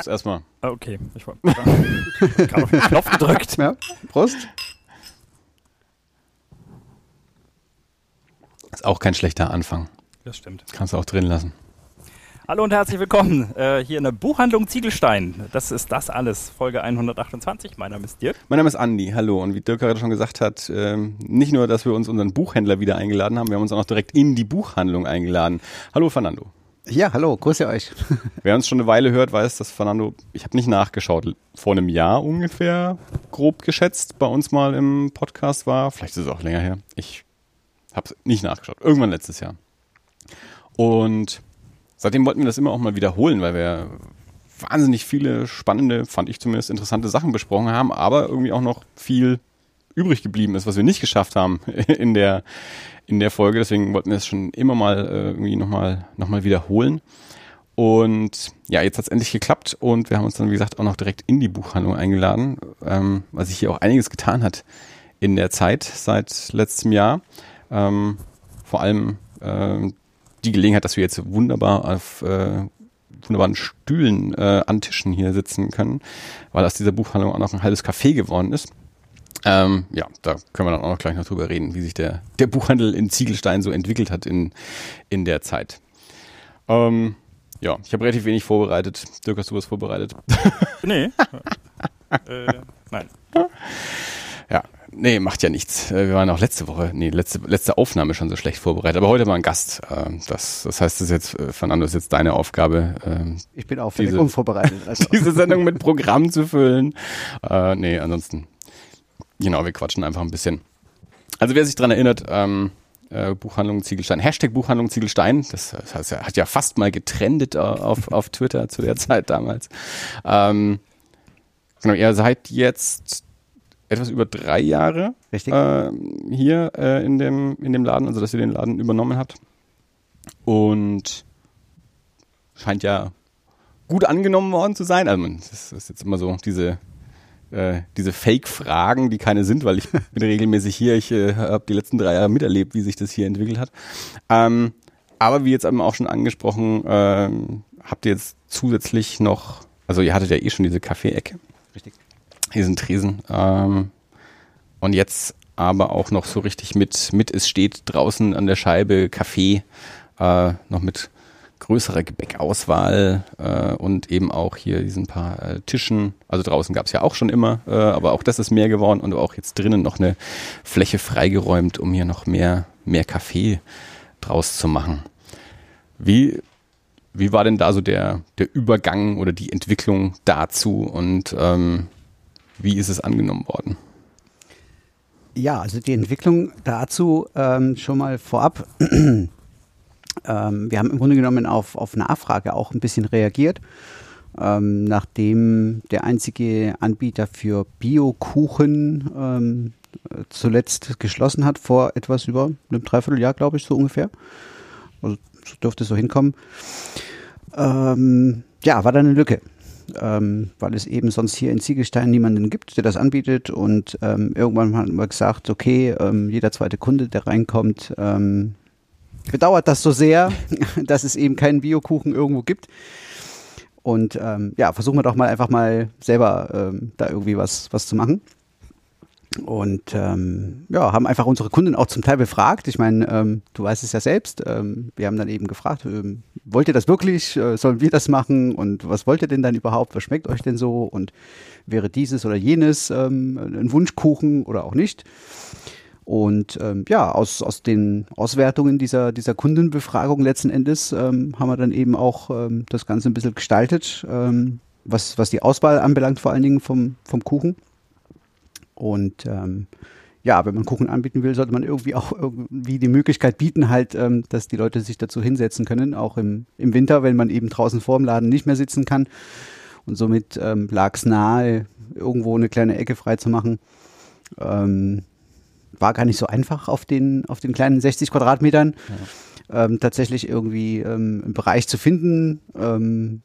Prost erstmal. Ah, Okay, ich war gerade auf den Knopf gedrückt. Ja, Prost. Ist auch kein schlechter Anfang. Das stimmt. Kannst du auch drin lassen. Hallo und herzlich willkommen äh, hier in der Buchhandlung Ziegelstein. Das ist das alles, Folge 128. Mein Name ist Dirk. Mein Name ist Andi, hallo. Und wie Dirk gerade schon gesagt hat, ähm, nicht nur, dass wir uns unseren Buchhändler wieder eingeladen haben, wir haben uns auch noch direkt in die Buchhandlung eingeladen. Hallo Fernando. Ja, hallo, grüße euch. Wer uns schon eine Weile hört, weiß, dass Fernando, ich habe nicht nachgeschaut, vor einem Jahr ungefähr, grob geschätzt, bei uns mal im Podcast war. Vielleicht ist es auch länger her. Ich habe nicht nachgeschaut. Irgendwann letztes Jahr. Und seitdem wollten wir das immer auch mal wiederholen, weil wir wahnsinnig viele spannende, fand ich zumindest, interessante Sachen besprochen haben, aber irgendwie auch noch viel übrig geblieben ist, was wir nicht geschafft haben in der, in der Folge. Deswegen wollten wir es schon immer mal äh, irgendwie nochmal noch mal wiederholen. Und ja, jetzt hat es endlich geklappt und wir haben uns dann, wie gesagt, auch noch direkt in die Buchhandlung eingeladen, ähm, weil sich hier auch einiges getan hat in der Zeit seit letztem Jahr. Ähm, vor allem ähm, die Gelegenheit, dass wir jetzt wunderbar auf äh, wunderbaren Stühlen äh, an Tischen hier sitzen können, weil aus dieser Buchhandlung auch noch ein halbes Café geworden ist. Ähm, ja, da können wir dann auch noch gleich noch drüber reden, wie sich der, der Buchhandel in Ziegelstein so entwickelt hat in, in der Zeit. Ähm, ja, ich habe relativ wenig vorbereitet. Dirk, hast du was vorbereitet? Nee. äh, nein. Ja, nee, macht ja nichts. Äh, Wir waren auch letzte Woche, nee, letzte, letzte Aufnahme schon so schlecht vorbereitet. Aber heute mal ein Gast. Ähm, Das, das heißt, das ist jetzt, äh, Fernando, ist jetzt deine Aufgabe, Ich bin auch völlig Diese- unvorbereitet. Also. diese Sendung mit Programm zu füllen. Äh, nee, ansonsten, genau, wir quatschen einfach ein bisschen. Also wer sich dran erinnert, ähm, äh, Buchhandlung Ziegelstein, Hashtag Buchhandlung Ziegelstein, das, das heißt, hat ja fast mal getrendet äh, auf, auf Twitter zu der Zeit damals. Ähm, genau, ihr seid jetzt etwas über drei Jahre äh, hier äh, in, dem, in dem Laden, also dass ihr den Laden übernommen habt. Und scheint ja gut angenommen worden zu sein. Also das ist jetzt immer so diese, äh, diese Fake-Fragen, die keine sind, weil ich bin regelmäßig hier. Ich äh, habe die letzten drei Jahre miterlebt, wie sich das hier entwickelt hat. Ähm, aber wie jetzt eben auch schon angesprochen, ähm, habt ihr jetzt zusätzlich noch, also ihr hattet ja eh schon diese Kaffee-Ecke Richtig. diesen Tresen. Ähm, und jetzt aber auch noch so richtig mit, mit es steht draußen an der Scheibe Kaffee, äh, noch mit größerer Gebäckauswahl äh, und eben auch hier diesen paar äh, Tischen. Also draußen gab es ja auch schon immer, äh, aber auch das ist mehr geworden und auch jetzt drinnen noch eine Fläche freigeräumt, um hier noch mehr, mehr Kaffee draus zu machen. Wie, wie war denn da so der, der Übergang oder die Entwicklung dazu und ähm, wie ist es angenommen worden? Ja, also die Entwicklung dazu ähm, schon mal vorab. Ähm, wir haben im Grunde genommen auf, auf Nachfrage auch ein bisschen reagiert. Ähm, nachdem der einzige Anbieter für Biokuchen ähm, äh, zuletzt geschlossen hat, vor etwas über einem Dreivierteljahr, glaube ich, so ungefähr. Also so dürfte es so hinkommen. Ähm, ja, war da eine Lücke. Ähm, weil es eben sonst hier in Ziegelstein niemanden gibt, der das anbietet. Und ähm, irgendwann haben wir gesagt, okay, ähm, jeder zweite Kunde, der reinkommt, ähm, bedauert das so sehr, dass es eben keinen Biokuchen irgendwo gibt. Und ähm, ja, versuchen wir doch mal einfach mal selber ähm, da irgendwie was, was zu machen. Und ähm, ja, haben einfach unsere Kunden auch zum Teil befragt. Ich meine, ähm, du weißt es ja selbst. Ähm, wir haben dann eben gefragt, ähm, wollt ihr das wirklich? Äh, sollen wir das machen? Und was wollt ihr denn dann überhaupt? Was schmeckt euch denn so? Und wäre dieses oder jenes ähm, ein Wunschkuchen oder auch nicht? Und ähm, ja, aus, aus den Auswertungen dieser, dieser Kundenbefragung letzten Endes ähm, haben wir dann eben auch ähm, das Ganze ein bisschen gestaltet, ähm, was, was die Auswahl anbelangt, vor allen Dingen vom, vom Kuchen. Und ähm, ja, wenn man Kuchen anbieten will, sollte man irgendwie auch irgendwie die Möglichkeit bieten, halt, ähm, dass die Leute sich dazu hinsetzen können, auch im, im Winter, wenn man eben draußen vor dem Laden nicht mehr sitzen kann. Und somit ähm, lag es nahe, irgendwo eine kleine Ecke frei zu machen. Ähm, war gar nicht so einfach auf den, auf den kleinen 60 Quadratmetern. Ähm, tatsächlich irgendwie ähm, einen Bereich zu finden, ähm,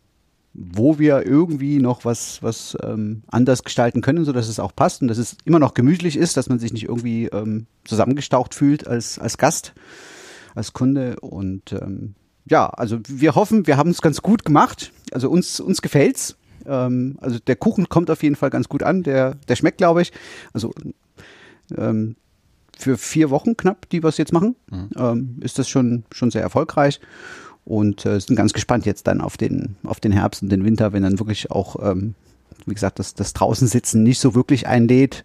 wo wir irgendwie noch was, was ähm, anders gestalten können, so dass es auch passt und dass es immer noch gemütlich ist, dass man sich nicht irgendwie ähm, zusammengestaucht fühlt als, als Gast, als Kunde. Und ähm, ja, also wir hoffen, wir haben es ganz gut gemacht. Also uns, uns gefällt's. Ähm, also der Kuchen kommt auf jeden Fall ganz gut an. Der, der schmeckt, glaube ich. Also ähm, für vier Wochen knapp, die wir es jetzt machen, mhm. ähm, ist das schon, schon sehr erfolgreich. Und äh, sind ganz gespannt jetzt dann auf den, auf den Herbst und den Winter, wenn dann wirklich auch, ähm, wie gesagt, das, das Draußensitzen nicht so wirklich einlädt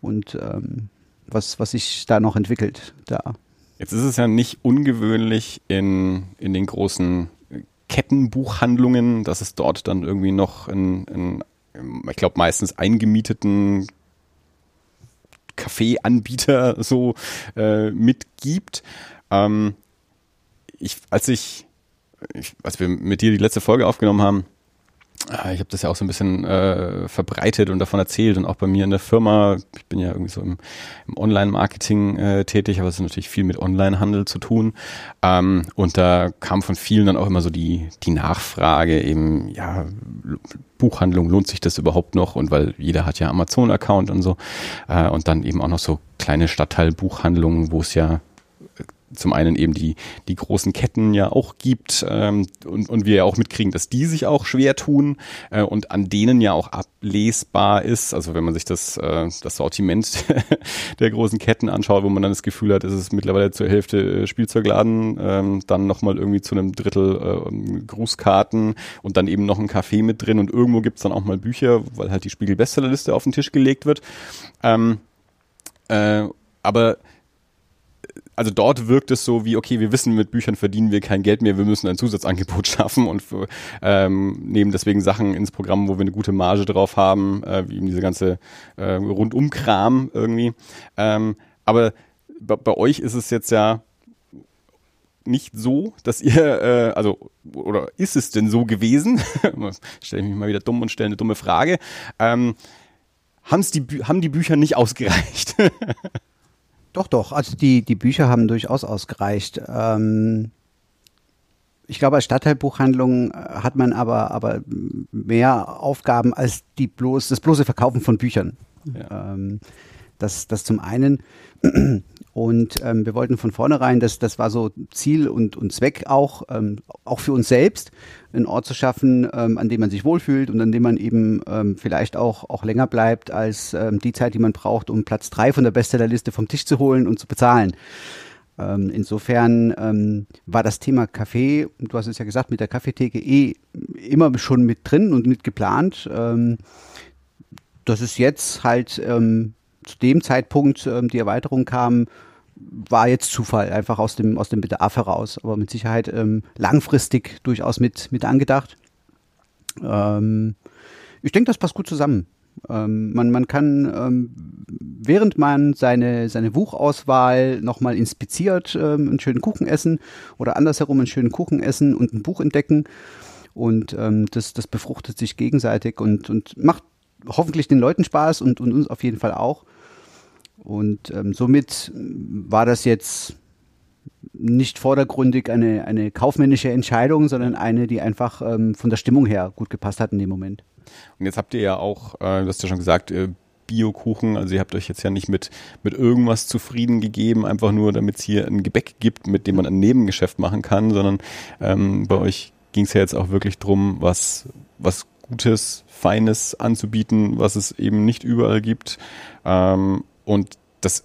und ähm, was, was sich da noch entwickelt. Da. Jetzt ist es ja nicht ungewöhnlich in, in den großen Kettenbuchhandlungen, dass es dort dann irgendwie noch in, in ich glaube, meistens eingemieteten Kaffeeanbieter so äh, mitgibt. Ähm, ich, als ich, ich, als wir mit dir die letzte Folge aufgenommen haben, ich habe das ja auch so ein bisschen äh, verbreitet und davon erzählt und auch bei mir in der Firma, ich bin ja irgendwie so im, im Online-Marketing äh, tätig, aber es hat natürlich viel mit Online-Handel zu tun. Ähm, und da kam von vielen dann auch immer so die, die Nachfrage eben, ja, Buchhandlung, lohnt sich das überhaupt noch? Und weil jeder hat ja Amazon-Account und so. Äh, und dann eben auch noch so kleine Stadtteilbuchhandlungen, wo es ja zum einen eben die, die großen Ketten ja auch gibt ähm, und, und wir ja auch mitkriegen, dass die sich auch schwer tun äh, und an denen ja auch ablesbar ist. Also wenn man sich das, äh, das Sortiment der großen Ketten anschaut, wo man dann das Gefühl hat, ist es mittlerweile zur Hälfte äh, Spielzeugladen, ähm, dann nochmal irgendwie zu einem Drittel äh, Grußkarten und dann eben noch ein Café mit drin und irgendwo gibt's dann auch mal Bücher, weil halt die Spiegel-Bestsellerliste auf den Tisch gelegt wird. Ähm, äh, aber also dort wirkt es so wie, okay, wir wissen, mit Büchern verdienen wir kein Geld mehr, wir müssen ein Zusatzangebot schaffen und für, ähm, nehmen deswegen Sachen ins Programm, wo wir eine gute Marge drauf haben, äh, wie eben diese ganze äh, Rundumkram irgendwie. Ähm, aber bei, euch ist es jetzt ja nicht so, dass ihr, äh, also, oder ist es denn so gewesen? stelle ich mich mal wieder dumm und stelle eine dumme Frage. Ähm, die, haben die Bücher nicht ausgereicht? Doch, doch. Also die, die Bücher haben durchaus ausgereicht. Ähm, ich glaube, als Stadtteilbuchhandlung äh, hat man aber, aber mehr Aufgaben als die bloß, das bloße Verkaufen von Büchern. Ja. Ähm, das, das zum einen. Und ähm, wir wollten von vornherein, das, das war so Ziel und, und Zweck auch, ähm, auch für uns selbst, einen Ort zu schaffen, ähm, an dem man sich wohlfühlt und an dem man eben ähm, vielleicht auch, auch länger bleibt als ähm, die Zeit, die man braucht, um Platz drei von der Bestsellerliste vom Tisch zu holen und zu bezahlen. Ähm, insofern ähm, war das Thema Kaffee, du hast es ja gesagt, mit der Kaffeetheke eh immer schon mit drin und mit geplant. Ähm, das ist jetzt halt ähm, zu dem Zeitpunkt ähm, die Erweiterung kam, war jetzt Zufall, einfach aus dem, aus dem Bedarf heraus, aber mit Sicherheit ähm, langfristig durchaus mit, mit angedacht. Ähm, ich denke, das passt gut zusammen. Ähm, man, man kann, ähm, während man seine, seine Buchauswahl nochmal inspiziert, ähm, einen schönen Kuchen essen oder andersherum einen schönen Kuchen essen und ein Buch entdecken. Und ähm, das, das befruchtet sich gegenseitig und, und macht hoffentlich den Leuten Spaß und, und uns auf jeden Fall auch. Und ähm, somit war das jetzt nicht vordergründig eine, eine kaufmännische Entscheidung, sondern eine, die einfach ähm, von der Stimmung her gut gepasst hat in dem Moment. Und jetzt habt ihr ja auch, äh, du hast ja schon gesagt, äh, Biokuchen, also ihr habt euch jetzt ja nicht mit, mit irgendwas zufrieden gegeben, einfach nur damit es hier ein Gebäck gibt, mit dem man ein Nebengeschäft machen kann, sondern ähm, bei euch ging es ja jetzt auch wirklich drum, was, was Gutes, Feines anzubieten, was es eben nicht überall gibt. Ähm, und das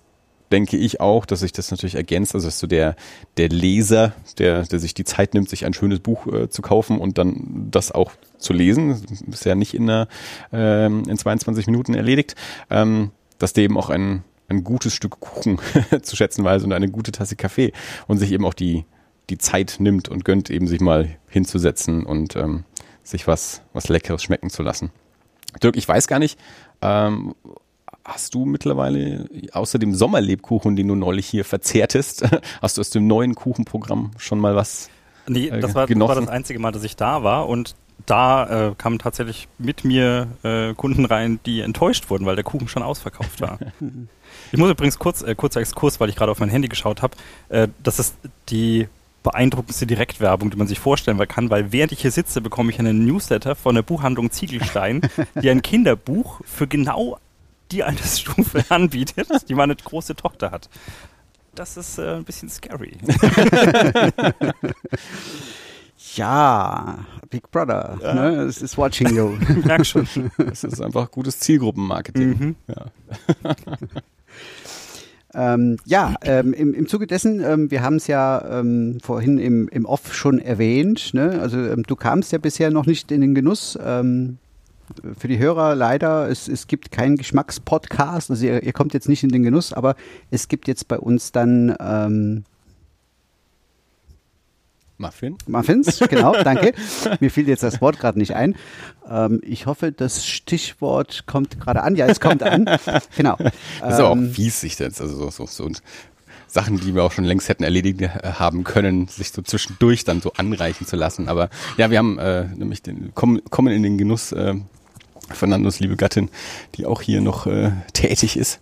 denke ich auch, dass sich das natürlich ergänzt. Also dass so der, der Leser, der, der sich die Zeit nimmt, sich ein schönes Buch äh, zu kaufen und dann das auch zu lesen, ist ja nicht in, einer, ähm, in 22 Minuten erledigt, ähm, dass der eben auch ein, ein gutes Stück Kuchen zu schätzen weiß und eine gute Tasse Kaffee und sich eben auch die, die Zeit nimmt und gönnt, eben sich mal hinzusetzen und ähm, sich was, was Leckeres schmecken zu lassen. Dirk, ich weiß gar nicht, ähm, Hast du mittlerweile außer dem Sommerlebkuchen, den du neulich hier verzehrtest, hast du aus dem neuen Kuchenprogramm schon mal was Nee, äh, das, war, das war das einzige Mal, dass ich da war und da äh, kamen tatsächlich mit mir äh, Kunden rein, die enttäuscht wurden, weil der Kuchen schon ausverkauft war. ich muss übrigens kurz, äh, kurzer Exkurs, weil ich gerade auf mein Handy geschaut habe, äh, das ist die beeindruckendste Direktwerbung, die man sich vorstellen kann, weil während ich hier sitze, bekomme ich einen Newsletter von der Buchhandlung Ziegelstein, die ein Kinderbuch für genau die Altersstufe anbietet, die meine große Tochter hat. Das ist äh, ein bisschen scary. Ja, Big Brother, ja. ne? Es ist watching you. Merk schon. Das ist einfach gutes Zielgruppenmarketing. Mhm. Ja. Ähm, ja, ähm, im, im Zuge dessen, ähm, wir haben es ja ähm, vorhin im, im Off schon erwähnt, ne? also ähm, du kamst ja bisher noch nicht in den Genuss. Ähm, für die Hörer leider, es, es gibt keinen Geschmackspodcast, also ihr, ihr kommt jetzt nicht in den Genuss, aber es gibt jetzt bei uns dann Muffin. Muffins, genau, danke. Mir fiel jetzt das Wort gerade nicht ein. Ähm, ich hoffe, das Stichwort kommt gerade an. Ja, es kommt an. Genau. Das ist aber auch ähm, fies, sich jetzt, also so, so, so Sachen, die wir auch schon längst hätten erledigt äh, haben können, sich so zwischendurch dann so anreichen zu lassen. Aber ja, wir haben äh, nämlich den, kommen, kommen in den Genuss, äh, Fernandos liebe Gattin, die auch hier noch äh, tätig ist,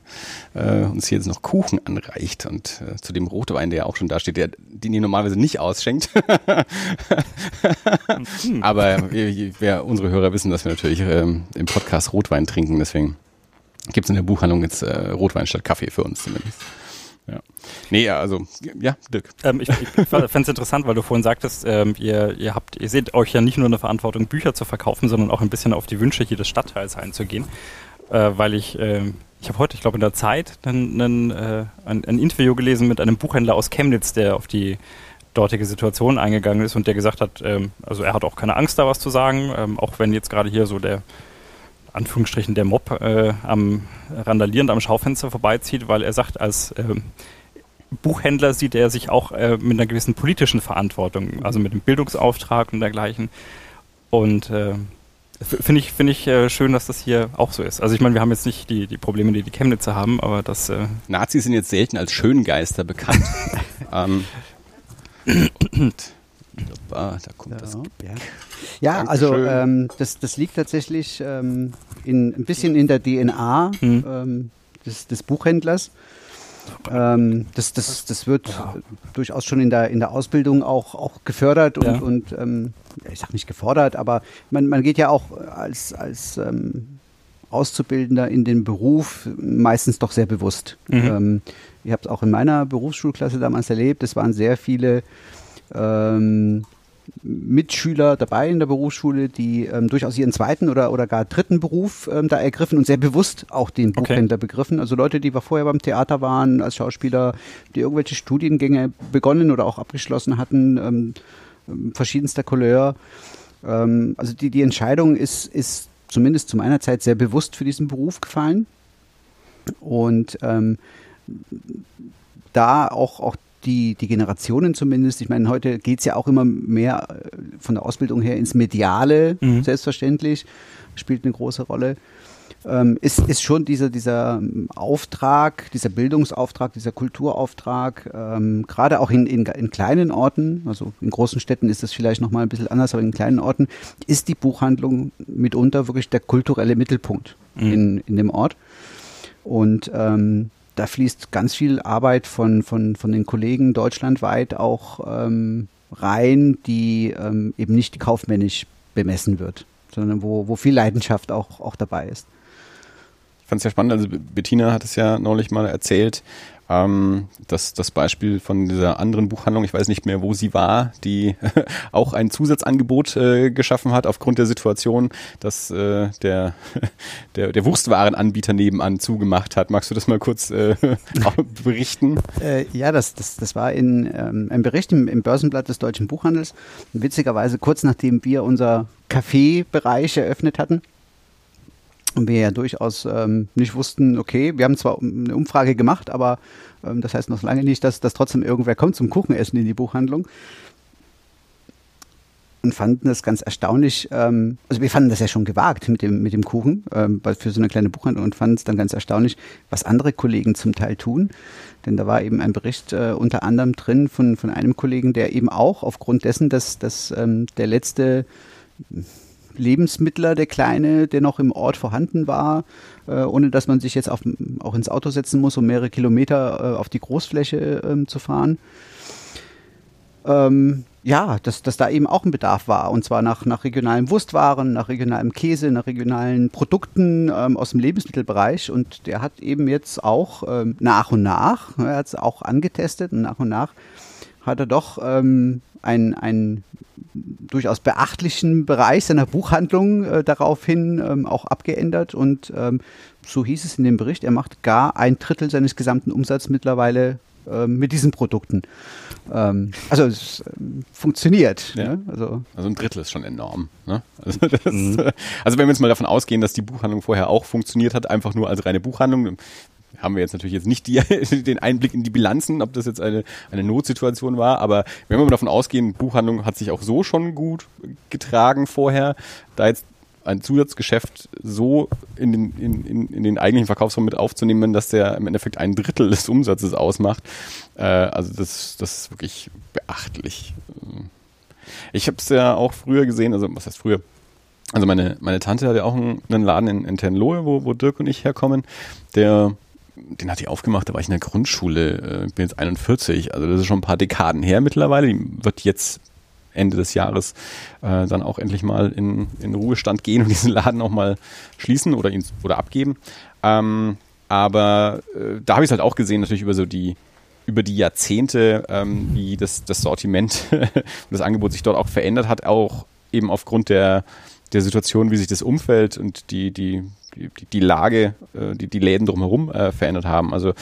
äh, uns hier jetzt noch Kuchen anreicht und äh, zu dem Rotwein, der ja auch schon da steht, der, den ihr normalerweise nicht ausschenkt. hm. Aber wir, wir, unsere Hörer wissen, dass wir natürlich ähm, im Podcast Rotwein trinken, deswegen gibt es in der Buchhandlung jetzt äh, Rotwein statt Kaffee für uns zumindest. Ja. Nee, also, ja, Dirk. Ähm, ich ich fände es interessant, weil du vorhin sagtest, ähm, ihr, ihr habt, ihr seht euch ja nicht nur eine Verantwortung, Bücher zu verkaufen, sondern auch ein bisschen auf die Wünsche jedes Stadtteils einzugehen. Äh, weil ich, äh, ich habe heute, ich glaube in der Zeit, einen, einen, äh, ein, ein Interview gelesen mit einem Buchhändler aus Chemnitz, der auf die dortige Situation eingegangen ist und der gesagt hat, ähm, also er hat auch keine Angst, da was zu sagen, ähm, auch wenn jetzt gerade hier so der Anführungsstrichen der Mob äh, am randalierend am Schaufenster vorbeizieht, weil er sagt, als äh, Buchhändler sieht er sich auch äh, mit einer gewissen politischen Verantwortung, also mit dem Bildungsauftrag und dergleichen. Und äh, finde ich, find ich äh, schön, dass das hier auch so ist. Also ich meine, wir haben jetzt nicht die, die Probleme, die die Chemnitzer haben, aber das... Äh Nazis sind jetzt selten als Schöngeister bekannt. ähm, und da kommt ja, das Gebäck. Ja, ja also ähm, das, das liegt tatsächlich ähm, in, ein bisschen in der DNA hm. ähm, des, des Buchhändlers. Ähm, das, das, das wird ja. durchaus schon in der, in der Ausbildung auch, auch gefördert und, ja. und ähm, ich sage nicht gefordert, aber man, man geht ja auch als, als ähm, Auszubildender in den Beruf meistens doch sehr bewusst. Mhm. Ähm, ich habe es auch in meiner Berufsschulklasse damals erlebt. Es waren sehr viele ähm, Mitschüler dabei in der Berufsschule, die ähm, durchaus ihren zweiten oder, oder gar dritten Beruf ähm, da ergriffen und sehr bewusst auch den Buchhändler okay. begriffen. Also Leute, die vorher beim Theater waren, als Schauspieler, die irgendwelche Studiengänge begonnen oder auch abgeschlossen hatten, ähm, ähm verschiedenster Couleur. Ähm, also die, die Entscheidung ist, ist zumindest zu meiner Zeit sehr bewusst für diesen Beruf gefallen. Und ähm, da auch, auch die, die Generationen zumindest, ich meine, heute geht es ja auch immer mehr äh, von der Ausbildung her ins Mediale, mhm. selbstverständlich, spielt eine große Rolle. Ähm, ist, ist schon dieser, dieser Auftrag, dieser Bildungsauftrag, dieser Kulturauftrag, ähm, gerade auch in, in, in kleinen Orten, also in großen Städten ist das vielleicht nochmal ein bisschen anders, aber in kleinen Orten ist die Buchhandlung mitunter wirklich der kulturelle Mittelpunkt mhm. in, in dem Ort. Und ähm, da fließt ganz viel Arbeit von, von, von den Kollegen deutschlandweit auch ähm, rein, die ähm, eben nicht kaufmännisch bemessen wird, sondern wo, wo viel Leidenschaft auch, auch dabei ist. Ich fand es ja spannend, also Bettina hat es ja neulich mal erzählt, ähm, das, das Beispiel von dieser anderen Buchhandlung, ich weiß nicht mehr, wo sie war, die auch ein Zusatzangebot äh, geschaffen hat aufgrund der Situation, dass äh, der, der, der Wurstwarenanbieter nebenan zugemacht hat. Magst du das mal kurz äh, berichten? Äh, ja, das, das, das war in ähm, einem Bericht im, im Börsenblatt des Deutschen Buchhandels. Witzigerweise kurz nachdem wir unser Kaffeebereich eröffnet hatten und wir ja durchaus ähm, nicht wussten, okay, wir haben zwar eine Umfrage gemacht, aber ähm, das heißt noch lange nicht, dass, dass trotzdem irgendwer kommt zum Kuchenessen in die Buchhandlung. Und fanden das ganz erstaunlich, ähm, also wir fanden das ja schon gewagt mit dem, mit dem Kuchen, ähm, für so eine kleine Buchhandlung und fanden es dann ganz erstaunlich, was andere Kollegen zum Teil tun. Denn da war eben ein Bericht äh, unter anderem drin von, von einem Kollegen, der eben auch aufgrund dessen, dass, dass ähm, der letzte Lebensmittler, der Kleine, der noch im Ort vorhanden war, äh, ohne dass man sich jetzt auf, auch ins Auto setzen muss, um mehrere Kilometer äh, auf die Großfläche ähm, zu fahren. Ähm, ja, dass, dass da eben auch ein Bedarf war. Und zwar nach, nach regionalen Wurstwaren, nach regionalem Käse, nach regionalen Produkten ähm, aus dem Lebensmittelbereich. Und der hat eben jetzt auch ähm, nach und nach, er hat es auch angetestet und nach und nach hat er doch ähm, ein, ein durchaus beachtlichen Bereich seiner Buchhandlung äh, daraufhin ähm, auch abgeändert und ähm, so hieß es in dem Bericht, er macht gar ein Drittel seines gesamten Umsatzes mittlerweile ähm, mit diesen Produkten. Ähm, also es ähm, funktioniert. Ja. Ne? Also, also ein Drittel ist schon enorm. Ne? Also, das, mhm. also wenn wir jetzt mal davon ausgehen, dass die Buchhandlung vorher auch funktioniert hat, einfach nur als reine Buchhandlung, haben wir jetzt natürlich jetzt nicht die, den Einblick in die Bilanzen, ob das jetzt eine, eine Notsituation war, aber wenn wir mal davon ausgehen, Buchhandlung hat sich auch so schon gut getragen vorher, da jetzt ein Zusatzgeschäft so in den, in, in, in den eigentlichen Verkaufsraum mit aufzunehmen, dass der im Endeffekt ein Drittel des Umsatzes ausmacht. Äh, also das, das ist wirklich beachtlich. Ich habe es ja auch früher gesehen, also was heißt früher? Also meine, meine Tante hatte auch einen, einen Laden in, in Tenlohe, wo, wo Dirk und ich herkommen, der den hat die aufgemacht, da war ich in der Grundschule, äh, ich bin jetzt 41, also das ist schon ein paar Dekaden her mittlerweile, die wird jetzt Ende des Jahres äh, dann auch endlich mal in, in Ruhestand gehen und diesen Laden auch mal schließen oder ihn oder abgeben. Ähm, aber äh, da habe ich es halt auch gesehen, natürlich über so die über die Jahrzehnte, ähm, wie das, das Sortiment und das Angebot sich dort auch verändert hat, auch eben aufgrund der, der Situation, wie sich das Umfeld und die, die, die, die Lage, äh, die, die Läden drumherum äh, verändert haben. Also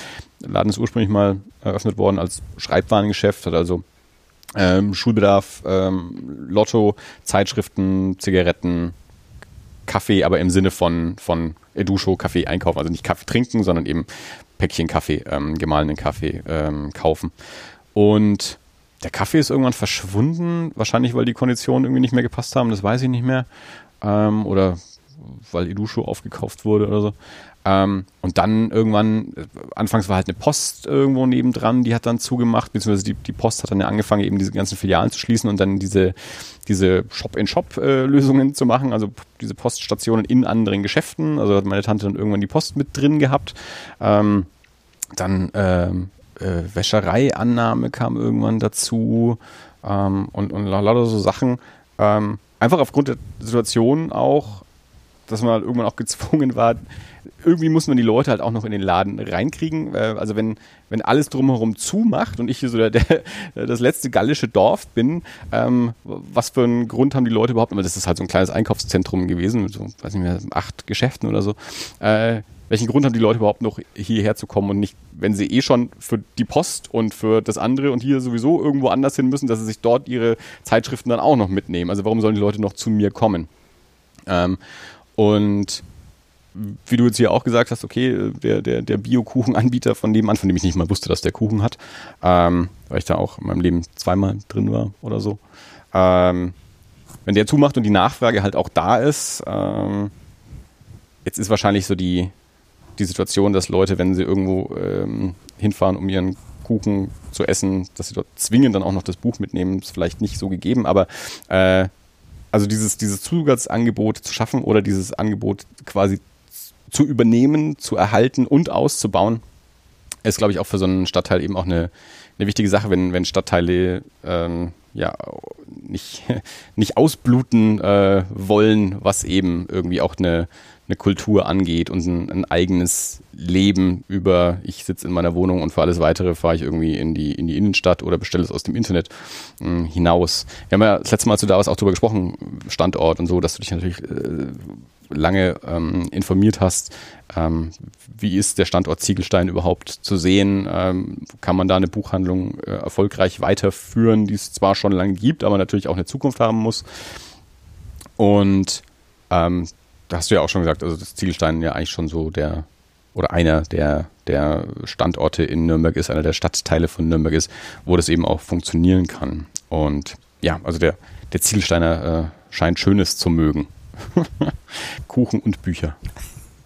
der Laden ist ursprünglich mal eröffnet worden als Schreibwarengeschäft, hat also ähm, Schulbedarf, ähm, Lotto, Zeitschriften, Zigaretten, Kaffee, aber im Sinne von, von Edusho Kaffee einkaufen. Also nicht Kaffee trinken, sondern eben Päckchen Kaffee, ähm, gemahlenen Kaffee ähm, kaufen. Und der Kaffee ist irgendwann verschwunden, wahrscheinlich weil die Konditionen irgendwie nicht mehr gepasst haben, das weiß ich nicht mehr. Ähm, oder weil Edusho aufgekauft wurde oder so. Ähm, und dann irgendwann, anfangs war halt eine Post irgendwo nebendran, die hat dann zugemacht, beziehungsweise die, die Post hat dann ja angefangen, eben diese ganzen Filialen zu schließen und dann diese, diese Shop-in-Shop-Lösungen zu machen, also diese Poststationen in anderen Geschäften. Also hat meine Tante dann irgendwann die Post mit drin gehabt. Ähm, dann ähm, äh, Wäschereiannahme kam irgendwann dazu ähm, und, und lauter so Sachen. Ähm, einfach aufgrund der Situation auch, dass man halt irgendwann auch gezwungen war, irgendwie muss man die Leute halt auch noch in den Laden reinkriegen. Äh, also wenn, wenn alles drumherum zumacht und ich hier so der, der, das letzte gallische Dorf bin, ähm, was für einen Grund haben die Leute überhaupt, aber das ist halt so ein kleines Einkaufszentrum gewesen, mit so, weiß nicht mehr, acht Geschäften oder so, äh, welchen Grund haben die Leute überhaupt noch hierher zu kommen und nicht, wenn sie eh schon für die Post und für das andere und hier sowieso irgendwo anders hin müssen, dass sie sich dort ihre Zeitschriften dann auch noch mitnehmen. Also warum sollen die Leute noch zu mir kommen? Ähm, und wie du jetzt hier auch gesagt hast, okay, der, der, der Bio-Kuchenanbieter von nebenan, von dem ich nicht mal wusste, dass der Kuchen hat, ähm, weil ich da auch in meinem Leben zweimal drin war oder so. Ähm, wenn der zumacht und die Nachfrage halt auch da ist, ähm, jetzt ist wahrscheinlich so die, die Situation, dass Leute, wenn sie irgendwo ähm, hinfahren, um ihren Kuchen zu essen, dass sie dort zwingend dann auch noch das Buch mitnehmen, ist vielleicht nicht so gegeben, aber äh, also dieses, dieses Zusatzangebot zu schaffen oder dieses Angebot quasi zu übernehmen, zu erhalten und auszubauen, ist, glaube ich, auch für so einen Stadtteil eben auch eine, eine wichtige Sache, wenn, wenn Stadtteile ähm, ja nicht, nicht ausbluten äh, wollen, was eben irgendwie auch eine, eine Kultur angeht und ein, ein eigenes Leben über, ich sitze in meiner Wohnung und für alles weitere fahre ich irgendwie in die, in die Innenstadt oder bestelle es aus dem Internet mh, hm, hinaus. Wir haben ja das letzte Mal zu Davos auch darüber gesprochen, Standort und so, dass du dich natürlich äh, lange ähm, informiert hast. Ähm, wie ist der Standort Ziegelstein überhaupt zu sehen? Ähm, kann man da eine Buchhandlung äh, erfolgreich weiterführen, die es zwar schon lange gibt, aber natürlich auch eine Zukunft haben muss? Und ähm, da hast du ja auch schon gesagt, also das Ziegelstein ja eigentlich schon so der oder einer der, der Standorte in Nürnberg ist, einer der Stadtteile von Nürnberg ist, wo das eben auch funktionieren kann. Und ja, also der, der Ziegelsteiner äh, scheint Schönes zu mögen. Kuchen und Bücher.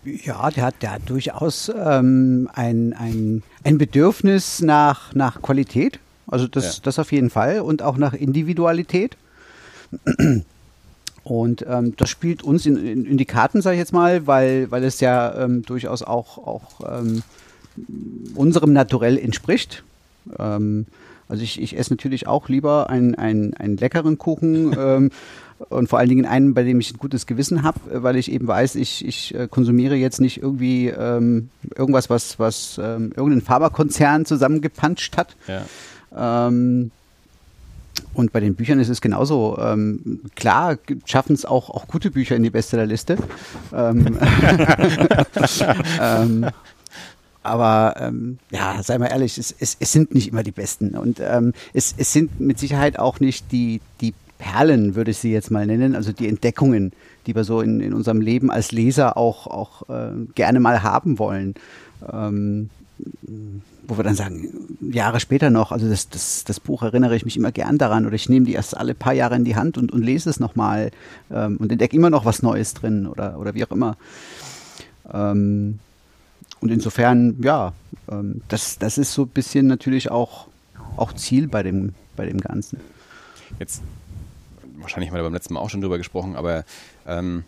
Ja, der hat, der hat durchaus ähm, ein, ein, ein Bedürfnis nach, nach Qualität. Also das, ja. das auf jeden Fall und auch nach Individualität. Und ähm, das spielt uns in, in, in die Karten, sage ich jetzt mal, weil, weil es ja ähm, durchaus auch, auch ähm, unserem Naturell entspricht. Ähm, also ich, ich esse natürlich auch lieber einen, einen, einen leckeren Kuchen ähm, und vor allen Dingen einen, bei dem ich ein gutes Gewissen habe, weil ich eben weiß, ich, ich äh, konsumiere jetzt nicht irgendwie ähm, irgendwas, was, was ähm, irgendein Pharmakonzern zusammengepanscht hat. Ja. Ähm, Und bei den Büchern ist es genauso. Ähm, klar schaffen es auch, auch gute Bücher in die Bestsellerliste. Ähm, ähm, aber ähm, ja, sei mal ehrlich, es, es, es sind nicht immer die besten. Und ähm, es, es sind mit Sicherheit auch nicht die, die Perlen, würde ich sie jetzt mal nennen, also die Entdeckungen, die wir so in, in unserem Leben als Leser auch, auch äh, gerne mal haben wollen. Ähm, wo wir dann sagen, Jahre später noch, also das, das, das Buch erinnere ich mich immer gern daran oder ich nehme die erst alle paar Jahre in die Hand und, und lese es nochmal ähm, und entdecke immer noch was Neues drin oder, oder wie auch immer. Ähm, und insofern, ja, ähm, das, das ist so ein bisschen natürlich auch, auch Ziel bei dem, bei dem Ganzen. Jetzt, wahrscheinlich haben wir beim letzten Mal auch schon drüber gesprochen, aber ähm,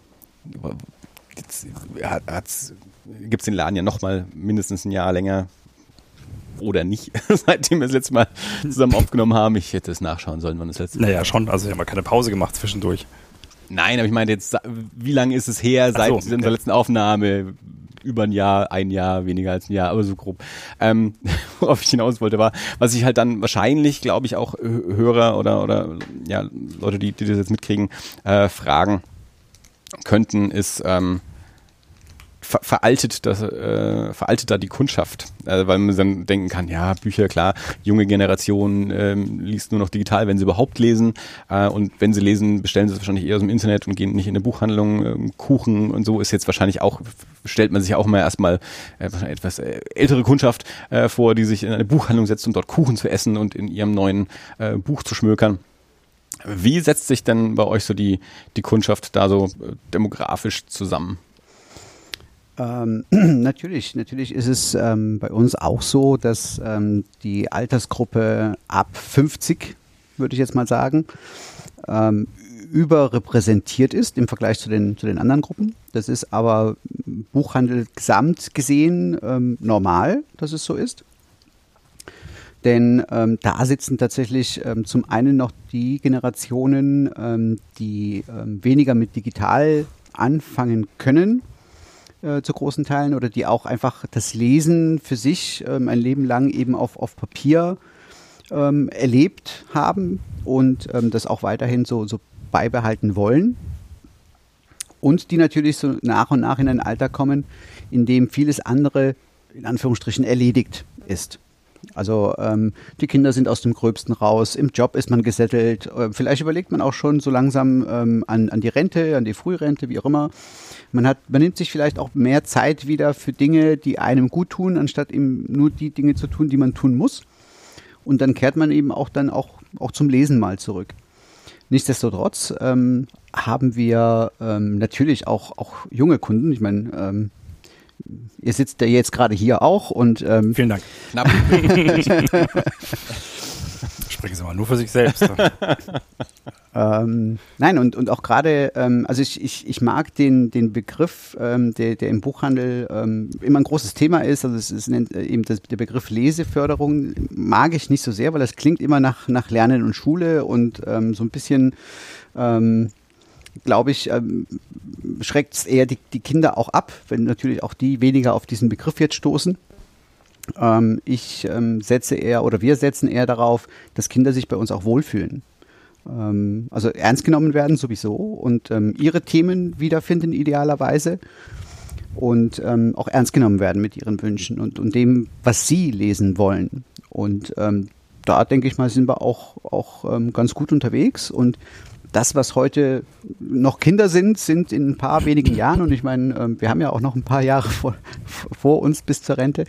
gibt es den Laden ja nochmal mindestens ein Jahr länger oder nicht, seitdem wir das letzte Mal zusammen aufgenommen haben. Ich hätte es nachschauen sollen, wann das letzte Naja, schon. Also ich habe keine Pause gemacht zwischendurch. Nein, aber ich meine jetzt, wie lange ist es her seit so, okay. unserer letzten Aufnahme? Über ein Jahr, ein Jahr, weniger als ein Jahr, aber so grob. Ähm, worauf ich hinaus wollte, war, was ich halt dann wahrscheinlich, glaube ich, auch Hörer oder, oder ja, Leute, die, die das jetzt mitkriegen, äh, fragen könnten, ist, ähm, ver veraltet, das, äh, veraltet da die Kundschaft, äh, weil man dann denken kann, ja, Bücher, klar, junge Generation ähm, liest nur noch digital, wenn sie überhaupt lesen äh, und wenn sie lesen, bestellen sie es wahrscheinlich eher aus dem Internet und gehen nicht in eine Buchhandlung, ähm, Kuchen und so ist jetzt wahrscheinlich auch, stellt man sich auch mal erstmal äh, etwas äh, ältere Kundschaft äh, vor, die sich in eine Buchhandlung setzt, um dort Kuchen zu essen und in ihrem neuen äh, Buch zu schmökern. Wie setzt sich denn bei euch so die, die Kundschaft da so äh, demografisch zusammen? Ähm, natürlich, natürlich ist es ähm, bei uns auch so, dass ähm, die Altersgruppe ab 50, würde ich jetzt mal sagen, ähm, überrepräsentiert ist im Vergleich zu den, zu den anderen Gruppen. Das ist aber Buchhandel gesamt gesehen ähm, normal, dass es so ist. Denn ähm, da sitzen tatsächlich ähm, zum einen noch die Generationen, ähm, die ähm, weniger mit digital anfangen können äh, zu großen Teilen oder die auch einfach das Lesen für sich ähm, ein Leben lang eben auf, auf Papier ähm, erlebt haben und ähm, das auch weiterhin so, so beibehalten wollen. Und die natürlich so nach und nach in ein Alter kommen, in dem vieles andere in Anführungsstrichen erledigt ist. Also ähm, die Kinder sind aus dem Gröbsten raus, im Job ist man gesettelt, äh, vielleicht überlegt man auch schon so langsam ähm, an, an die Rente, an die Frührente, wie auch immer. Man, hat, man nimmt sich vielleicht auch mehr Zeit wieder für Dinge, die einem gut tun, anstatt eben nur die Dinge zu tun, die man tun muss. Und dann kehrt man eben auch dann auch, auch zum Lesen mal zurück. Nichtsdestotrotz ähm, haben wir ähm, natürlich auch, auch junge Kunden. Ich meine, ähm, ihr sitzt ja jetzt gerade hier auch und ähm, vielen Dank. Knapp. Sprechen Sie mal nur für sich selbst. ähm, nein, und, und auch gerade, ähm, also ich, ich, ich mag den, den Begriff, ähm, der, der im Buchhandel ähm, immer ein großes Thema ist, also es ist nennt, äh, eben das, der Begriff Leseförderung, mag ich nicht so sehr, weil das klingt immer nach, nach Lernen und Schule und ähm, so ein bisschen ähm, glaube ich, ähm, schreckt es eher die, die Kinder auch ab, wenn natürlich auch die weniger auf diesen Begriff jetzt stoßen. Ähm, ich ähm, setze eher oder wir setzen eher darauf, dass Kinder sich bei uns auch wohlfühlen. Ähm, also ernst genommen werden sowieso und ähm, ihre Themen wiederfinden idealerweise und ähm, auch ernst genommen werden mit ihren Wünschen und, und dem, was sie lesen wollen. Und ähm, da denke ich mal, sind wir auch, auch ganz gut unterwegs und das, was heute noch Kinder sind, sind in ein paar wenigen Jahren, und ich meine, wir haben ja auch noch ein paar Jahre vor, vor uns bis zur Rente,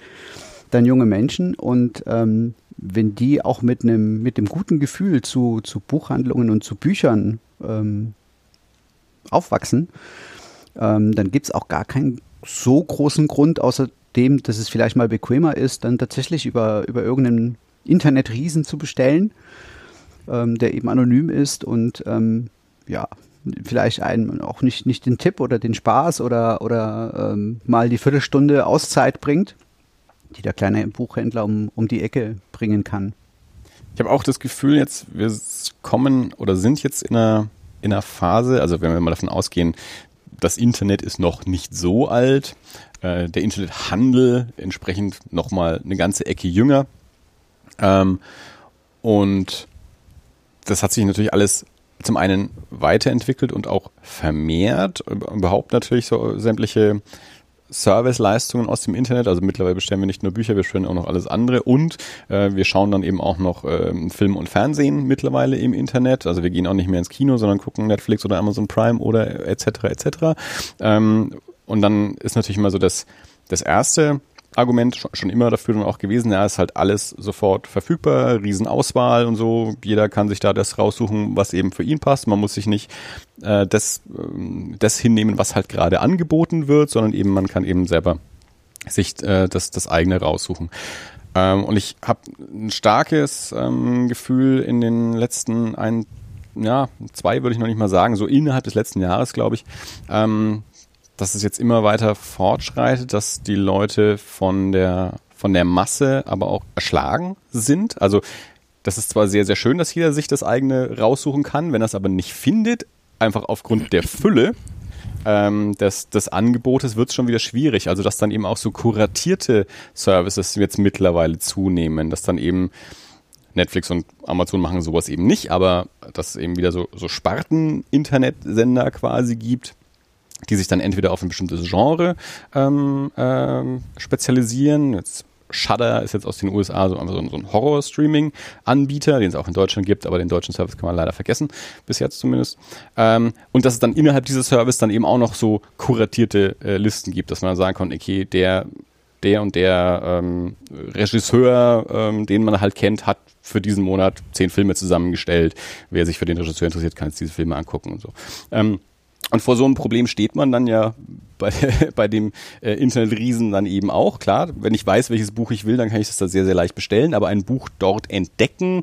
dann junge Menschen. Und ähm, wenn die auch mit einem mit dem guten Gefühl zu, zu Buchhandlungen und zu Büchern ähm, aufwachsen, ähm, dann gibt es auch gar keinen so großen Grund, außer dem, dass es vielleicht mal bequemer ist, dann tatsächlich über, über irgendeinen Internetriesen zu bestellen, ähm, der eben anonym ist und ähm, ja, vielleicht einen auch nicht, nicht den Tipp oder den Spaß oder, oder ähm, mal die Viertelstunde Auszeit bringt die der kleine Buchhändler um, um die Ecke bringen kann. Ich habe auch das Gefühl, jetzt wir kommen oder sind jetzt in einer, in einer Phase, also wenn wir mal davon ausgehen, das Internet ist noch nicht so alt, äh, der Internethandel entsprechend nochmal eine ganze Ecke jünger. Ähm, und das hat sich natürlich alles zum einen weiterentwickelt und auch vermehrt. Überhaupt natürlich so sämtliche Serviceleistungen aus dem Internet. Also mittlerweile bestellen wir nicht nur Bücher, wir bestellen auch noch alles andere und äh, wir schauen dann eben auch noch äh, Film und Fernsehen mittlerweile im Internet. Also wir gehen auch nicht mehr ins Kino, sondern gucken Netflix oder Amazon Prime oder etc. etc. Ähm, und dann ist natürlich immer so das, das erste Argument schon immer dafür und auch gewesen, ja, ist halt alles sofort verfügbar, Riesenauswahl und so. Jeder kann sich da das raussuchen, was eben für ihn passt. Man muss sich nicht äh, das, äh, das hinnehmen, was halt gerade angeboten wird, sondern eben man kann eben selber sich äh, das, das eigene raussuchen. Ähm, und ich habe ein starkes ähm, Gefühl in den letzten ein, ja, zwei würde ich noch nicht mal sagen, so innerhalb des letzten Jahres, glaube ich, ähm, dass es jetzt immer weiter fortschreitet, dass die Leute von der, von der Masse aber auch erschlagen sind. Also das ist zwar sehr, sehr schön, dass jeder sich das eigene raussuchen kann, wenn er es aber nicht findet, einfach aufgrund der Fülle ähm, des, des Angebotes wird es schon wieder schwierig. Also dass dann eben auch so kuratierte Services jetzt mittlerweile zunehmen, dass dann eben Netflix und Amazon machen sowas eben nicht, aber dass es eben wieder so, so Sparten-Internetsender quasi gibt, die sich dann entweder auf ein bestimmtes Genre ähm, ähm, spezialisieren. Jetzt Shudder ist jetzt aus den USA so, so ein, Horror-Streaming-Anbieter, den es auch in Deutschland gibt, aber den deutschen Service kann man leider vergessen, bis jetzt zumindest. Ähm, und dass es dann innerhalb dieses Service dann eben auch noch so kuratierte äh, Listen gibt, dass man sagen kann, okay, der, der und der ähm, Regisseur, ähm, den man halt kennt, hat für diesen Monat zehn Filme zusammengestellt. Wer sich für den Regisseur interessiert, kann jetzt diese Filme angucken und so. Ähm, und vor so einem Problem steht man dann ja bei, bei dem äh, Internetriesen dann eben auch. Klar, wenn ich weiß, welches Buch ich will, dann kann ich das da sehr, sehr leicht bestellen. Aber ein Buch dort entdecken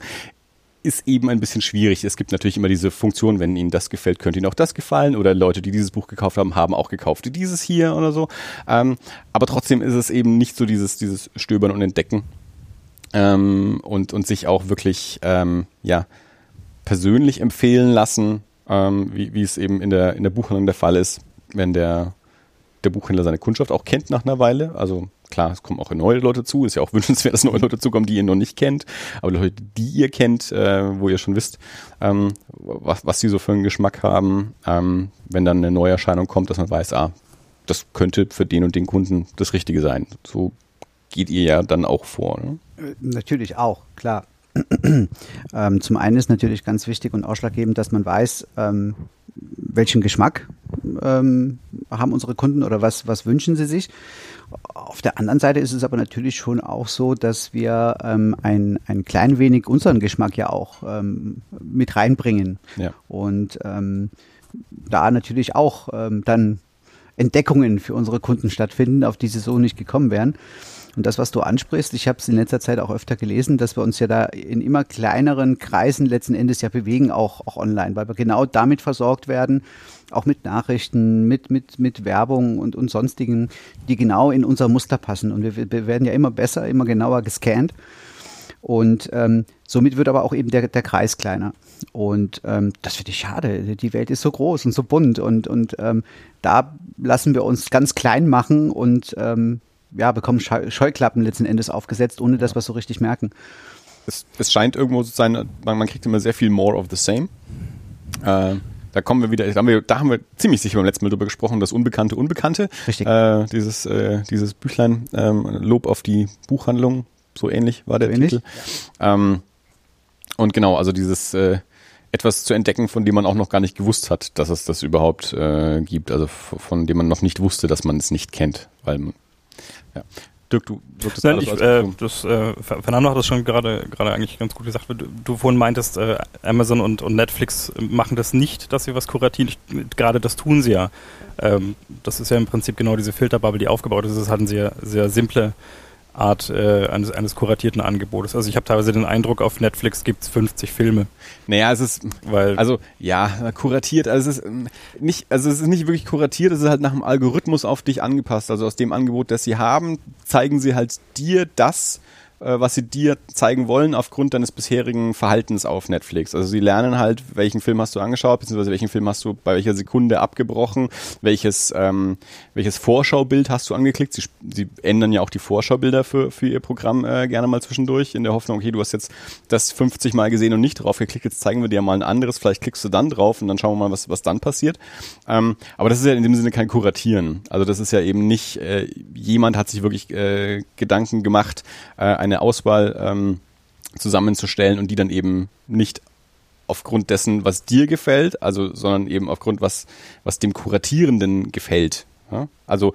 ist eben ein bisschen schwierig. Es gibt natürlich immer diese Funktion, wenn Ihnen das gefällt, könnte Ihnen auch das gefallen. Oder Leute, die dieses Buch gekauft haben, haben auch gekauft dieses hier oder so. Ähm, aber trotzdem ist es eben nicht so dieses, dieses Stöbern und Entdecken. Ähm, und, und sich auch wirklich ähm, ja, persönlich empfehlen lassen ähm, wie, wie es eben in der, in der Buchhandlung der Fall ist, wenn der, der Buchhändler seine Kundschaft auch kennt nach einer Weile. Also klar, es kommen auch neue Leute zu. Ist ja auch wünschenswert, dass neue Leute zukommen, die ihr noch nicht kennt. Aber Leute, die ihr kennt, äh, wo ihr schon wisst, ähm, was, was die so für einen Geschmack haben, ähm, wenn dann eine Neuerscheinung kommt, dass man weiß, ah, das könnte für den und den Kunden das Richtige sein. So geht ihr ja dann auch vor. Ne? Äh, natürlich auch, klar. ähm, zum einen ist natürlich ganz wichtig und ausschlaggebend, dass man weiß, ähm, welchen Geschmack ähm, haben unsere Kunden oder was, was wünschen sie sich. Auf der anderen Seite ist es aber natürlich schon auch so, dass wir ähm, ein, ein klein wenig unseren Geschmack ja auch ähm, mit reinbringen. Ja. Und ähm, da natürlich auch ähm, dann Entdeckungen für unsere Kunden stattfinden, auf die sie so nicht gekommen wären. Und das, was du ansprichst, ich habe es in letzter Zeit auch öfter gelesen, dass wir uns ja da in immer kleineren Kreisen letzten Endes ja bewegen, auch, auch online, weil wir genau damit versorgt werden, auch mit Nachrichten, mit, mit, mit Werbung und, und sonstigen, die genau in unser Muster passen. Und wir, wir werden ja immer besser, immer genauer gescannt. Und ähm, somit wird aber auch eben der, der Kreis kleiner. Und ähm, das finde ich schade. Die Welt ist so groß und so bunt und, und ähm, da lassen wir uns ganz klein machen und ähm, ja, bekommen Scheuklappen letzten Endes aufgesetzt, ohne dass wir es so richtig merken. Es, es scheint irgendwo zu sein, man, man, kriegt immer sehr viel more of the same. Äh, da kommen wir wieder, da haben wir, da haben wir ziemlich sicher beim letzten Mal drüber gesprochen, das Unbekannte Unbekannte. Richtig. Äh, dieses, äh, dieses Büchlein, ähm, Lob auf die Buchhandlung, so ähnlich war der so Titel. Ähm, und genau, also dieses äh, etwas zu entdecken, von dem man auch noch gar nicht gewusst hat, dass es das überhaupt äh, gibt, also von dem man noch nicht wusste, dass man es nicht kennt, weil man ja. Dirk, du wirktest Nein, ich, äh, das, äh, Fernando hat das schon gerade gerade eigentlich ganz gut gesagt. Du, du vorhin meintest, äh, Amazon und, und Netflix machen das nicht, dass sie was kuratieren. gerade das tun sie ja. Ähm, das ist ja im Prinzip genau diese Filterbubble, die aufgebaut ist. Das halt eine sehr, sehr simple Art äh, eines, eines kuratierten Angebotes. Also ich habe teilweise den Eindruck, auf Netflix gibt es 50 Filme. Naja, es ist, weil also ja, kuratiert, also es ist ähm, nicht, also es ist nicht wirklich kuratiert, es ist halt nach dem Algorithmus auf dich angepasst. Also aus dem Angebot, das sie haben, zeigen sie halt dir das, was sie dir zeigen wollen aufgrund deines bisherigen Verhaltens auf Netflix. Also sie lernen halt, welchen Film hast du angeschaut, beziehungsweise welchen Film hast du bei welcher Sekunde abgebrochen, welches, ähm, welches Vorschaubild hast du angeklickt. Sie, sie ändern ja auch die Vorschaubilder für, für ihr Programm äh, gerne mal zwischendurch, in der Hoffnung, okay, du hast jetzt das 50 Mal gesehen und nicht drauf geklickt, jetzt zeigen wir dir mal ein anderes, vielleicht klickst du dann drauf und dann schauen wir mal, was, was dann passiert. Ähm, aber das ist ja in dem Sinne kein Kuratieren. Also das ist ja eben nicht, äh, jemand hat sich wirklich äh, Gedanken gemacht, äh, eine Auswahl ähm, zusammenzustellen und die dann eben nicht aufgrund dessen, was dir gefällt, also, sondern eben aufgrund was, was dem Kuratierenden gefällt. Ja? Also,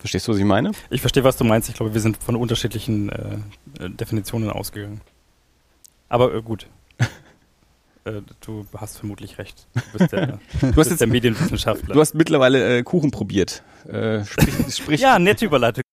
verstehst du, was ich meine? Ich verstehe, was du meinst. Ich glaube, wir sind von unterschiedlichen äh, Definitionen ausgegangen. Aber äh, gut. Äh, du hast vermutlich recht. Du bist der, du bist jetzt, der Medienwissenschaftler. Du hast mittlerweile äh, Kuchen probiert. Äh, sprich, sprich. ja, nette Überleitung.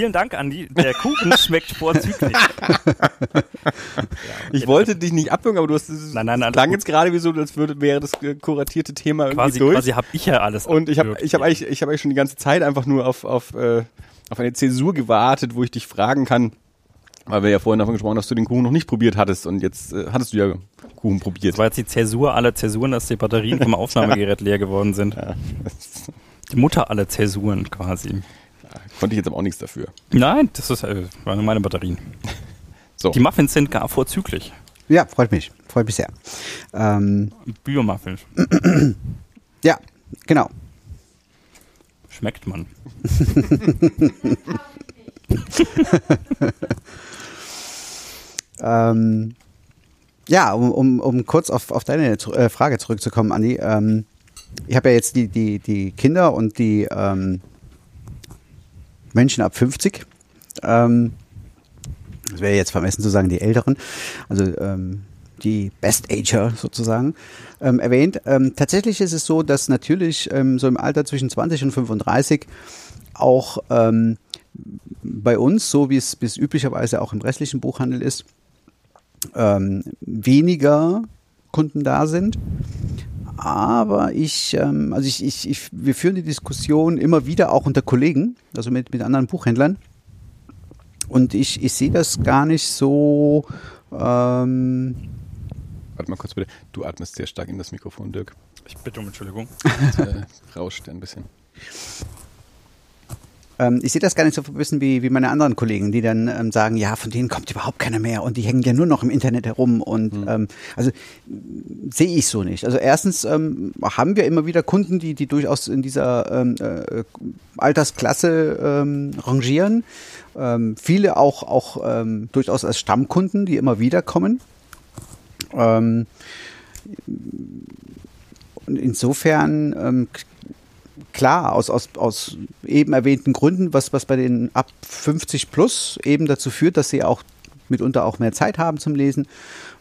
Vielen Dank, Andi. Der Kuchen schmeckt vorzüglich. ja, ich wollte dich nicht abwürgen, aber du hast nein, nein, nein, klang jetzt gerade wie so, als würde, wäre das kuratierte Thema irgendwie quasi, durch. Quasi habe ich ja alles. Und ich habe ich hab eigentlich, ich hab eigentlich schon die ganze Zeit einfach nur auf, auf, äh, auf eine Zäsur gewartet, wo ich dich fragen kann, weil wir ja vorhin davon gesprochen haben, dass du den Kuchen noch nicht probiert hattest und jetzt äh, hattest du ja Kuchen probiert. Das war jetzt die Zäsur aller Zäsuren, dass die Batterien vom Aufnahmegerät leer geworden sind. Ja. Die Mutter aller Zäsuren quasi. Konnte ich jetzt aber auch nichts dafür. Nein, das ist, äh, waren meine Batterien. So. Die Muffins sind gar vorzüglich. Ja, freut mich. Freut mich sehr. Ähm, Biomuffins. ja, genau. Schmeckt man. ähm, ja, um, um, um kurz auf, auf deine äh, Frage zurückzukommen, Andi. Ähm, ich habe ja jetzt die, die, die Kinder und die ähm, Menschen ab 50. Ähm, das wäre jetzt vermessen zu sagen, die Älteren, also ähm, die Best Ager sozusagen, ähm, erwähnt. Ähm, tatsächlich ist es so, dass natürlich ähm, so im Alter zwischen 20 und 35 auch ähm, bei uns, so wie es bis üblicherweise auch im restlichen Buchhandel ist, ähm, weniger Kunden da sind. Aber ich, ähm, also ich, ich, ich, wir führen die Diskussion immer wieder auch unter Kollegen, also mit, mit anderen Buchhändlern. Und ich, ich sehe das gar nicht so. Ähm Warte mal kurz bitte. Du atmest sehr stark in das Mikrofon, Dirk. Ich bitte um Entschuldigung. Das, äh, rauscht ein bisschen. Ähm, ich sehe das gar nicht so ein bisschen wie, wie meine anderen Kollegen, die dann ähm, sagen, ja, von denen kommt überhaupt keiner mehr und die hängen ja nur noch im Internet herum und mhm. ähm, also sehe ich so nicht. Also erstens ähm, haben wir immer wieder Kunden, die, die durchaus in dieser ähm, äh, Altersklasse ähm, rangieren. Ähm, viele auch, auch ähm, durchaus als Stammkunden, die immer wieder kommen. Ähm, insofern ähm, klar, aus, aus, aus eben erwähnten Gründen, was, was bei den ab 50 plus eben dazu führt, dass sie auch mitunter auch mehr Zeit haben zum Lesen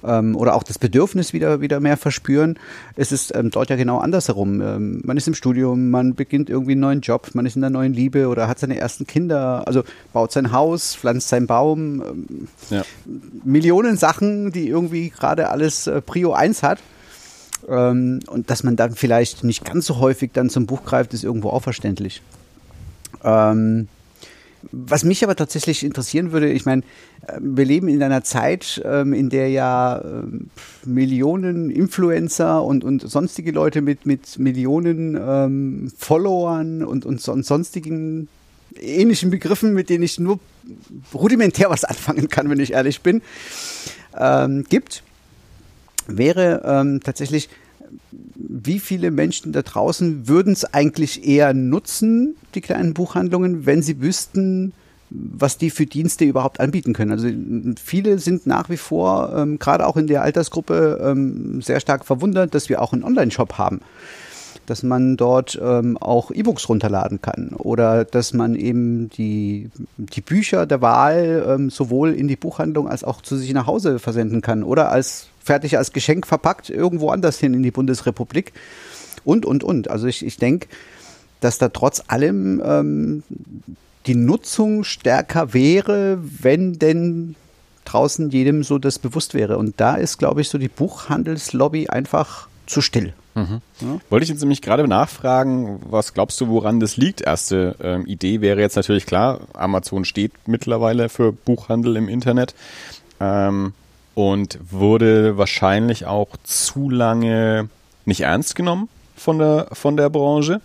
ähm, oder auch das Bedürfnis wieder, wieder mehr verspüren. Es ist ähm, dort ja genau andersherum. Ähm, man ist im Studium, man beginnt irgendwie einen neuen Job, man ist in der neuen Liebe oder hat seine ersten Kinder, also baut sein Haus, pflanzt seinen Baum. Ähm, ja. Millionen Sachen, die irgendwie gerade alles äh, Prio 1 hat. Ähm, und dass man dann vielleicht nicht ganz so häufig dann zum Buch greift, ist irgendwo auch verständlich. Ähm, was mich aber tatsächlich interessieren würde, ich meine, äh, wir leben in einer Zeit, ähm, in der ja ähm, Millionen Influencer und, und sonstige Leute mit, mit Millionen ähm, Followern und, und, und sonstigen ähnlichen Begriffen, mit denen ich nur rudimentär was anfangen kann, wenn ich ehrlich bin, ähm, gibt wäre ähm, tatsächlich, wie viele Menschen da draußen würden es eigentlich eher nutzen, die kleinen Buchhandlungen, wenn sie wüssten, was die für Dienste überhaupt anbieten können. Also viele sind nach wie vor, ähm, gerade auch in der Altersgruppe, ähm, sehr stark verwundert, dass wir auch einen Online-Shop haben dass man dort ähm, auch E-Books runterladen kann oder dass man eben die, die Bücher der Wahl ähm, sowohl in die Buchhandlung als auch zu sich nach Hause versenden kann oder als fertig als Geschenk verpackt irgendwo anders hin in die Bundesrepublik und, und, und. Also ich, ich denke, dass da trotz allem ähm, die Nutzung stärker wäre, wenn denn draußen jedem so das bewusst wäre. Und da ist, glaube ich, so die Buchhandelslobby einfach zu still. Mhm. Ja? Wollte ich jetzt nämlich gerade nachfragen, was glaubst du, woran das liegt? Erste ähm, Idee wäre jetzt natürlich klar, Amazon steht mittlerweile für Buchhandel im Internet ähm, und wurde wahrscheinlich auch zu lange nicht ernst genommen von der, von der Branche.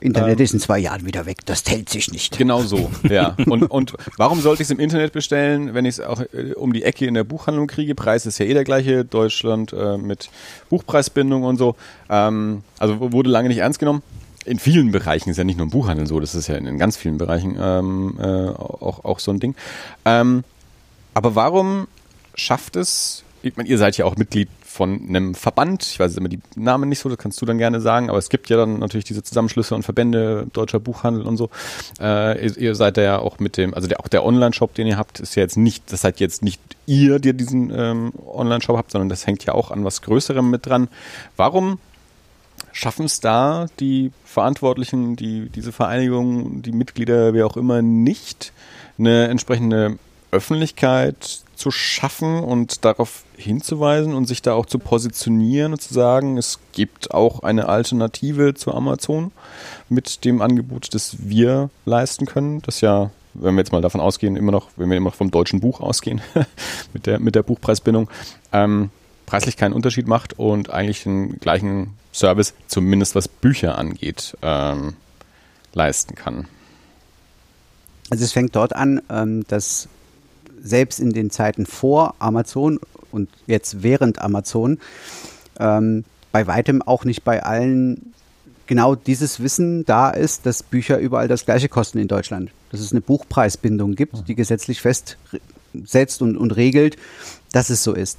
Internet ähm, ist in zwei Jahren wieder weg, das hält sich nicht. Genau so, ja. Und, und warum sollte ich es im Internet bestellen, wenn ich es auch äh, um die Ecke in der Buchhandlung kriege? Preis ist ja eh der gleiche, Deutschland äh, mit Buchpreisbindung und so. Ähm, also wurde lange nicht ernst genommen. In vielen Bereichen ist ja nicht nur im Buchhandel so, das ist ja in, in ganz vielen Bereichen ähm, äh, auch, auch so ein Ding. Ähm, aber warum schafft es, ich meine, ihr seid ja auch Mitglied von einem Verband, ich weiß immer die Namen nicht so, das kannst du dann gerne sagen, aber es gibt ja dann natürlich diese Zusammenschlüsse und Verbände, deutscher Buchhandel und so. Äh, ihr, ihr, seid ja auch mit dem, also der, auch der Online-Shop, den ihr habt, ist ja jetzt nicht, das seid jetzt nicht ihr, der diesen ähm, Online-Shop habt, sondern das hängt ja auch an was Größerem mit dran. Warum schaffen es da die Verantwortlichen, die, diese Vereinigung, die Mitglieder, wer auch immer, nicht, eine entsprechende Öffentlichkeit zu schaffen und darauf hinzuweisen und sich da auch zu positionieren und zu sagen, es gibt auch eine Alternative zu Amazon mit dem Angebot, das wir leisten können. Das ja, wenn wir jetzt mal davon ausgehen, immer noch, wenn wir immer noch vom deutschen Buch ausgehen, mit der, mit der Buchpreisbindung, ähm, preislich keinen Unterschied macht und eigentlich den gleichen Service, zumindest was Bücher angeht, ähm, leisten kann. Also es fängt dort an, ähm, dass selbst in den Zeiten vor Amazon und jetzt während Amazon ähm, bei weitem auch nicht bei allen genau dieses Wissen da ist, dass Bücher überall das gleiche kosten in Deutschland. Dass es eine Buchpreisbindung gibt, die gesetzlich festsetzt und, und regelt, dass es so ist.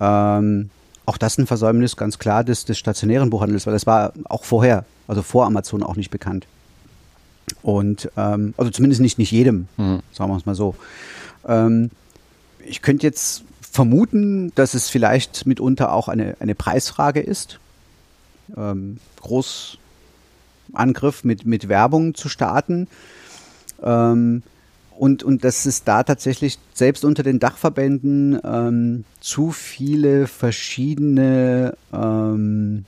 Ähm, auch das ein Versäumnis ganz klar des, des stationären Buchhandels, weil das war auch vorher, also vor Amazon auch nicht bekannt. Und ähm, also zumindest nicht, nicht jedem, mhm. sagen wir es mal so. Ähm, ich könnte jetzt vermuten, dass es vielleicht mitunter auch eine, eine Preisfrage ist. Ähm, Großangriff mit, mit Werbung zu starten. Ähm, und, und dass es da tatsächlich selbst unter den Dachverbänden ähm, zu viele verschiedene ähm,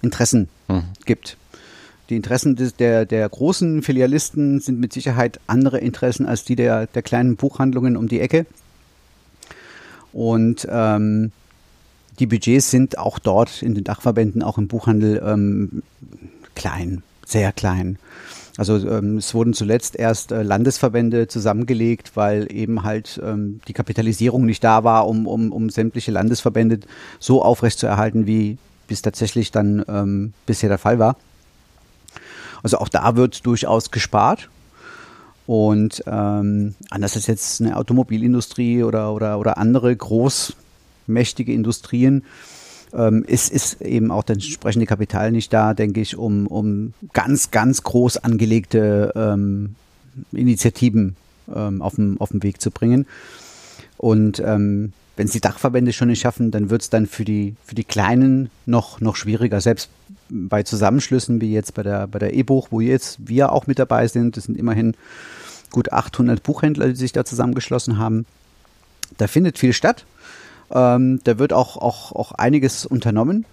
Interessen mhm. gibt. Die Interessen des, der, der großen Filialisten sind mit Sicherheit andere Interessen als die der, der kleinen Buchhandlungen um die Ecke. Und ähm, die Budgets sind auch dort in den Dachverbänden, auch im Buchhandel ähm, klein, sehr klein. Also ähm, es wurden zuletzt erst äh, Landesverbände zusammengelegt, weil eben halt ähm, die Kapitalisierung nicht da war, um, um, um sämtliche Landesverbände so aufrechtzuerhalten, wie bis tatsächlich dann ähm, bisher der Fall war. Also auch da wird durchaus gespart. Und ähm, anders als jetzt eine Automobilindustrie oder, oder, oder andere großmächtige Industrien, ähm, ist, ist eben auch das entsprechende Kapital nicht da, denke ich, um, um ganz, ganz groß angelegte ähm, Initiativen ähm, auf, den, auf den Weg zu bringen. Und ähm, wenn es die Dachverbände schon nicht schaffen, dann wird es dann für die, für die Kleinen noch, noch schwieriger. Selbst bei Zusammenschlüssen wie jetzt bei der, bei der E-Buch, wo jetzt wir auch mit dabei sind, das sind immerhin gut 800 Buchhändler, die sich da zusammengeschlossen haben. Da findet viel statt. Ähm, da wird auch, auch, auch einiges unternommen,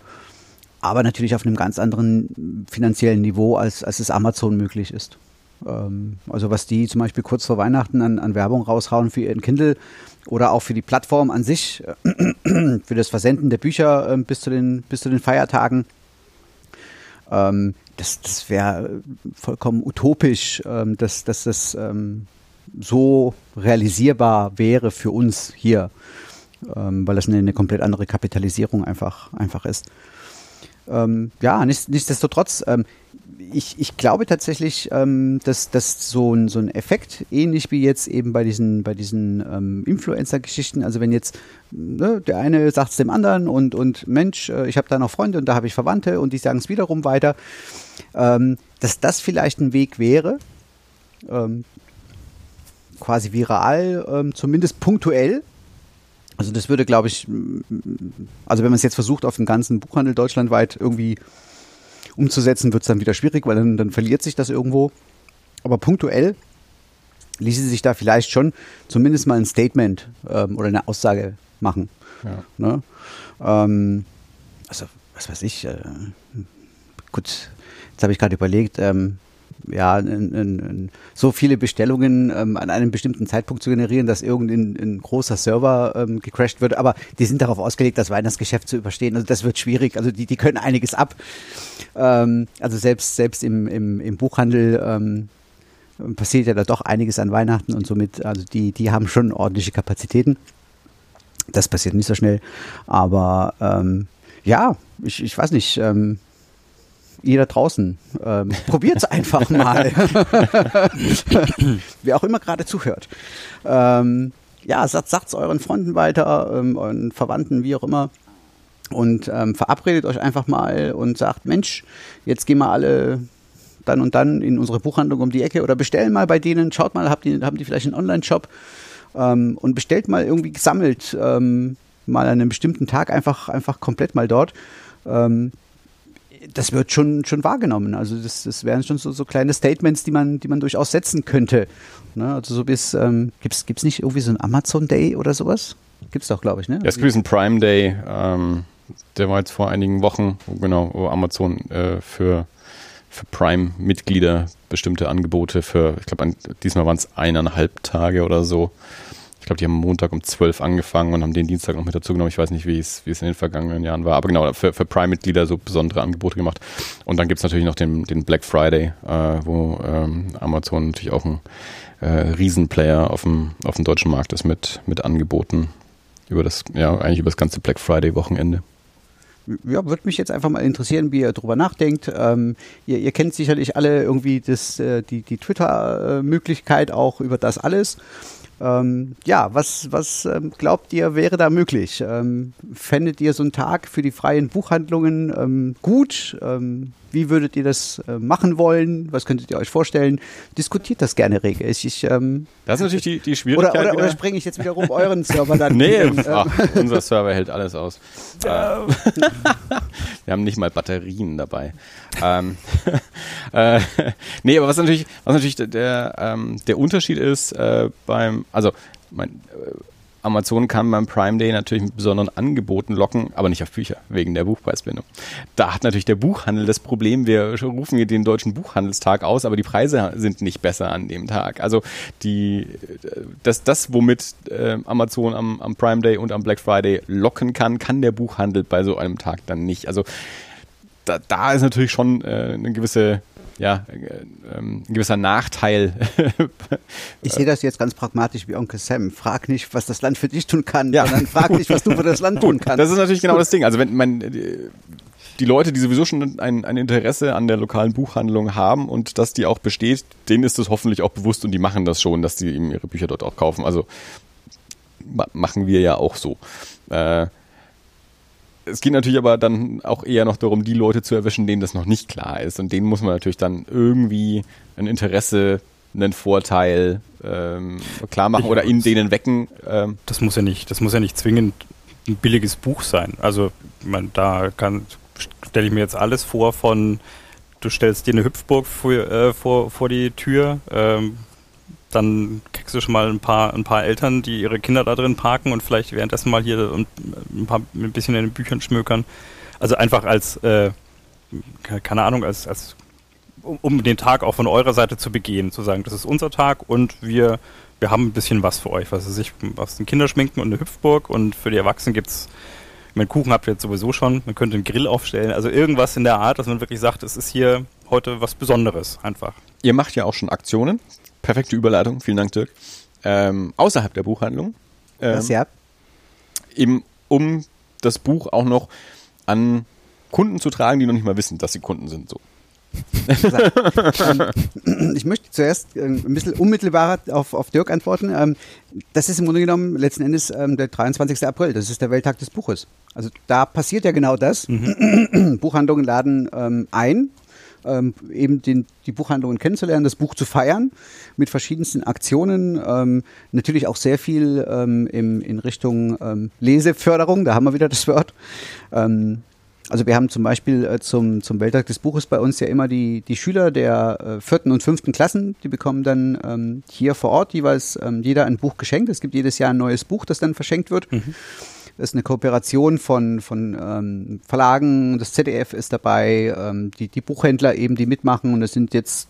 aber natürlich auf einem ganz anderen finanziellen Niveau, als, als es Amazon möglich ist. Ähm, also was die zum Beispiel kurz vor Weihnachten an, an Werbung raushauen für ihren Kindle oder auch für die Plattform an sich, für das Versenden der Bücher äh, bis, zu den, bis zu den Feiertagen, ähm, das, das wäre vollkommen utopisch, ähm, dass, dass das ähm, so realisierbar wäre für uns hier, ähm, weil das eine, eine, komplett andere Kapitalisierung einfach, einfach ist. Ähm, ja, nicht, nichtsdestotrotz, ähm, ich, ich glaube tatsächlich, ähm, dass, dass so, ein, so ein Effekt, ähnlich wie jetzt eben bei diesen, bei diesen ähm, Influencer-Geschichten, also wenn jetzt ne, der eine sagt es dem anderen und, und Mensch, äh, ich habe da noch Freunde und da habe ich Verwandte und die sagen es wiederum weiter, ähm, dass das vielleicht ein Weg wäre, ähm, quasi viral, ähm, zumindest punktuell. Also das würde, glaube ich, also wenn man es jetzt versucht, auf den ganzen Buchhandel deutschlandweit irgendwie umzusetzen, wird es dann wieder schwierig, weil dann, dann verliert sich das irgendwo. Aber punktuell ließe sich da vielleicht schon zumindest mal ein Statement ähm, oder eine Aussage machen. Ja. Ne? Ähm, also, was weiß ich, äh, gut, jetzt habe ich gerade überlegt, ähm, ja, in, in, so viele Bestellungen ähm, an einem bestimmten Zeitpunkt zu generieren, dass irgendein ein großer Server ähm, gecrashed wird. Aber die sind darauf ausgelegt, das Weihnachtsgeschäft zu überstehen. Also das wird schwierig. Also die, die können einiges ab. Ähm, also selbst, selbst im, im, im Buchhandel ähm, passiert ja da doch einiges an Weihnachten und somit, also die, die haben schon ordentliche Kapazitäten. Das passiert nicht so schnell. Aber ähm, ja, ich, ich weiß nicht. Ähm, da draußen, ähm, es einfach mal. Wer auch immer gerade zuhört. Ähm, ja, sagt es euren Freunden weiter, ähm, euren Verwandten, wie auch immer. Und ähm, verabredet euch einfach mal und sagt, Mensch, jetzt gehen wir alle dann und dann in unsere Buchhandlung um die Ecke oder bestellen mal bei denen, schaut mal, habt die, haben die vielleicht einen Online-Shop ähm, und bestellt mal irgendwie gesammelt, ähm, mal an einem bestimmten Tag einfach, einfach komplett mal dort. Ähm, das wird schon, schon wahrgenommen. Also das, das wären schon so, so kleine Statements, die man, die man durchaus setzen könnte. Ne? Also so bis, ähm, gibt's, gibt's nicht irgendwie so ein Amazon Day oder sowas? Gibt's doch, glaube ich, ne? Ja, es gibt einen Prime Day, ähm, der war jetzt vor einigen Wochen, genau, wo Amazon äh, für, für Prime-Mitglieder bestimmte Angebote für, ich glaube, diesmal waren es eineinhalb Tage oder so, ich glaube, die haben Montag um 12 angefangen und haben den Dienstag noch mit dazu genommen. Ich weiß nicht, wie es, wie es in den vergangenen Jahren war. Aber genau, für, für Prime-Mitglieder so besondere Angebote gemacht. Und dann gibt es natürlich noch den, den Black Friday, äh, wo ähm, Amazon natürlich auch ein äh, Riesenplayer auf dem, auf dem deutschen Markt ist mit, mit Angeboten über das, ja, eigentlich über das ganze Black Friday-Wochenende ja, würde mich jetzt einfach mal interessieren, wie ihr drüber nachdenkt. Ähm, ihr, ihr, kennt sicherlich alle irgendwie das, äh, die, die Twitter-Möglichkeit auch über das alles. Ähm, ja, was, was ähm, glaubt ihr, wäre da möglich? Ähm, fändet ihr so einen Tag für die freien Buchhandlungen ähm, gut? Ähm, wie würdet ihr das äh, machen wollen? Was könntet ihr euch vorstellen? Diskutiert das gerne rege. Ich, ich, ähm, das ist natürlich die, die Schwierigkeit. Oder, oder, oder sprenge ich jetzt wiederum euren Server dann? nee, in, ach, unser Server hält alles aus. Äh, wir haben nicht mal Batterien dabei. ähm, äh, nee, aber was natürlich, was natürlich der, ähm, der Unterschied ist äh, beim, also mein, äh, Amazon kann beim Prime Day natürlich mit besonderen Angeboten locken, aber nicht auf Bücher, wegen der Buchpreisbindung. Da hat natürlich der Buchhandel das Problem, wir rufen hier den deutschen Buchhandelstag aus, aber die Preise sind nicht besser an dem Tag. Also die, das, das womit äh, Amazon am, am Prime Day und am Black Friday locken kann, kann der Buchhandel bei so einem Tag dann nicht. Also da, da ist natürlich schon äh, eine gewisse ja, äh, ähm, ein gewisser Nachteil. ich sehe das jetzt ganz pragmatisch wie Onkel Sam. Frag nicht, was das Land für dich tun kann, ja. sondern frag nicht, was du für das Land tun kannst. Das ist natürlich genau das Ding. Also wenn man die Leute, die sowieso schon ein, ein Interesse an der lokalen Buchhandlung haben und dass die auch besteht, denen ist es hoffentlich auch bewusst und die machen das schon, dass die eben ihre Bücher dort auch kaufen. Also machen wir ja auch so. Äh, es geht natürlich aber dann auch eher noch darum, die Leute zu erwischen, denen das noch nicht klar ist. Und denen muss man natürlich dann irgendwie ein Interesse, einen Vorteil ähm, klar machen oder ihnen denen wecken. Ähm. Das muss ja nicht, das muss ja nicht zwingend ein billiges Buch sein. Also man, da kann stelle ich mir jetzt alles vor von du stellst dir eine Hüpfburg vor, äh, vor, vor die Tür, ähm, dann kriegst du schon mal ein paar, ein paar Eltern, die ihre Kinder da drin parken und vielleicht währenddessen mal hier ein, paar, ein bisschen in den Büchern schmökern. Also einfach als, äh, keine Ahnung, als, als um, um den Tag auch von eurer Seite zu begehen, zu sagen, das ist unser Tag und wir, wir haben ein bisschen was für euch, was weiß ich, was ein Kinderschminken und eine Hüpfburg und für die Erwachsenen gibt's mein Kuchen habt ihr jetzt sowieso schon. Man könnte einen Grill aufstellen. Also irgendwas in der Art, dass man wirklich sagt, es ist hier heute was Besonderes einfach. Ihr macht ja auch schon Aktionen. Perfekte Überleitung, vielen Dank, Dirk. Ähm, außerhalb der Buchhandlung. Ähm, das ja. Eben, um das Buch auch noch an Kunden zu tragen, die noch nicht mal wissen, dass sie Kunden sind. So. Ähm, ich möchte zuerst äh, ein bisschen unmittelbarer auf, auf Dirk antworten. Ähm, das ist im Grunde genommen letzten Endes ähm, der 23. April. Das ist der Welttag des Buches. Also da passiert ja genau das. Mhm. Buchhandlungen laden ein ähm, eben den, die Buchhandlungen kennenzulernen, das Buch zu feiern mit verschiedensten Aktionen. Ähm, natürlich auch sehr viel ähm, im, in Richtung ähm, Leseförderung, da haben wir wieder das Wort. Ähm, also wir haben zum Beispiel äh, zum, zum Welttag des Buches bei uns ja immer die, die Schüler der äh, vierten und fünften Klassen, die bekommen dann ähm, hier vor Ort jeweils ähm, jeder ein Buch geschenkt. Es gibt jedes Jahr ein neues Buch, das dann verschenkt wird. Mhm. Ist eine Kooperation von, von ähm, Verlagen, das ZDF ist dabei, ähm, die, die Buchhändler eben, die mitmachen und es sind jetzt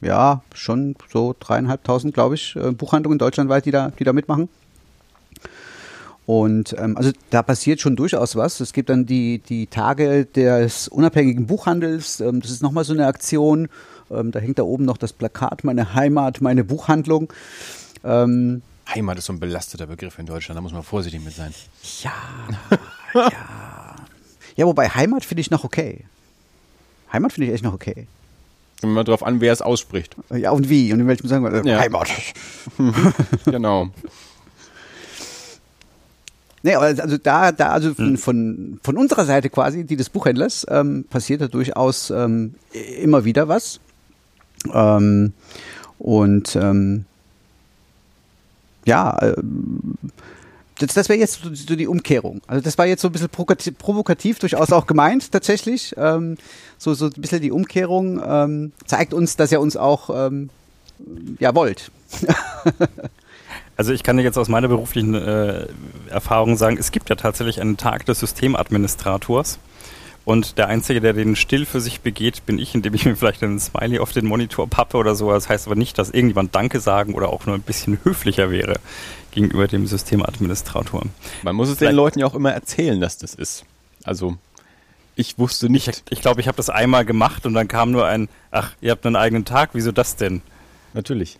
ja schon so dreieinhalbtausend, glaube ich, äh, Buchhandlungen deutschlandweit, die da, die da mitmachen. Und ähm, also da passiert schon durchaus was. Es gibt dann die, die Tage des unabhängigen Buchhandels. Ähm, das ist nochmal so eine Aktion. Ähm, da hängt da oben noch das Plakat, meine Heimat, meine Buchhandlung. Ähm, Heimat ist so ein belasteter Begriff in Deutschland, da muss man vorsichtig mit sein. Ja, ja. Ja, wobei Heimat finde ich noch okay. Heimat finde ich echt noch okay. Kommt immer drauf an, wer es ausspricht. Ja, und wie. Und in welchem sagen wir, äh, ja. Heimat. genau. Nee, also da, da also von, hm. von, von unserer Seite quasi, die des Buchhändlers, ähm, passiert da durchaus ähm, immer wieder was. Ähm, und ähm, ja, äh, das, das wäre jetzt so, die Umkehrung. Also das war jetzt so ein bisschen provokativ, provokativ durchaus auch gemeint tatsächlich. Ähm, so, so ein bisschen die Umkehrung ähm, zeigt uns, dass ihr uns auch ähm, ja wollt. also ich kann jetzt aus meiner beruflichen äh, Erfahrung sagen, es gibt ja tatsächlich einen Tag des Systemadministrators. Und der Einzige, der den still für sich begeht, bin ich, indem ich mir vielleicht einen Smiley auf den Monitor pappe oder so. Das heißt aber nicht, dass irgendjemand Danke sagen oder auch nur ein bisschen höflicher wäre gegenüber dem Systemadministrator. Man muss es vielleicht den Leuten ja auch immer erzählen, dass das ist. Also ich wusste nicht. Ich glaube, ich, glaub, ich habe das einmal gemacht und dann kam nur ein, ach, ihr habt einen eigenen Tag, wieso das denn? Natürlich.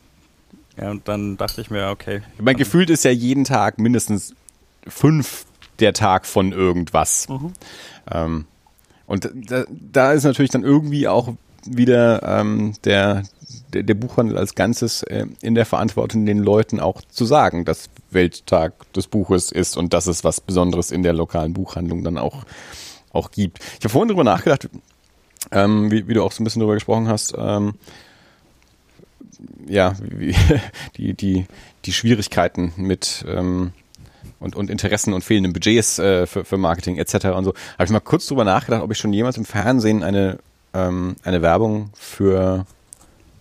Ja, und dann dachte ich mir, okay. Mein Gefühl ist ja jeden Tag mindestens fünf der Tag von irgendwas. Mhm. Ähm, und da, da ist natürlich dann irgendwie auch wieder ähm, der, der, der Buchhandel als Ganzes äh, in der Verantwortung, den Leuten auch zu sagen, dass Welttag des Buches ist und dass es was Besonderes in der lokalen Buchhandlung dann auch, auch gibt. Ich habe vorhin drüber nachgedacht, ähm, wie, wie du auch so ein bisschen drüber gesprochen hast, ähm, ja, wie, die, die, die Schwierigkeiten mit ähm, und, und Interessen und fehlenden Budgets äh, für, für Marketing etc. und so, habe ich mal kurz drüber nachgedacht, ob ich schon jemals im Fernsehen eine, ähm, eine Werbung für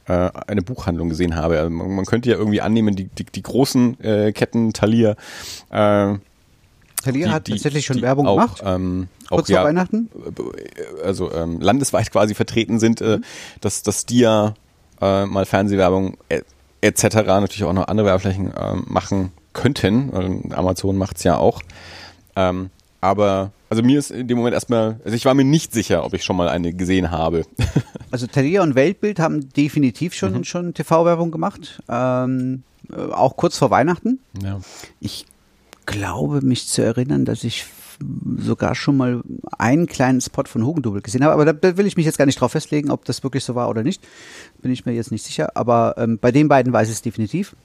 äh, eine Buchhandlung gesehen habe. Also man, man, könnte ja irgendwie annehmen, die, die, die großen äh, Ketten, Thalia, äh, Thalia hat die, tatsächlich schon Werbung auch, gemacht. Ähm, Kurz auch, vor ja, Weihnachten? Also ähm, landesweit quasi vertreten sind, äh, mhm. dass, dass die ja äh, mal Fernsehwerbung äh, etc. natürlich auch noch andere Werbeflächen äh, machen könnten. Amazon macht es ja auch. Ähm, aber also mir ist in dem Moment erstmal, also ich war mir nicht sicher, ob ich schon mal eine gesehen habe. also Thalia und Weltbild haben definitiv schon, mhm. schon TV-Werbung gemacht. Ähm, äh, auch kurz vor Weihnachten. Ja. Ich glaube mich zu erinnern, dass ich sogar schon mal einen kleinen Spot von Hugendubel gesehen habe, aber da, da, will ich mich jetzt gar nicht drauf festlegen, ob das wirklich so war oder nicht. Bin ich mir jetzt nicht sicher, aber ähm, bei den beiden weiß ich es definitiv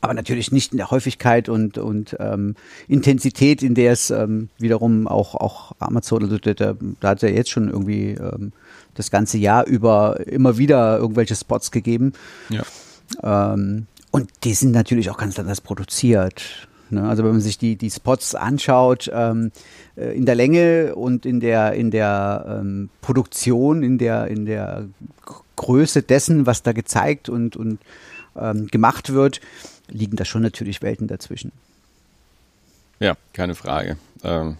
aber natürlich nicht in der Häufigkeit und, und ähm, Intensität, in der es ähm, wiederum auch, auch Amazon, also da, da, hat er jetzt schon irgendwie ähm, das ganze Jahr über immer wieder irgendwelche Spots gegeben. Ja. Ähm, und die sind natürlich auch ganz anders produziert. Ne? Also wenn man sich die, die Spots anschaut, ähm, äh, in der Länge und in der, in der ähm, Produktion, in der, in der Größe dessen, was da gezeigt und, und ähm, gemacht wird, liegen da schon natürlich Welten dazwischen. Ja, keine Frage. Ähm,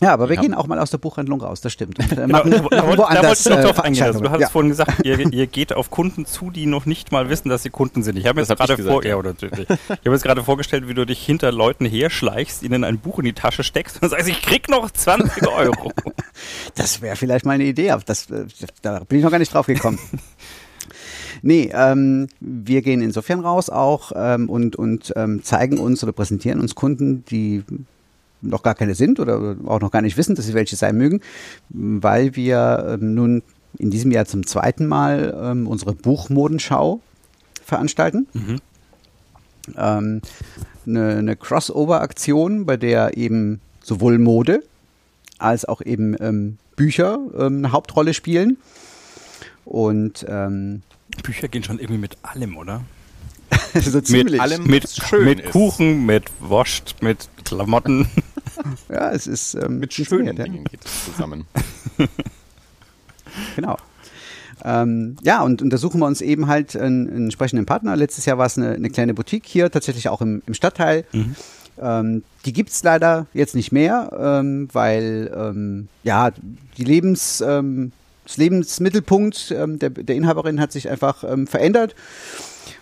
ja, aber wir gehen auch mal aus der Buchhandlung raus, das stimmt. Äh, genau, da, wollte ich noch drauf eingehen. Also, du hast ja. vorhin gesagt, ihr, ihr, geht auf Kunden zu, die noch nicht mal wissen, dass sie Kunden sind. Ich habe jetzt gerade vor, ja, oder, ich habe jetzt gerade vorgestellt, wie du dich hinter Leuten herschleichst, ihnen ein Buch in die Tasche steckst und sagst, ich krieg noch 20 Euro. das wäre vielleicht mal eine Idee, das, äh, da bin ich noch gar nicht drauf gekommen. Nee, ähm, wir gehen insofern raus auch ähm, und, und ähm, zeigen uns oder präsentieren uns Kunden, die noch gar keine sind oder auch noch gar nicht wissen, dass sie welche sein mögen, weil wir ähm, nun in diesem Jahr zum zweiten Mal ähm, unsere Buchmodenschau veranstalten. Mhm. Ähm, eine, eine Crossover-Aktion, bei der eben sowohl Mode als auch eben ähm, Bücher ähm, eine Hauptrolle spielen. Und ähm, Bücher gehen schon irgendwie mit allem, oder? so ziemlich. Mit allem, mit, mit Kuchen, mit Wurst, mit Klamotten. ja, es ist ähm, mit schönen Dingen geht es zusammen. genau. Ähm, ja, und, und da suchen wir uns eben halt einen, einen entsprechenden Partner. Letztes Jahr war es eine, eine, kleine Boutique hier, tatsächlich auch im, im Stadtteil. Mhm. Ähm, die gibt's leider jetzt nicht mehr, ähm, weil ähm, ja die Lebens, ähm, das Lebensmittelpunkt ähm, der, der Inhaberin hat sich einfach ähm, verändert.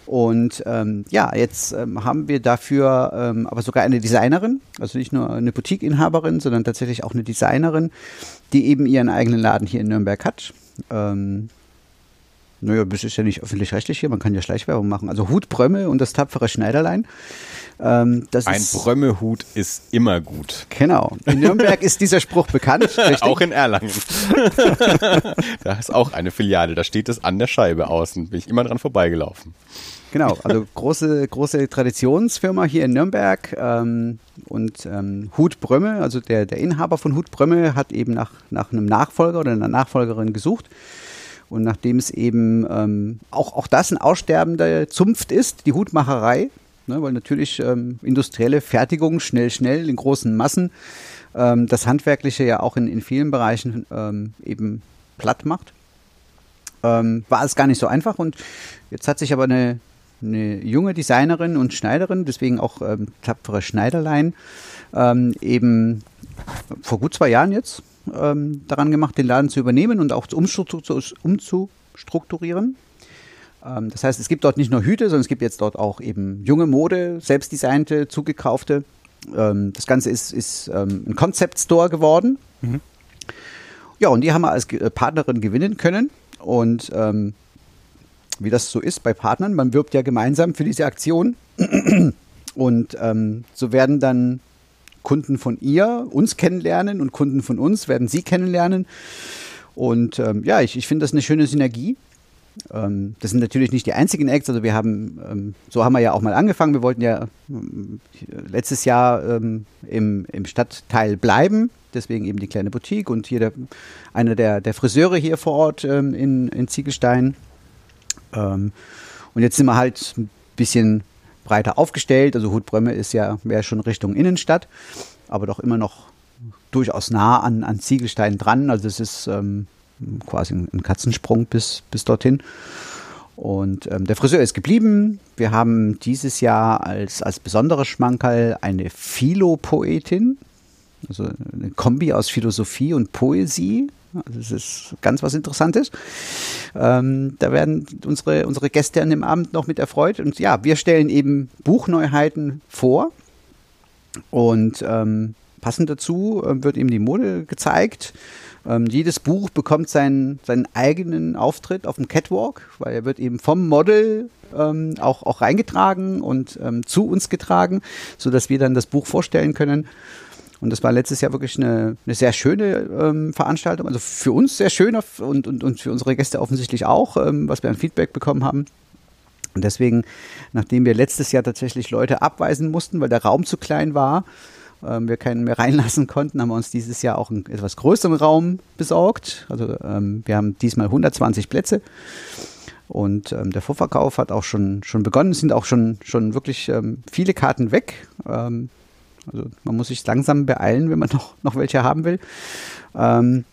Und ähm, ja, jetzt ähm, haben wir dafür ähm, aber sogar eine Designerin, also nicht nur eine Boutique-Inhaberin, sondern tatsächlich auch eine Designerin, die eben ihren eigenen Laden hier in Nürnberg hat. Ähm, naja, das ist ja nicht öffentlich-rechtlich hier, man kann ja Schleichwerbung machen. Also Hut Brömme und das tapfere Schneiderlein. Ähm, Ein Brömmehut ist immer gut. Genau. In Nürnberg ist dieser Spruch bekannt. auch in Erlangen. da ist auch eine Filiale, da steht es an der Scheibe außen. Bin ich immer dran vorbeigelaufen. Genau, also große, große Traditionsfirma hier in Nürnberg ähm, und ähm, Hut Brömme, also der, der Inhaber von Hut Brömme hat eben nach, nach einem Nachfolger oder einer Nachfolgerin gesucht. Und nachdem es eben ähm, auch, auch das ein aussterbender Zunft ist, die Hutmacherei, ne, weil natürlich ähm, industrielle Fertigung schnell, schnell in großen Massen ähm, das Handwerkliche ja auch in, in vielen Bereichen ähm, eben platt macht, ähm, war es gar nicht so einfach. Und jetzt hat sich aber eine, eine junge Designerin und Schneiderin, deswegen auch ähm, tapfere Schneiderlein, ähm, eben vor gut zwei Jahren jetzt ähm, daran gemacht, den Laden zu übernehmen und auch umzustrukturieren. Ähm, das heißt, es gibt dort nicht nur Hüte, sondern es gibt jetzt dort auch eben junge Mode, selbstdesignte, zugekaufte. Ähm, das Ganze ist, ist ähm, ein Concept Store geworden. Mhm. Ja, und die haben wir als äh, Partnerin gewinnen können. Und ähm, wie das so ist bei Partnern, man wirbt ja gemeinsam für diese Aktion. Und ähm, so werden dann Kunden von ihr uns kennenlernen und Kunden von uns werden sie kennenlernen. Und ähm, ja, ich, ich finde das eine schöne Synergie. Ähm, das sind natürlich nicht die einzigen Acts. Also wir haben, ähm, so haben wir ja auch mal angefangen. Wir wollten ja ähm, letztes Jahr ähm, im, im Stadtteil bleiben. Deswegen eben die kleine Boutique und hier der, einer der, der Friseure hier vor Ort ähm, in, in Ziegelstein. und jetzt sind wir halt ein bisschen breiter aufgestellt. Also Hutbrömme ist ja mehr schon Richtung Innenstadt, aber doch immer noch durchaus nah an, an Ziegelstein dran. Also es ist ähm, quasi ein Katzensprung bis, bis dorthin. Und ähm, der Friseur ist geblieben. Wir haben dieses Jahr als, als besonderes Schmankerl eine Philopoetin, also eine Kombi aus Philosophie und Poesie. Also das ist ganz was Interessantes. Ähm, da werden unsere, unsere Gäste an dem Abend noch mit erfreut. Und ja, wir stellen eben Buchneuheiten vor. Und ähm, passend dazu äh, wird eben die Mode gezeigt. Ähm, jedes Buch bekommt seinen, seinen eigenen Auftritt auf dem Catwalk, weil er wird eben vom Model ähm, auch, auch reingetragen und ähm, zu uns getragen, sodass wir dann das Buch vorstellen können. Und das war letztes Jahr wirklich eine, eine sehr schöne ähm, Veranstaltung. Also für uns sehr schön und, und, und für unsere Gäste offensichtlich auch, ähm, was wir an Feedback bekommen haben. Und deswegen, nachdem wir letztes Jahr tatsächlich Leute abweisen mussten, weil der Raum zu klein war, ähm, wir keinen mehr reinlassen konnten, haben wir uns dieses Jahr auch einen etwas größeren Raum besorgt. Also ähm, wir haben diesmal 120 Plätze. Und ähm, der Vorverkauf hat auch schon, schon begonnen. Es sind auch schon, schon wirklich ähm, viele Karten weg. Ähm, also man muss sich langsam beeilen, wenn man noch, noch welche haben will. Ähm,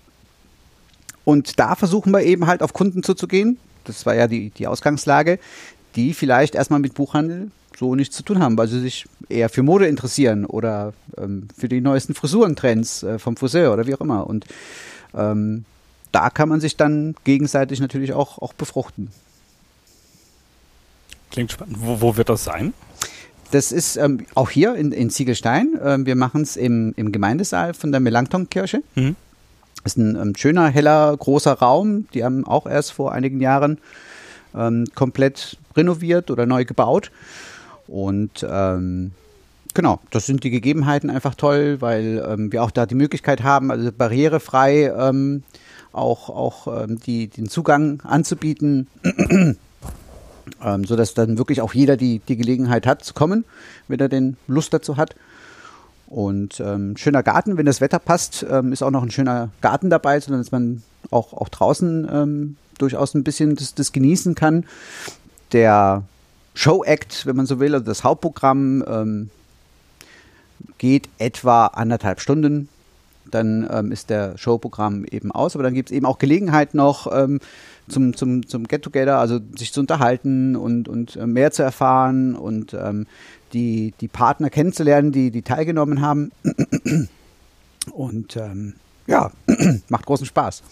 und da versuchen wir eben halt auf Kunden zuzugehen. Das war ja die, die Ausgangslage, die vielleicht erstmal mit Buchhandel so nichts zu tun haben, weil sie sich eher für Mode interessieren oder ähm, für die neuesten Frisurentrends äh, vom Friseur oder wie auch immer. Und ähm, da kann man sich dann gegenseitig natürlich auch, auch befruchten. Klingt spannend. Wo, wo wird das sein? Das ist ähm, auch hier in, in Ziegelstein. Ähm, wir machen es im, im Gemeindesaal von der Melanchthon-Kirche. Mhm. Das ist ein ähm, schöner, heller, großer Raum. Die haben auch erst vor einigen Jahren ähm, komplett renoviert oder neu gebaut. Und ähm, genau, das sind die Gegebenheiten einfach toll, weil ähm, wir auch da die Möglichkeit haben, also barrierefrei ähm, auch, auch ähm, die, den Zugang anzubieten, ähm, sodass dann wirklich auch jeder die, die Gelegenheit hat zu kommen, wenn er den Lust dazu hat. Und ähm, schöner Garten, wenn das Wetter passt, ähm, ist auch noch ein schöner Garten dabei, sodass man auch, auch draußen ähm, durchaus ein bisschen das, das genießen kann. Der Show-Act, wenn man so will, also das Hauptprogramm ähm, geht etwa anderthalb Stunden. Dann ähm, ist der Showprogramm eben aus, aber dann gibt es eben auch Gelegenheit noch ähm, zum, zum, zum Get-Together, also sich zu unterhalten und, und äh, mehr zu erfahren und ähm, die, die Partner kennenzulernen, die, die teilgenommen haben. Und ähm, ja, macht großen Spaß.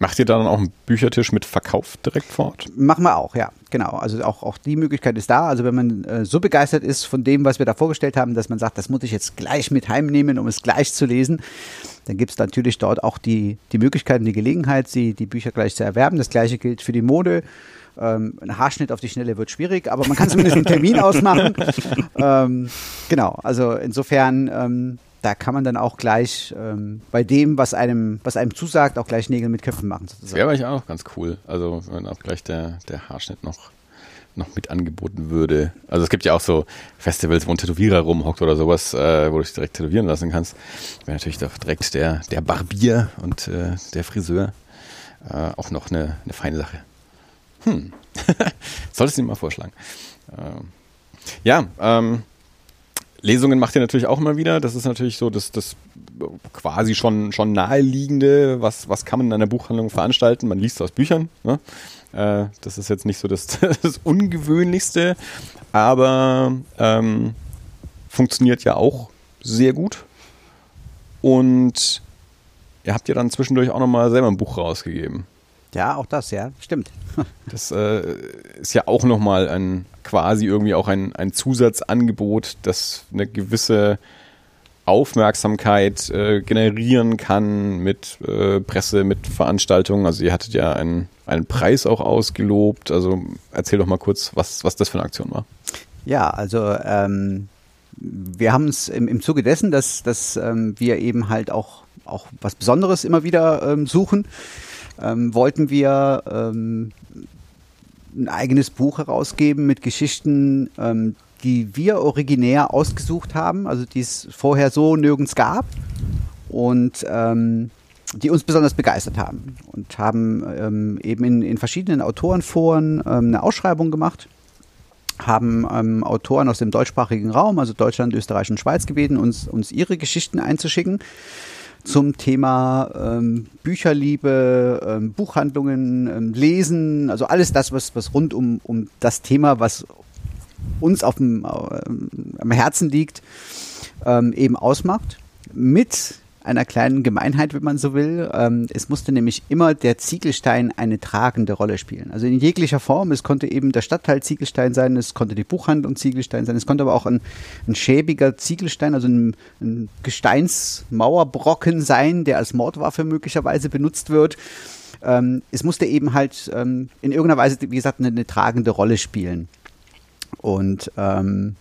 Macht ihr da dann auch einen Büchertisch mit Verkauf direkt vor Ort? Machen wir auch, ja, genau. Also auch, auch die Möglichkeit ist da. Also wenn man äh, so begeistert ist von dem, was wir da vorgestellt haben, dass man sagt, das muss ich jetzt gleich mit heimnehmen, um es gleich zu lesen, dann gibt es natürlich dort auch die, die Möglichkeit und die Gelegenheit, die, die Bücher gleich zu erwerben. Das gleiche gilt für die Mode. Ähm, ein Haarschnitt auf die Schnelle wird schwierig, aber man kann zumindest einen Termin ausmachen. Ähm, genau, also insofern ähm, da kann man dann auch gleich ähm, bei dem, was einem, was einem zusagt, auch gleich Nägel mit Köpfen machen. Sozusagen. Das wäre eigentlich auch ganz cool. Also wenn auch gleich der, der Haarschnitt noch, noch mit angeboten würde. Also es gibt ja auch so Festivals, wo ein Tätowierer rumhockt oder sowas, äh, wo du dich direkt tätowieren lassen kannst. Wäre natürlich doch direkt der, der Barbier und äh, der Friseur äh, auch noch eine, eine feine Sache. Hm. Solltest du ihm mal vorschlagen. Ähm. Ja, ähm, Lesungen macht ihr natürlich auch immer wieder. Das ist natürlich so das, das quasi schon, schon naheliegende. Was, was kann man in einer Buchhandlung veranstalten? Man liest aus Büchern. Ne? Äh, das ist jetzt nicht so das, das Ungewöhnlichste, aber ähm, funktioniert ja auch sehr gut. Und ihr habt ja dann zwischendurch auch nochmal selber ein Buch rausgegeben. Ja, auch das, ja, stimmt. Das äh, ist ja auch nochmal ein quasi irgendwie auch ein, ein Zusatzangebot, das eine gewisse Aufmerksamkeit äh, generieren kann mit äh, Presse, mit Veranstaltungen. Also ihr hattet ja einen, einen Preis auch ausgelobt. Also erzähl doch mal kurz, was, was das für eine Aktion war. Ja, also ähm, wir haben es im, im Zuge dessen, dass, dass ähm, wir eben halt auch, auch was Besonderes immer wieder ähm, suchen ähm, wollten wir ähm, ein eigenes Buch herausgeben mit Geschichten, ähm, die wir originär ausgesucht haben, also die es vorher so nirgends gab und ähm, die uns besonders begeistert haben und haben ähm, eben in, in verschiedenen Autorenforen ähm, eine Ausschreibung gemacht haben ähm, Autoren aus dem deutschsprachigen Raum, also Deutschland, Österreich und Schweiz gebeten, uns, uns ihre Geschichten einzuschicken zum Thema ähm, Bücherliebe, ähm, Buchhandlungen, ähm, Lesen, also alles das, was, was rund um, um das Thema, was uns auf dem, äh, am Herzen liegt, ähm, eben ausmacht. Mit einer kleinen Gemeinheit, wenn man so will. Ähm, es musste nämlich immer der Ziegelstein eine tragende Rolle spielen. Also in jeglicher Form. Es konnte eben der Stadtteil Ziegelstein sein, es konnte die Buchhandlung Ziegelstein sein, es konnte aber auch ein, ein schäbiger Ziegelstein, also ein, ein Gesteinsmauerbrocken sein, der als Mordwaffe möglicherweise benutzt wird. Ähm, es musste eben halt ähm, in irgendeiner Weise, wie gesagt, eine, eine tragende Rolle spielen. Und ähm,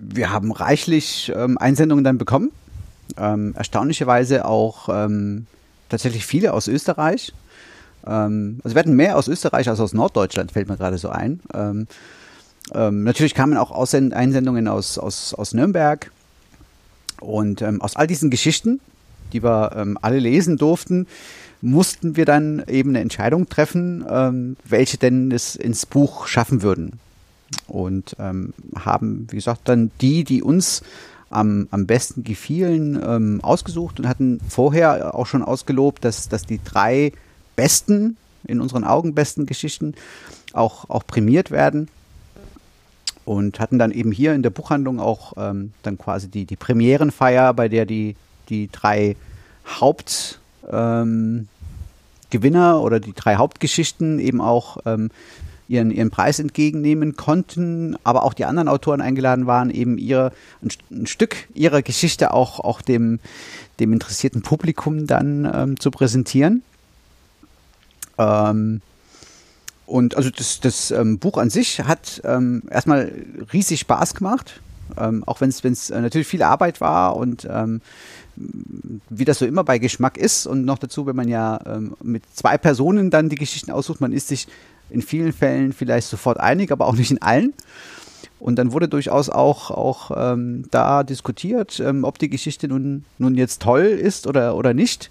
wir haben reichlich ähm, Einsendungen dann bekommen ähm, erstaunlicherweise auch ähm, tatsächlich viele aus Österreich. Ähm, also hatten mehr aus Österreich als aus Norddeutschland, fällt mir gerade so ein. Ähm, ähm, natürlich kamen auch Aussend Einsendungen aus, aus, aus Nürnberg. Und ähm, aus all diesen Geschichten, die wir alle lesen durften, mussten wir dann eben eine Entscheidung treffen, welche denn es ins Buch schaffen würden. Und haben, wie gesagt, dann die, die uns am, am besten gefielen, ähm, ausgesucht und hatten vorher auch schon ausgelobt, dass, dass die drei besten, in unseren Augen besten Geschichten auch, auch prämiert werden. Und hatten dann eben hier in der Buchhandlung auch ähm, dann quasi die, die Premierenfeier, bei der die, die drei Hauptgewinner ähm, oder die drei Hauptgeschichten eben auch ähm, ihren, ihren Preis entgegennehmen konnten, aber auch die anderen Autoren eingeladen waren, eben ihr, ein, ein Stück ihrer Geschichte auch, auch dem, dem interessierten Publikum dann ähm, zu präsentieren. Ähm, und also das, das ähm, Buch an sich hat ähm, erstmal riesig Spaß gemacht. ähm, auch wenn es äh, natürlich viel Arbeit war und ähm, wie das so immer bei Geschmack ist und noch dazu, wenn man ja ähm, mit zwei Personen dann die Geschichten aussucht, man ist sich in vielen Fällen vielleicht sofort einig, aber auch nicht in allen. Und dann wurde durchaus auch, auch ähm, da diskutiert, ähm, ob die Geschichte nun, nun jetzt toll ist oder, oder nicht.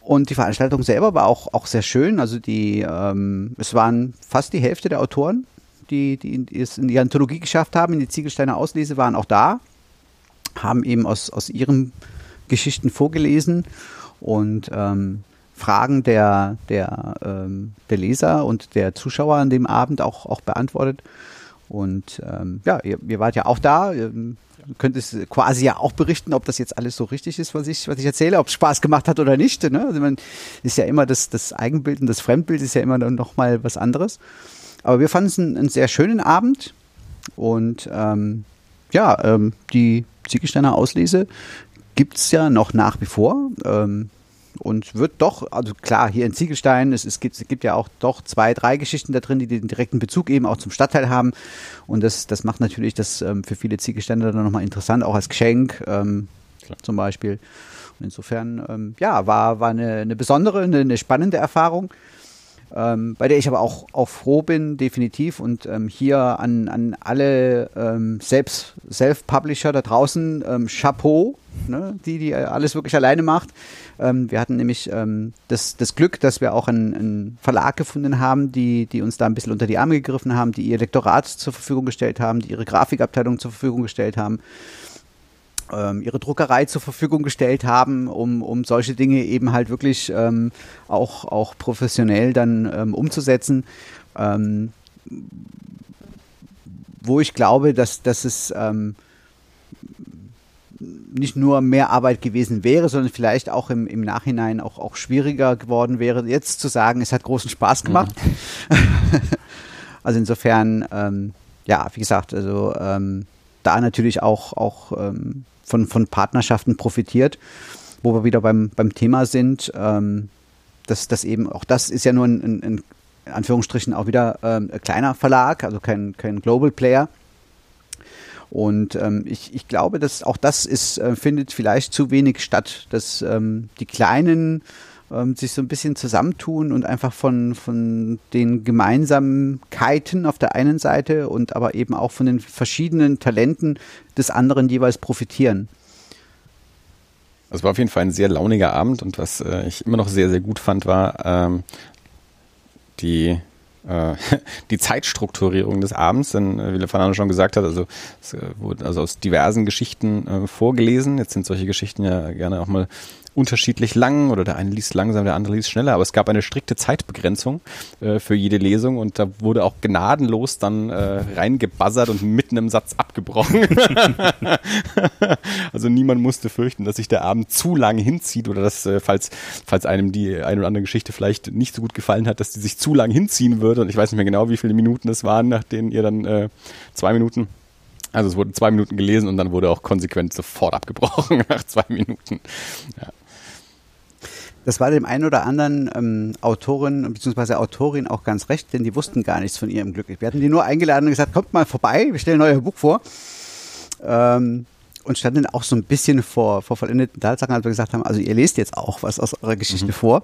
Und die Veranstaltung selber war auch, auch sehr schön. Also die, ähm, es waren fast die Hälfte der Autoren, die, die es in die Anthologie geschafft haben, in die Ziegelsteiner Auslese, waren auch da, haben eben aus, aus ihren Geschichten vorgelesen und ähm, Fragen der, der, ähm, der Leser und der Zuschauer an dem Abend auch, auch beantwortet. Und ähm, ja, ihr, ihr wart ja auch da. Ihr könnt es quasi ja auch berichten, ob das jetzt alles so richtig ist, was ich, was ich erzähle, ob es Spaß gemacht hat oder nicht. Ne? Also man ist ja immer das, das Eigenbild und das Fremdbild ist ja immer noch mal was anderes. Aber wir fanden es einen, einen sehr schönen Abend und ähm, ja, ähm, die Ziegelsteiner Auslese gibt es ja noch nach wie vor. Ähm, und wird doch, also klar, hier in Ziegelstein, es, es, gibt, es gibt ja auch doch zwei, drei Geschichten da drin, die den direkten Bezug eben auch zum Stadtteil haben. Und das, das macht natürlich das ähm, für viele Ziegelsteine dann nochmal interessant, auch als Geschenk ähm, zum Beispiel. Und insofern, ähm, ja, war, war eine, eine besondere, eine, eine spannende Erfahrung ähm, bei der ich aber auch, auch froh bin, definitiv. Und ähm, hier an, an alle ähm, Selbst, Self-Publisher da draußen, ähm, Chapeau, ne, die, die alles wirklich alleine macht. Ähm, wir hatten nämlich ähm, das, das Glück, dass wir auch einen, einen Verlag gefunden haben, die, die uns da ein bisschen unter die Arme gegriffen haben, die ihr Lektorat zur Verfügung gestellt haben, die ihre Grafikabteilung zur Verfügung gestellt haben ähm, ihre Druckerei zur Verfügung gestellt haben, um, um solche Dinge eben halt wirklich ähm, auch, auch professionell dann ähm, umzusetzen. Ähm, wo ich glaube, dass, dass es ähm, nicht nur mehr Arbeit gewesen wäre, sondern vielleicht auch im, im Nachhinein auch, auch schwieriger geworden wäre, jetzt zu sagen, es hat großen Spaß gemacht. Mhm. also insofern, ähm, ja, wie gesagt, also ähm, da natürlich auch, auch ähm, von, von Partnerschaften profitiert, wo wir wieder beim, beim Thema sind. Ähm, dass das eben, auch das ist ja nur ein, ein, ein in Anführungsstrichen auch wieder ähm, ein kleiner Verlag, also kein, kein Global Player. Und ähm, ich, ich glaube, dass auch das ist, äh, findet vielleicht zu wenig statt, dass ähm, die kleinen ähm, sich so ein bisschen zusammentun und einfach von, von den Gemeinsamkeiten auf der einen Seite und aber eben auch von den verschiedenen Talenten des anderen jeweils profitieren. Es war auf jeden Fall ein sehr launiger Abend und was äh, ich immer noch sehr, sehr gut fand, war ähm, die äh, die Zeitstrukturierung des Abends, denn äh, wie Fernando schon gesagt hat, also es äh, wurde also aus diversen Geschichten äh, vorgelesen. Jetzt sind solche Geschichten ja gerne auch mal unterschiedlich lang oder der eine liest langsam, der andere liest schneller, aber es gab eine strikte Zeitbegrenzung äh, für jede Lesung und da wurde auch gnadenlos dann äh, reingebuzzert und mitten im Satz abgebrochen. also niemand musste fürchten, dass sich der Abend zu lange hinzieht oder dass, äh, falls, falls einem die eine oder andere Geschichte vielleicht nicht so gut gefallen hat, dass die sich zu lang hinziehen würde und ich weiß nicht mehr genau, wie viele Minuten es waren, nach denen ihr dann äh, zwei Minuten also es wurde zwei Minuten gelesen und dann wurde auch konsequent sofort abgebrochen nach zwei Minuten. Ja. Das war dem einen oder anderen ähm, Autorin bzw. Autorin auch ganz recht, denn die wussten gar nichts von ihrem Glück. Wir hatten die nur eingeladen und gesagt, kommt mal vorbei, wir stellen euer Buch vor. Ähm, und standen auch so ein bisschen vor, vor vollendeten Tatsachen, als wir gesagt haben, also ihr lest jetzt auch was aus eurer Geschichte mhm. vor.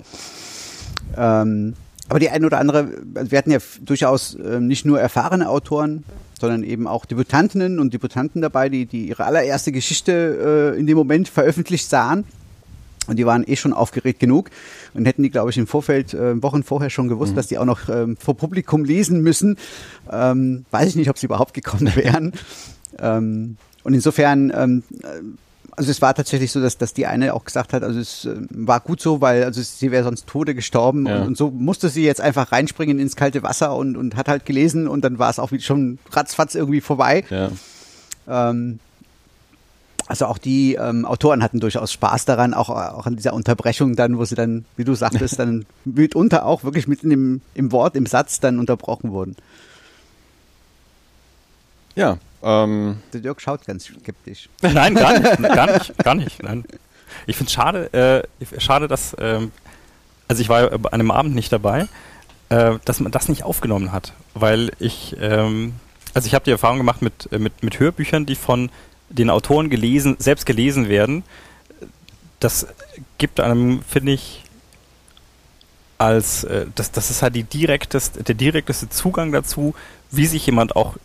Ähm, aber die eine oder andere, wir hatten ja durchaus äh, nicht nur erfahrene Autoren, sondern eben auch Debütantinnen und Debutanten dabei, die, die ihre allererste Geschichte äh, in dem Moment veröffentlicht sahen. Und die waren eh schon aufgeregt genug und hätten die, glaube ich, im Vorfeld, äh, Wochen vorher schon gewusst, mhm. dass die auch noch ähm, vor Publikum lesen müssen. Ähm, weiß ich nicht, ob sie überhaupt gekommen wären. ähm, und insofern, ähm, also es war tatsächlich so, dass, dass die eine auch gesagt hat, also es äh, war gut so, weil also sie wäre sonst Tode gestorben ja. und, und, so musste sie jetzt einfach reinspringen ins kalte Wasser und, und hat halt gelesen und dann war es auch schon ratzfatz irgendwie vorbei. Ja. Ähm, also auch die ähm, Autoren hatten durchaus Spaß daran, auch, auch an dieser Unterbrechung dann, wo sie dann, wie du sagtest, dann mitunter auch wirklich mitten im, im Wort, im Satz dann unterbrochen wurden. Ja. Ähm. Der Dirk schaut ganz skeptisch. Nein, gar nicht, gar nicht, gar nicht. Nein. Ich finde es schade, äh, schade, dass, ähm, also ich war an einem Abend nicht dabei, äh, dass man das nicht aufgenommen hat, weil ich ähm, Also ich habe die Erfahrung gemacht mit, mit, mit Hörbüchern, die von den Autoren gelesen, selbst gelesen werden. Das gibt einem, finde ich, als äh, das, das ist halt die direkteste, der direkteste Zugang dazu, wie sich jemand auch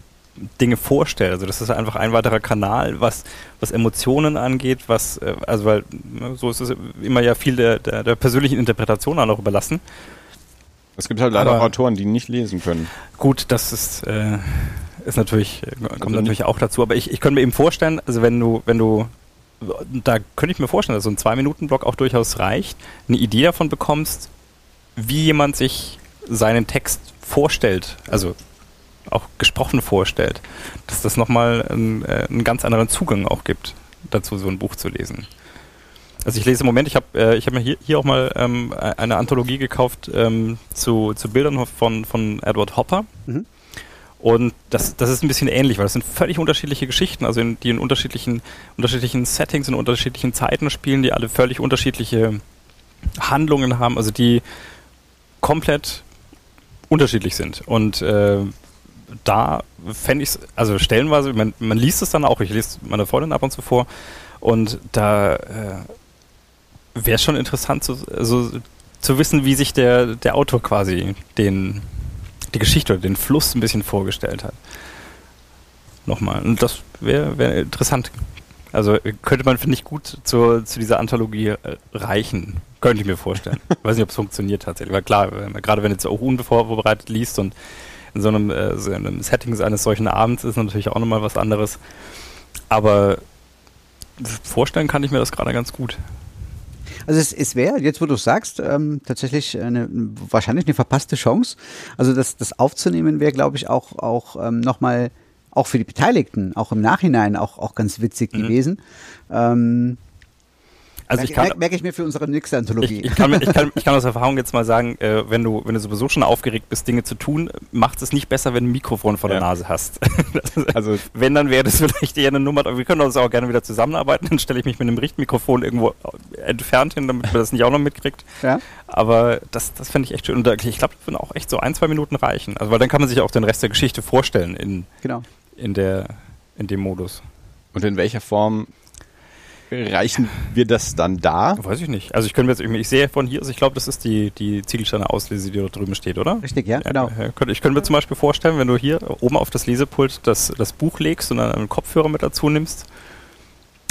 Dinge vorstellt. Also das ist einfach ein weiterer Kanal, was, was Emotionen angeht, was, äh, also weil ne, so ist es immer ja viel der, der, der persönlichen Interpretation auch noch überlassen. Es gibt halt leider Aber auch Autoren, die nicht lesen können. Gut, das ist, äh, ist natürlich, äh, kommt also natürlich auch dazu. Aber ich, ich könnte mir eben vorstellen, also wenn du, wenn du, da könnte ich mir vorstellen, dass so ein Zwei-Minuten-Block auch durchaus reicht, eine Idee davon bekommst, wie jemand sich seinen Text vorstellt, also auch gesprochen vorstellt, dass das nochmal einen, äh, einen ganz anderen Zugang auch gibt, dazu so ein Buch zu lesen. Also ich lese im Moment, ich habe äh, ich hab mir hier, hier auch mal ähm, eine Anthologie gekauft ähm, zu, zu Bildern von, von Edward Hopper. Mhm. Und das, das ist ein bisschen ähnlich, weil das sind völlig unterschiedliche Geschichten, also in, die in unterschiedlichen, unterschiedlichen Settings, in unterschiedlichen Zeiten spielen, die alle völlig unterschiedliche Handlungen haben, also die komplett unterschiedlich sind. Und äh, da fände ich es, also stellenweise, man, man liest es dann auch, ich lese meine Freundin ab und zu vor, und da äh, wäre schon interessant zu, also, zu wissen, wie sich der, der Autor quasi den, die Geschichte oder den Fluss ein bisschen vorgestellt hat. Nochmal. Und das wäre wär interessant. Also könnte man, finde ich, gut zu, zu dieser Anthologie äh, reichen. Könnte ich mir vorstellen. Ich weiß nicht, ob es funktioniert tatsächlich. Weil klar, gerade wenn du jetzt auch unvorbereitet liest und in so einem, äh, so einem Setting eines solchen Abends ist natürlich auch nochmal was anderes. Aber vorstellen kann ich mir das gerade ganz gut. Also es, es wäre, jetzt wo du sagst, ähm, tatsächlich eine, wahrscheinlich eine verpasste Chance. Also das, das aufzunehmen wäre, glaube ich, auch, auch ähm, nochmal, auch für die Beteiligten, auch im Nachhinein auch, auch ganz witzig mhm. gewesen. Ähm, also ich kann, merke ich mir für unsere nächste Anthologie. Ich, ich, kann, ich, kann, ich kann aus Erfahrung jetzt mal sagen, äh, wenn du wenn du sowieso schon aufgeregt bist, Dinge zu tun, macht es nicht besser, wenn du ein Mikrofon vor der Nase hast. also wenn, dann wäre das vielleicht eher eine Nummer, aber wir können uns auch gerne wieder zusammenarbeiten, dann stelle ich mich mit einem Richtmikrofon irgendwo entfernt hin, damit man das nicht auch noch mitkriegt. Ja. Aber das, das fände ich echt schön. Und ich glaube, das würden auch echt so ein, zwei Minuten reichen. Also weil dann kann man sich auch den Rest der Geschichte vorstellen in, genau. in, der, in dem Modus. Und in welcher Form reichen wir das dann da? Weiß ich nicht. Also ich könnte jetzt irgendwie, ich sehe von hier, also ich glaube, das ist die, die Ziegelsteine Auslese, die dort drüben steht, oder? Richtig, ja, genau. ich könnte mir zum Beispiel vorstellen, wenn du hier oben auf das Lesepult das, das Buch legst und dann einen Kopfhörer mit dazu nimmst.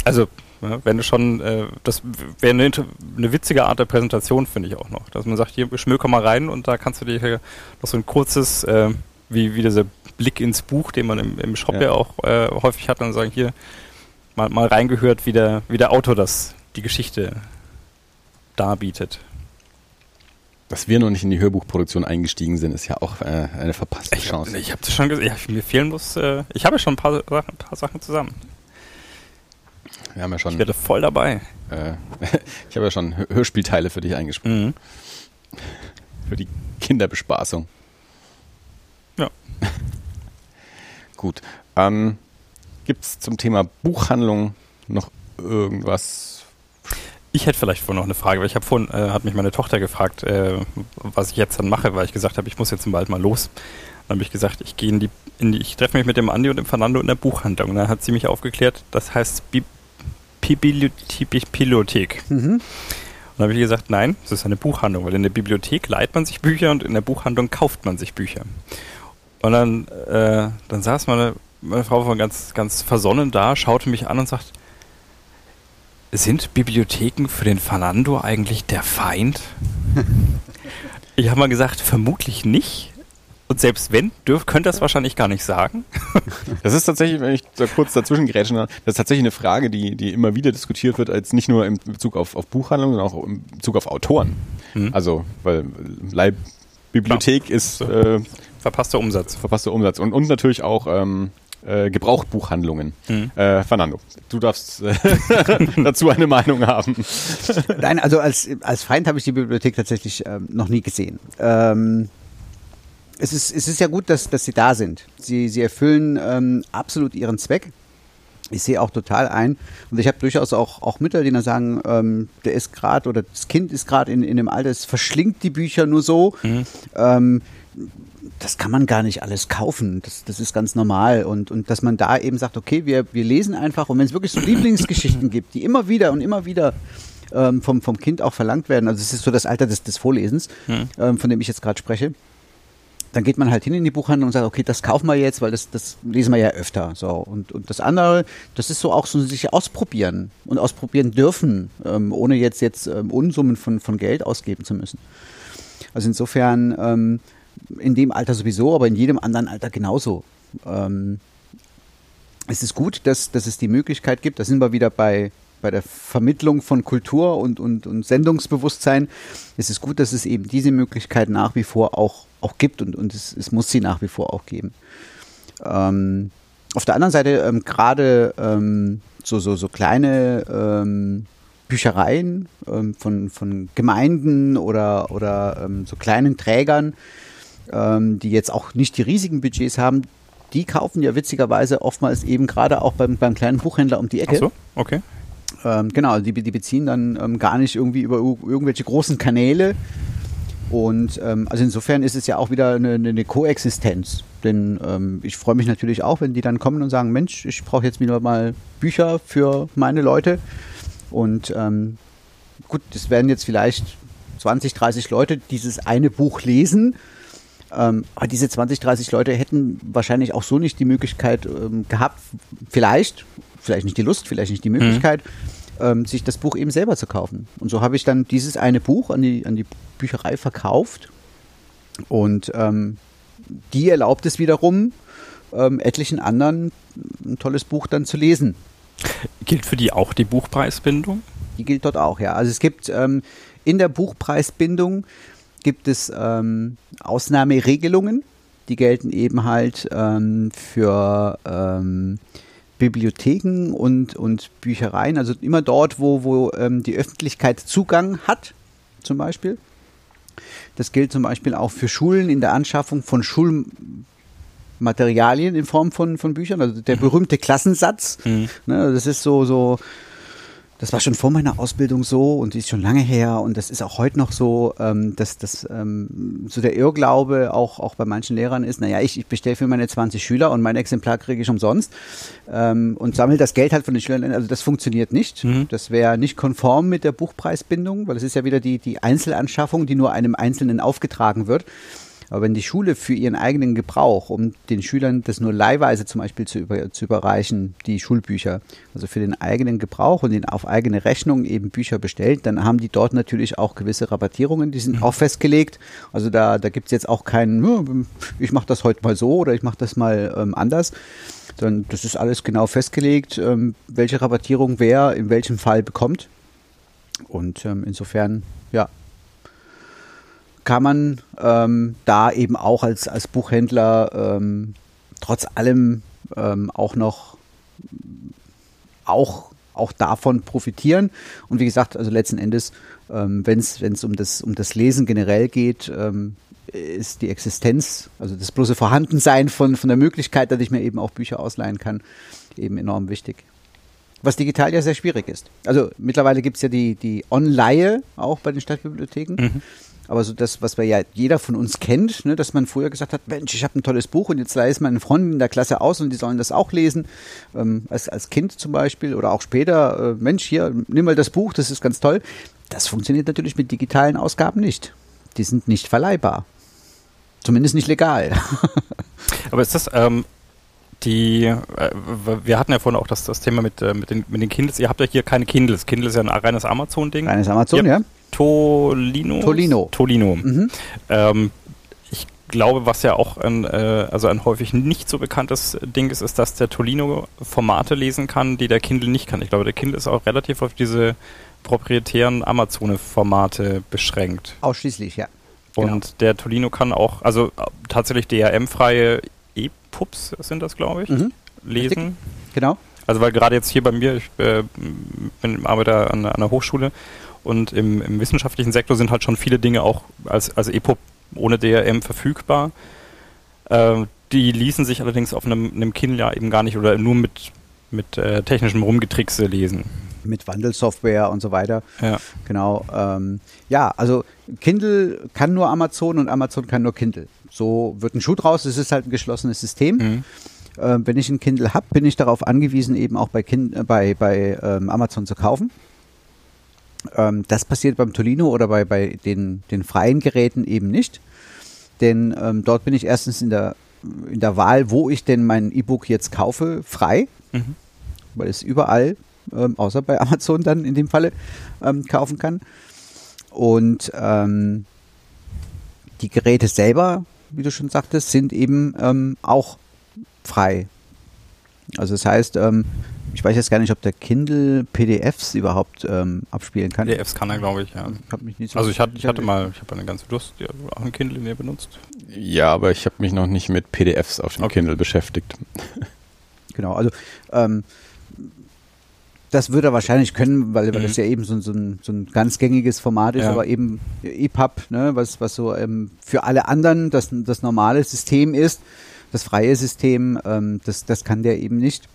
Also, ja, wenn du schon, äh, das wäre eine, eine witzige Art der Präsentation, finde ich auch noch. Dass man sagt, hier, schmöker mal rein und da kannst du dir hier noch so ein kurzes, äh, wie, wie dieser Blick ins Buch, den man im, im Shop ja, ja auch äh, häufig hat, dann sagen, hier, mal, mal reingehört, wie der, wie der Autor das, die Geschichte darbietet. Dass wir noch nicht in die Hörbuchproduktion eingestiegen sind, ist ja auch äh, eine verpasste ich Chance. Ich habe schon gesagt, ja, mir fehlen muss, äh, ich habe ja schon ein paar, ein paar Sachen zusammen. Wir haben ja schon. Ich werde voll dabei. Äh, ich habe ja schon Hörspielteile für dich eingesprochen. Mhm. Für die Kinderbespaßung. Ja. Gut. Ähm, Gibt es zum Thema Buchhandlung noch irgendwas? Ich hätte vielleicht vorhin noch eine Frage, weil ich habe vorhin, äh, hat mich meine Tochter gefragt, äh, was ich jetzt dann mache, weil ich gesagt habe, ich muss jetzt bald mal los. Dann habe ich gesagt, ich gehe in die, in die ich treffe mich mit dem Andi und dem Fernando in der Buchhandlung. Und dann hat sie mich aufgeklärt, das heißt Bi Bibliothek. Mhm. Und dann habe ich gesagt, nein, es ist eine Buchhandlung, weil in der Bibliothek leiht man sich Bücher und in der Buchhandlung kauft man sich Bücher. Und dann, äh, dann saß meine meine Frau war ganz, ganz versonnen da, schaute mich an und sagt, sind Bibliotheken für den Fernando eigentlich der Feind? ich habe mal gesagt, vermutlich nicht. Und selbst wenn, dürf, könnte das wahrscheinlich gar nicht sagen. das ist tatsächlich, wenn ich da kurz dazwischen grätschen das ist tatsächlich eine Frage, die, die immer wieder diskutiert wird, als nicht nur in Bezug auf, auf Buchhandlungen, sondern auch in Bezug auf Autoren. Mhm. Also, weil Leihbibliothek ja. ist äh, verpasster Umsatz. Verpasster Umsatz. Und, und natürlich auch ähm, äh, Gebrauchtbuchhandlungen. Mhm. Äh, Fernando, du darfst äh, dazu eine Meinung haben. Nein, also als, als Feind habe ich die Bibliothek tatsächlich ähm, noch nie gesehen. Ähm, es, ist, es ist ja gut, dass, dass sie da sind. Sie, sie erfüllen ähm, absolut ihren Zweck. ich sehe auch total ein. Und ich habe durchaus auch, auch Mütter, die dann sagen, ähm, der ist gerade oder das Kind ist gerade in, in dem Alter, es verschlingt die Bücher nur so. Mhm. Ähm, das kann man gar nicht alles kaufen. Das, das ist ganz normal. Und, und dass man da eben sagt, okay, wir, wir lesen einfach. Und wenn es wirklich so Lieblingsgeschichten gibt, die immer wieder und immer wieder ähm, vom, vom Kind auch verlangt werden, also es ist so das Alter des, des Vorlesens, mhm. ähm, von dem ich jetzt gerade spreche, dann geht man halt hin in die Buchhandlung und sagt, okay, das kaufen wir jetzt, weil das, das lesen wir ja öfter. So. Und, und das andere, das ist so auch so sich ausprobieren und ausprobieren dürfen, ähm, ohne jetzt, jetzt ähm, Unsummen von, von Geld ausgeben zu müssen. Also insofern ähm, in dem Alter sowieso, aber in jedem anderen Alter genauso. Ähm, es ist gut, dass, dass es die Möglichkeit gibt, da sind wir wieder bei, bei der Vermittlung von Kultur und, und, und Sendungsbewusstsein. Es ist gut, dass es eben diese Möglichkeit nach wie vor auch auch gibt und, und es, es muss sie nach wie vor auch geben. Ähm, auf der anderen Seite ähm, gerade ähm, so, so, so kleine ähm, Büchereien ähm, von, von Gemeinden oder, oder ähm, so kleinen Trägern, ähm, die jetzt auch nicht die riesigen Budgets haben, die kaufen ja witzigerweise oftmals eben gerade auch beim, beim kleinen Buchhändler um die Ecke. Ach so, okay. Ähm, genau, die, die beziehen dann ähm, gar nicht irgendwie über irgendwelche großen Kanäle, und ähm, also insofern ist es ja auch wieder eine, eine Koexistenz. Denn ähm, ich freue mich natürlich auch, wenn die dann kommen und sagen, Mensch, ich brauche jetzt wieder mal Bücher für meine Leute. Und ähm, gut, es werden jetzt vielleicht 20, 30 Leute dieses eine Buch lesen. Ähm, aber diese 20, 30 Leute hätten wahrscheinlich auch so nicht die Möglichkeit ähm, gehabt, vielleicht, vielleicht nicht die Lust, vielleicht nicht die Möglichkeit, mhm ähm, sich das Buch eben selber zu kaufen. Und so habe ich dann dieses eine Buch an die, an die Bücherei verkauft. Und ähm, die erlaubt es wiederum, ähm, etlichen anderen ein tolles Buch dann zu lesen. Gilt für die auch die Buchpreisbindung? Die gilt dort auch, ja. Also es gibt ähm, in der Buchpreisbindung gibt es ähm, Ausnahmeregelungen, die gelten eben halt ähm, für ähm, Bibliotheken und, und Büchereien, also immer dort, wo, wo ähm, die Öffentlichkeit Zugang hat, zum Beispiel. Das gilt zum Beispiel auch für Schulen in der Anschaffung von Schulmaterialien in Form von, von Büchern, also der berühmte Klassensatz. Mhm. Ne, das ist so, so das war schon vor meiner Ausbildung so und die ist schon lange her und das ist auch heute noch so, ähm, dass das ähm, so der Irrglaube auch, auch bei manchen Lehrern ist, naja, ich, ich bestelle für meine 20 Schüler und mein Exemplar kriege ich umsonst ähm, und sammle das Geld halt von den Schülern. Also das funktioniert nicht. Mhm. Das wäre nicht konform mit der Buchpreisbindung, weil es ist ja wieder die, die Einzelanschaffung, die nur einem Einzelnen aufgetragen wird. Aber wenn die Schule für ihren eigenen Gebrauch, um den Schülern das nur leihweise zum Beispiel zu, über, zu überreichen, die Schulbücher, also für den eigenen Gebrauch und den auf eigene Rechnung eben Bücher bestellt, dann haben die dort natürlich auch gewisse Rabattierungen, die sind auch festgelegt. Also da, da gibt es jetzt auch keinen, ich mache das heute mal so oder ich mache das mal ähm, anders. Sondern das ist alles genau festgelegt, ähm, welche Rabattierung wer in welchem Fall bekommt. Und ähm, insofern, ja, kann man ähm, da eben auch als, als Buchhändler ähm, trotz allem ähm, auch noch auch, auch davon profitieren. Und wie gesagt, also letzten Endes, ähm, wenn es um das, um das Lesen generell geht, ähm, ist die Existenz, also das bloße Vorhandensein von, von der Möglichkeit, dass ich mir eben auch Bücher ausleihen kann, eben enorm wichtig. Was digital ja sehr schwierig ist. Also mittlerweile gibt es ja die, die Online auch bei den Stadtbibliotheken. Mhm. Aber so das, was wir ja jeder von uns kennt, ne, dass man früher gesagt hat, Mensch, ich habe ein tolles Buch und jetzt leihe es meinen Freunden in der Klasse aus und die sollen das auch lesen. Ähm, als, als Kind zum Beispiel oder auch später, äh, Mensch, hier, nimm mal das Buch, das ist ganz toll. Das funktioniert natürlich mit digitalen Ausgaben nicht. Die sind nicht verleihbar. Zumindest nicht legal. Aber ist das, ähm, die, äh, wir hatten ja vorhin auch das, das Thema mit, äh, mit, den, mit den Kindles. Ihr habt ja hier keine Kindles. Kindle ist ja ein reines Amazon-Ding. Reines Amazon, ja. Tolino. Tolino. Tolino. Mhm. Ähm, ich glaube, was ja auch ein, äh, also ein häufig nicht so bekanntes Ding ist, ist, dass der Tolino Formate lesen kann, die der Kindle nicht kann. Ich glaube, der Kindle ist auch relativ auf diese proprietären Amazon-Formate beschränkt. Ausschließlich, ja. Und genau. der Tolino kann auch, also äh, tatsächlich DRM-freie E-Pups sind das, glaube ich, mhm. lesen. Richtig. Genau. Also weil gerade jetzt hier bei mir, ich äh, bin Arbeiter an, an einer Hochschule und im, im, wissenschaftlichen Sektor sind halt schon viele Dinge auch als, als EPUB ohne DRM verfügbar. Äh, die ließen sich allerdings auf einem, einem Kindle ja eben gar nicht oder nur mit mit äh, technischem Rumgetrickse lesen. Mit Wandelsoftware und so weiter. Ja. Genau. Ähm, ja, also Kindle kann nur Amazon und Amazon kann nur Kindle. So wird ein Schuh draus, es ist halt ein geschlossenes System. Mhm. Äh, wenn ich ein Kindle habe, bin ich darauf angewiesen, eben auch bei, kind, äh, bei, bei ähm, Amazon zu kaufen. Ähm, das passiert beim Tolino oder bei, bei den, den freien Geräten eben nicht. Denn ähm, dort bin ich erstens in der, in der Wahl, wo ich denn mein E-Book jetzt kaufe, frei. Mhm. Weil es überall, ähm, außer bei Amazon dann in dem Falle, ähm, kaufen kann. Und ähm, die Geräte selber, wie du schon sagtest, sind eben ähm, auch frei. Also das heißt, ähm, ich weiß jetzt gar nicht, ob der Kindle PDFs überhaupt ähm, abspielen kann. PDFs kann er, glaube ich, ja. Hab mich nicht so also ich hatte, ich hatte mal, ich habe eine ganze Lust, die auch ein Kindle mehr benutzt. Ja, aber ich habe mich noch nicht mit PDFs auf dem okay. Kindle beschäftigt. Genau, also ähm, das würde er wahrscheinlich können, weil, weil mhm. das ja eben so, so, ein, so ein ganz gängiges Format ist, ja. aber eben EPUB, ne, was, was so ähm, für alle anderen das, das normale System ist, das freie System, ähm, das, das kann der eben nicht.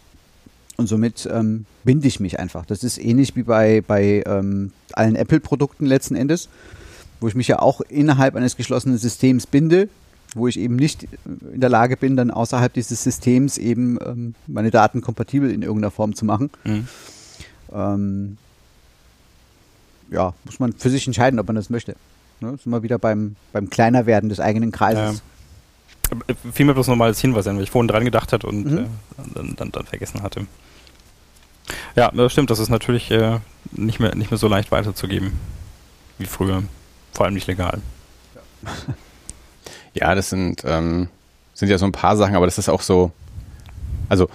Und somit ähm, binde ich mich einfach. Das ist ähnlich wie bei, bei ähm, allen Apple-Produkten letzten Endes, wo ich mich ja auch innerhalb eines geschlossenen Systems binde, wo ich eben nicht in der Lage bin, dann außerhalb dieses Systems eben ähm, meine Daten kompatibel in irgendeiner Form zu machen. Mhm. Ähm, ja, muss man für sich entscheiden, ob man das möchte. Ne? Sind wir wieder beim, beim Kleinerwerden des eigenen Kreises. Ja. Fiel mir bloß nochmal als Hinweis ein, weil ich vorhin dran gedacht hatte und mhm. äh, dann, dann, dann vergessen hatte. Ja, das stimmt. Das ist natürlich äh, nicht, mehr, nicht mehr so leicht weiterzugeben wie früher. Vor allem nicht legal. Ja, das sind, ähm, sind ja so ein paar Sachen, aber das ist auch so. Also,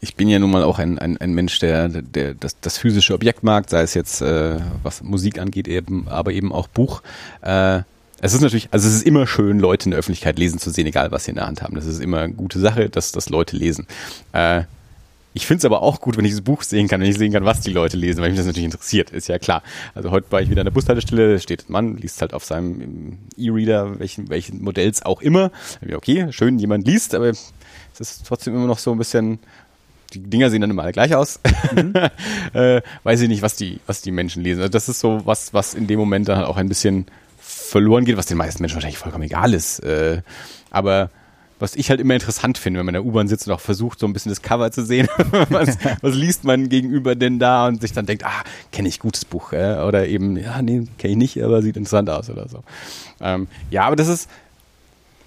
ich bin ja nun mal auch ein, ein, ein Mensch, der, der das, das physische Objekt mag, sei es jetzt, äh, was Musik angeht, eben, aber eben auch Buch. Äh, es ist natürlich, also es ist immer schön, Leute in der Öffentlichkeit lesen zu sehen, egal was sie in der Hand haben. Das ist immer eine gute Sache, dass, dass Leute lesen. Äh, ich finde es aber auch gut, wenn ich das Buch sehen kann, wenn ich sehen kann, was die Leute lesen, weil mich das natürlich interessiert, ist ja klar. Also heute war ich wieder an der Bushaltestelle, steht ein Mann, liest halt auf seinem E-Reader, welchen, welchen Modells auch immer. Okay, schön, jemand liest, aber es ist trotzdem immer noch so ein bisschen, die Dinger sehen dann immer alle gleich aus. Mhm. äh, weiß ich nicht, was die, was die Menschen lesen. Also das ist so was, was in dem Moment dann halt auch ein bisschen verloren geht, was den meisten Menschen wahrscheinlich vollkommen egal ist. Äh, aber was ich halt immer interessant finde, wenn man in der U-Bahn sitzt und auch versucht, so ein bisschen das Cover zu sehen. was, was, liest man gegenüber denn da und sich dann denkt, ah, kenne ich gutes Buch, äh? oder eben, ja, nee, kenne ich nicht, aber sieht interessant aus oder so. Ähm, ja, aber das ist,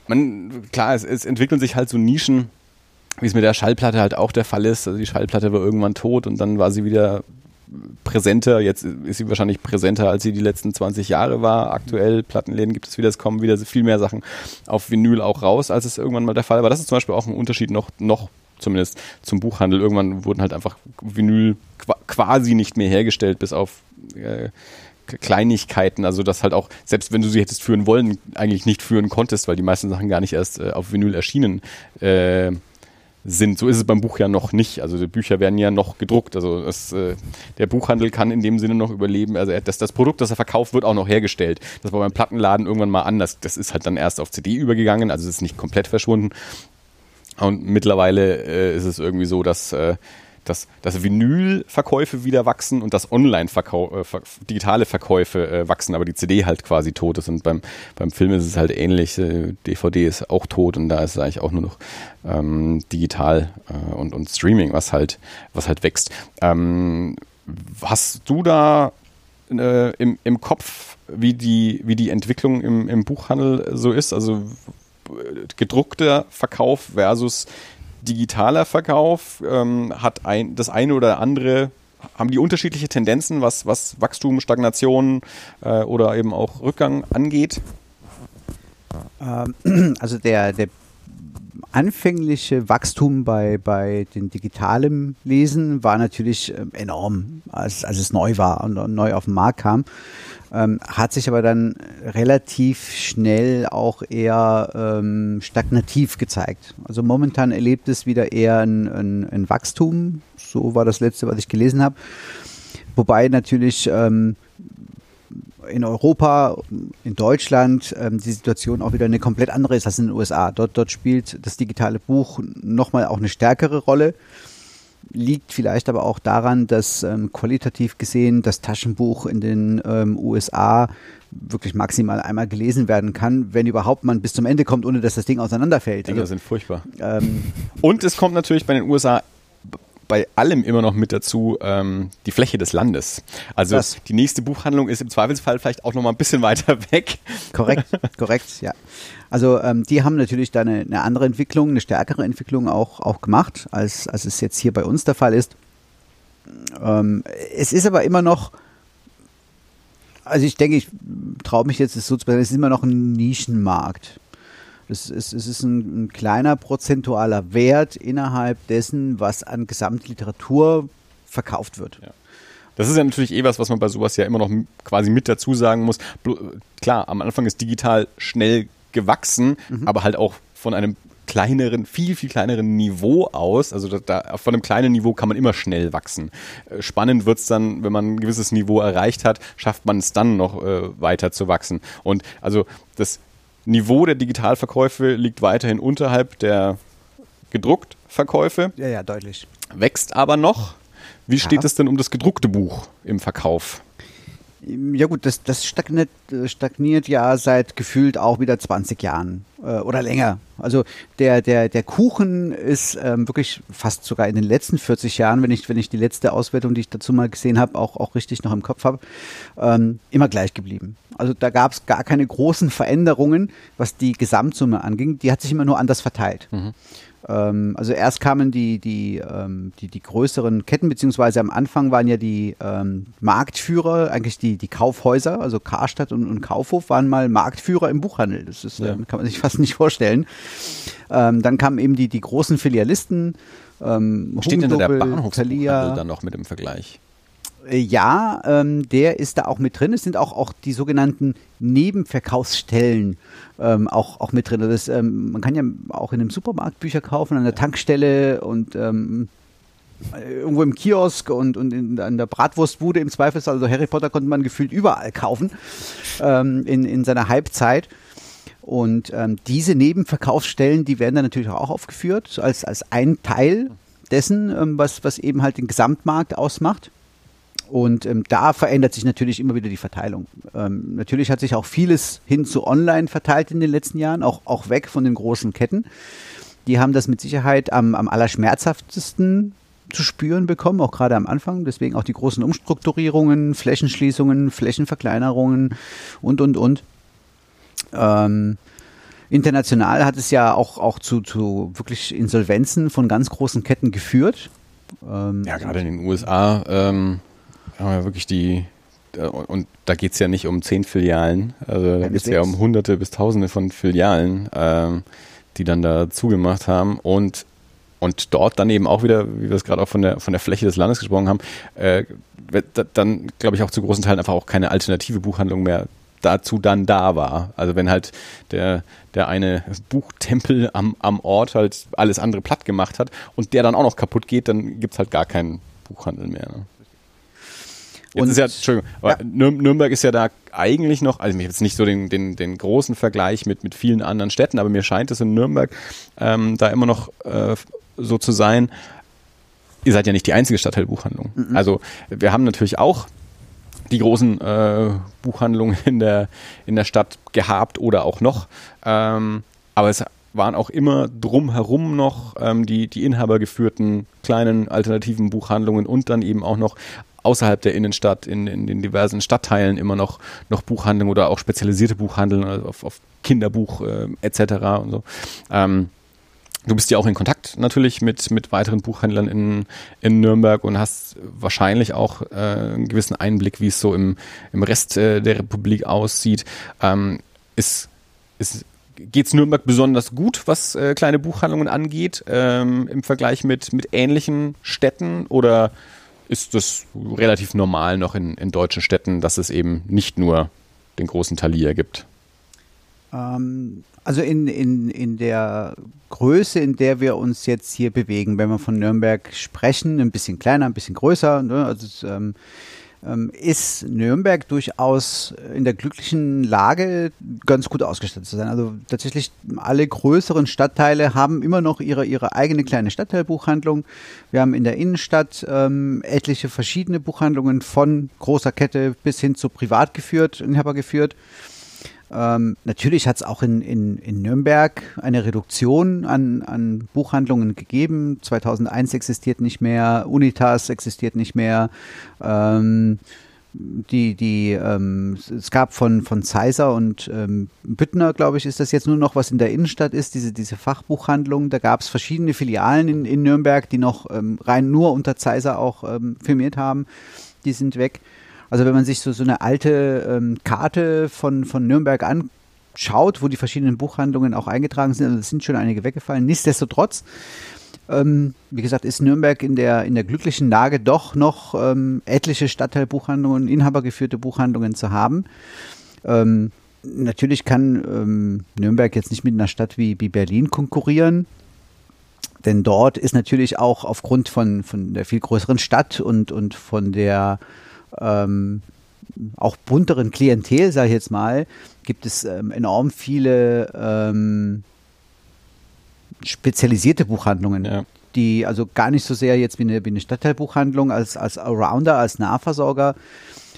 man, klar, es, es entwickeln sich halt so Nischen, wie es mit der Schallplatte halt auch der Fall ist. Also die Schallplatte war irgendwann tot und dann war sie wieder präsenter. Jetzt ist sie wahrscheinlich präsenter, als sie die letzten 20 Jahre war. Aktuell, Plattenläden gibt es wieder, es kommen wieder viel mehr Sachen auf Vinyl auch raus, als es irgendwann mal der Fall war. Das ist zum Beispiel auch ein Unterschied noch, noch zumindest zum Buchhandel. Irgendwann wurden halt einfach Vinyl quasi nicht mehr hergestellt, bis auf äh, Kleinigkeiten, also dass halt auch, selbst wenn du sie hättest führen wollen, eigentlich nicht führen konntest, weil die meisten Sachen gar nicht erst äh, auf Vinyl erschienen äh, sind. So ist es beim Buch ja noch nicht. Also die Bücher werden ja noch gedruckt. Also das, äh, der Buchhandel kann in dem Sinne noch überleben. Also das, das Produkt, das er verkauft, wird auch noch hergestellt. Das war beim Plattenladen irgendwann mal anders. Das ist halt dann erst auf CD übergegangen. Also es ist nicht komplett verschwunden. Und mittlerweile äh, ist es irgendwie so, dass äh, dass, dass Vinylverkäufe wieder wachsen und dass Online-Verkäufe, äh, digitale Verkäufe äh, wachsen, aber die CD halt quasi tot ist. Und beim, beim Film ist es halt ähnlich. Äh, DVD ist auch tot und da ist es eigentlich auch nur noch ähm, digital äh, und, und Streaming, was halt, was halt wächst. Ähm, hast du da äh, im, im Kopf, wie die, wie die Entwicklung im, im Buchhandel so ist? Also gedruckter Verkauf versus digitaler Verkauf ähm, hat ein, das eine oder andere haben die unterschiedliche Tendenzen, was, was Wachstum, Stagnation äh, oder eben auch Rückgang angeht? Ähm, also der, der anfängliche Wachstum bei, bei den digitalen Lesen war natürlich ähm, enorm, als, als es neu war und neu auf den Markt kam ähm, hat sich aber dann relativ schnell auch eher ähm, stagnativ gezeigt. Also momentan erlebt es wieder eher ein, ein, ein Wachstum, so war das letzte, was ich gelesen habe. Wobei natürlich ähm, in Europa, in Deutschland ähm, die Situation auch wieder eine komplett andere ist als in den USA. Dort, dort spielt das digitale Buch nochmal auch eine stärkere Rolle. liegt vielleicht aber auch daran, dass ähm, qualitativ gesehen das Taschenbuch in den ähm, USA wirklich maximal einmal gelesen werden kann, wenn überhaupt man bis zum Ende kommt, ohne dass das Ding auseinanderfällt. Dinger also, sind furchtbar. Ähm, Und es kommt natürlich bei den USA bei allem immer noch mit dazu ähm, die Fläche des Landes. Also das. die nächste Buchhandlung ist im Zweifelsfall vielleicht auch noch mal ein bisschen weiter weg. Korrekt, korrekt, ja. Also ähm, die haben natürlich da eine, eine, andere Entwicklung, eine stärkere Entwicklung auch, auch gemacht, als, als es jetzt hier bei uns der Fall ist. Ähm, es ist aber immer noch, also ich denke, ich traue mich jetzt es so zu sagen, es ist immer noch ein Nischenmarkt. Es ist, es ist ein, ein, kleiner prozentualer Wert innerhalb dessen, was an Gesamtliteratur verkauft wird. Ja. Das ist ja natürlich eh was, was man bei sowas ja immer noch quasi mit dazu sagen muss. Klar, am Anfang ist digital schnell gewachsen, mhm. aber halt auch von einem kleineren, viel, viel kleineren Niveau aus. Also da, da, von einem kleinen Niveau kann man immer schnell wachsen. Äh, spannend wird's dann, wenn man ein gewisses Niveau erreicht hat, schafft man es dann noch äh, weiter zu wachsen. Und also das Niveau der Digitalverkäufe liegt weiterhin unterhalb der Gedrucktverkäufe. Ja, ja, deutlich. Wächst aber noch. Wie steht ja. es denn um das gedruckte Buch im Verkauf? Ja gut, das, das stagniert, stagniert ja seit gefühlt auch wieder 20 Jahren äh, oder länger. Also der, der, der Kuchen ist ähm, wirklich fast sogar in den letzten 40 Jahren, wenn ich, wenn ich die letzte Auswertung, die ich dazu mal gesehen habe, auch, auch richtig noch im Kopf habe, ähm, immer gleich geblieben. Also da gab es gar keine großen Veränderungen, was die Gesamtsumme anging. Die hat sich immer nur anders verteilt. Mhm. Ähm, also erst kamen die, die, ähm, die, die größeren Ketten, beziehungsweise am Anfang waren ja die ähm, Marktführer, eigentlich die, die Kaufhäuser, also Karstadt und, und Kaufhof waren mal Marktführer im Buchhandel. Das ist, ja. ähm, kann man sich fast nicht vorstellen. Ähm, dann kamen eben die, die großen Filialisten. Ähm, Steht denn der Bahnhofsbuchhandel dann noch mit im Vergleich? Äh, ja, ähm, der ist da auch mit drin. Es sind auch, auch die sogenannten Nebenverkaufsstellen ähm, auch, auch mit drin. Das, ähm, man kann ja auch in einem Supermarkt Bücher kaufen, an der Tankstelle und ähm, irgendwo im Kiosk und, und in, an der Bratwurstbude im Zweifelsfall. Also Harry Potter konnte man gefühlt überall kaufen ähm, in, in seiner Halbzeit. Und ähm, diese Nebenverkaufsstellen, die werden dann natürlich auch aufgeführt als, als ein Teil dessen, was, was eben halt den Gesamtmarkt ausmacht. Und ähm, da verändert sich natürlich immer wieder die Verteilung. Ähm, natürlich hat sich auch vieles hin zu Online verteilt in den letzten Jahren, auch, auch weg von den großen Ketten. Die haben das mit Sicherheit am, am allerschmerzhaftesten zu spüren bekommen, auch gerade am Anfang. Deswegen auch die großen Umstrukturierungen, Flächenschließungen, Flächenverkleinerungen und, und, und. Ähm, international hat es ja auch, auch zu, zu wirklich Insolvenzen von ganz großen Ketten geführt. Ähm, ja, gerade in den USA ähm, haben wir wirklich die, und da geht es ja nicht um zehn Filialen, also da geht es ja um hunderte bis tausende von Filialen, ähm, die dann da zugemacht haben und und dort dann eben auch wieder, wie wir es gerade auch von der von der Fläche des Landes gesprochen haben, äh, dann glaube ich auch zu großen Teilen einfach auch keine alternative Buchhandlung mehr dazu dann da war. Also wenn halt der, der eine Buchtempel am, am Ort halt alles andere platt gemacht hat und der dann auch noch kaputt geht, dann gibt es halt gar keinen Buchhandel mehr. Ne? Jetzt und ist ja, Entschuldigung, ja. Nürnberg ist ja da eigentlich noch, also ich habe jetzt nicht so den, den, den großen Vergleich mit, mit vielen anderen Städten, aber mir scheint es in Nürnberg ähm, da immer noch äh, so zu sein. Ihr seid ja nicht die einzige Stadtteilbuchhandlung. Mhm. Also wir haben natürlich auch die großen äh, Buchhandlungen in der, in der Stadt gehabt oder auch noch. Ähm, aber es waren auch immer drumherum noch ähm, die, die inhabergeführten kleinen alternativen Buchhandlungen und dann eben auch noch außerhalb der Innenstadt in, in den diversen Stadtteilen immer noch, noch Buchhandlungen oder auch spezialisierte Buchhandlungen also auf, auf Kinderbuch äh, etc. und so. Ähm, Du bist ja auch in Kontakt natürlich mit, mit weiteren Buchhändlern in, in Nürnberg und hast wahrscheinlich auch äh, einen gewissen Einblick, wie es so im, im Rest äh, der Republik aussieht. Ähm, ist, ist, Geht Nürnberg besonders gut, was äh, kleine Buchhandlungen angeht, ähm, im Vergleich mit, mit ähnlichen Städten? Oder ist das relativ normal noch in, in deutschen Städten, dass es eben nicht nur den großen Talier gibt? Ähm, also in, in, in der Größe, in der wir uns jetzt hier bewegen, wenn wir von Nürnberg sprechen, ein bisschen kleiner, ein bisschen größer. Ne? Also ähm, ähm, ist Nürnberg durchaus in der glücklichen Lage, ganz gut ausgestattet zu sein. Also tatsächlich alle größeren Stadtteile haben immer noch ihre, ihre eigene kleine Stadtteilbuchhandlung. Wir haben in der Innenstadt ähm, etliche verschiedene Buchhandlungen von großer Kette bis hin zu privat geführt, Inhaber geführt. Ähm, natürlich hat es auch in, in, in Nürnberg eine Reduktion an, an Buchhandlungen gegeben. 2001 existiert nicht mehr, Unitas existiert nicht mehr. Ähm, die, die, ähm, es gab von, von Zeiser und ähm, Büttner, glaube ich, ist das jetzt nur noch, was in der Innenstadt ist, diese, diese Fachbuchhandlung. Da gab es verschiedene Filialen in, in Nürnberg, die noch ähm, rein nur unter Zeiser auch ähm, firmiert haben. Die sind weg. Also wenn man sich so, so eine alte ähm, Karte von, von Nürnberg anschaut, wo die verschiedenen Buchhandlungen auch eingetragen sind, also es sind schon einige weggefallen. Nichtsdestotrotz, ähm, wie gesagt, ist Nürnberg in der, in der glücklichen Lage, doch noch ähm, etliche Stadtteilbuchhandlungen, inhabergeführte Buchhandlungen zu haben. Ähm, natürlich kann ähm, Nürnberg jetzt nicht mit einer Stadt wie, wie Berlin konkurrieren. Denn dort ist natürlich auch aufgrund von, von der viel größeren Stadt und, und von der ähm, auch bunteren Klientel, sage ich jetzt mal, gibt es ähm, enorm viele ähm, spezialisierte Buchhandlungen. Ja. Die also gar nicht so sehr jetzt wie eine, wie eine Stadtteilbuchhandlung als, als Allrounder, als Nahversorger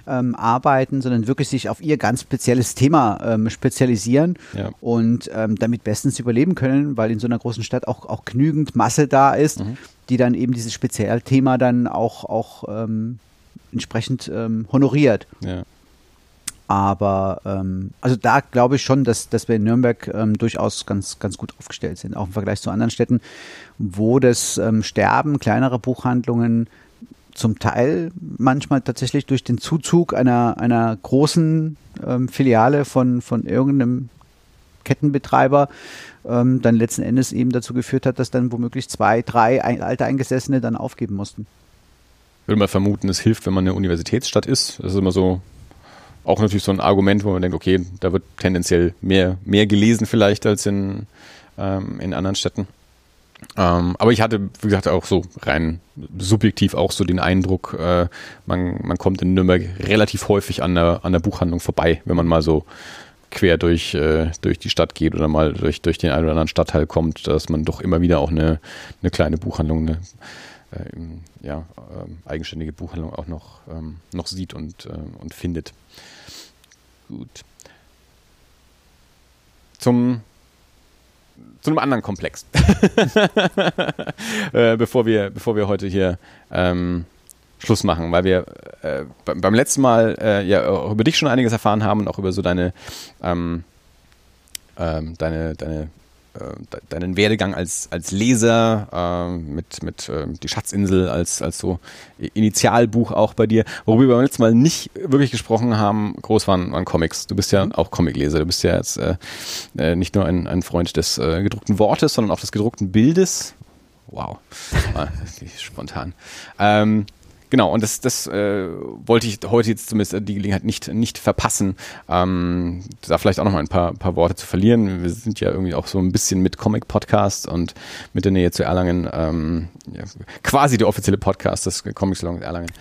ähm, arbeiten, sondern wirklich sich auf ihr ganz spezielles Thema ähm, spezialisieren ja. und ähm, damit bestens überleben können, weil in so einer großen Stadt auch, auch genügend Masse da ist, mhm. die dann eben dieses Spezialthema dann auch, auch ähm, entsprechend ähm, honoriert. Ja. Aber ähm, also da glaube ich schon, dass, dass wir in Nürnberg ähm, durchaus ganz, ganz gut aufgestellt sind, auch im Vergleich zu anderen Städten, wo das ähm, Sterben kleinerer Buchhandlungen zum Teil manchmal tatsächlich durch den Zuzug einer, einer großen ähm, Filiale von, von irgendeinem Kettenbetreiber ähm, dann letzten Endes eben dazu geführt hat, dass dann womöglich zwei, drei alte Eingesessene dann aufgeben mussten würde mal vermuten, es hilft, wenn man eine Universitätsstadt ist. Das ist immer so auch natürlich so ein Argument, wo man denkt, okay, da wird tendenziell mehr, mehr gelesen vielleicht als in, ähm, in anderen Städten. Ähm, aber ich hatte, wie gesagt, auch so rein subjektiv auch so den Eindruck, äh, man, man kommt in Nürnberg relativ häufig an der, an der Buchhandlung vorbei, wenn man mal so quer durch, äh, durch die Stadt geht oder mal durch, durch den einen oder anderen Stadtteil kommt, dass man doch immer wieder auch eine, eine kleine Buchhandlung, eine äh, ja, äh, eigenständige Buchhandlung auch noch, ähm, noch sieht und, äh, und findet. Gut. Zum zu einem anderen Komplex. äh, bevor, wir, bevor wir heute hier ähm, Schluss machen, weil wir äh, beim letzten Mal äh, ja auch über dich schon einiges erfahren haben und auch über so deine, ähm, ähm, deine, deine deinen Werdegang als, als Leser äh, mit, mit äh, Die Schatzinsel als, als so Initialbuch auch bei dir. Worüber wir beim letzten Mal nicht wirklich gesprochen haben, groß waren, waren Comics. Du bist ja mhm. auch Comicleser. Du bist ja jetzt äh, äh, nicht nur ein, ein Freund des äh, gedruckten Wortes, sondern auch des gedruckten Bildes. Wow, spontan. Ähm, Genau, und das, das äh, wollte ich heute jetzt zumindest die Gelegenheit nicht, nicht verpassen, ähm, da vielleicht auch noch mal ein paar, paar Worte zu verlieren. Wir sind ja irgendwie auch so ein bisschen mit Comic-Podcast und mit der Nähe zu Erlangen ähm, ja, quasi der offizielle Podcast des Comic-Salons Erlangen.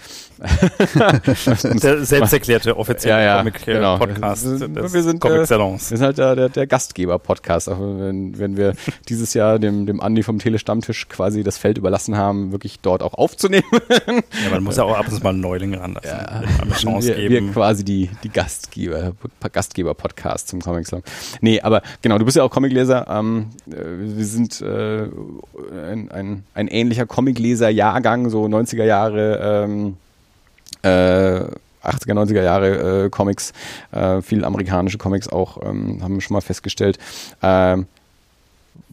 der selbsterklärte offizielle ja, ja, Comic-Podcast genau. des wir sind, Comic-Salons. Wir sind halt der, der, der Gastgeber-Podcast, auch wenn, wenn wir dieses Jahr dem, dem Andi vom Telestammtisch quasi das Feld überlassen haben, wirklich dort auch aufzunehmen. Ja, man muss ja auch ab und zu mal einen Neuling ranlassen. Ja, eine Chance wir, geben. wir quasi die, die Gastgeber, Gastgeber-Podcast zum Comic Salon. Nee, aber genau, du bist ja auch Comicleser. Ähm, äh, wir sind äh, ein, ein, ein ähnlicher Comicleser-Jahrgang, so 90er Jahre ähm, äh, 80er, 90er Jahre äh, Comics, äh, viel amerikanische Comics auch, ähm, haben wir schon mal festgestellt. Ähm,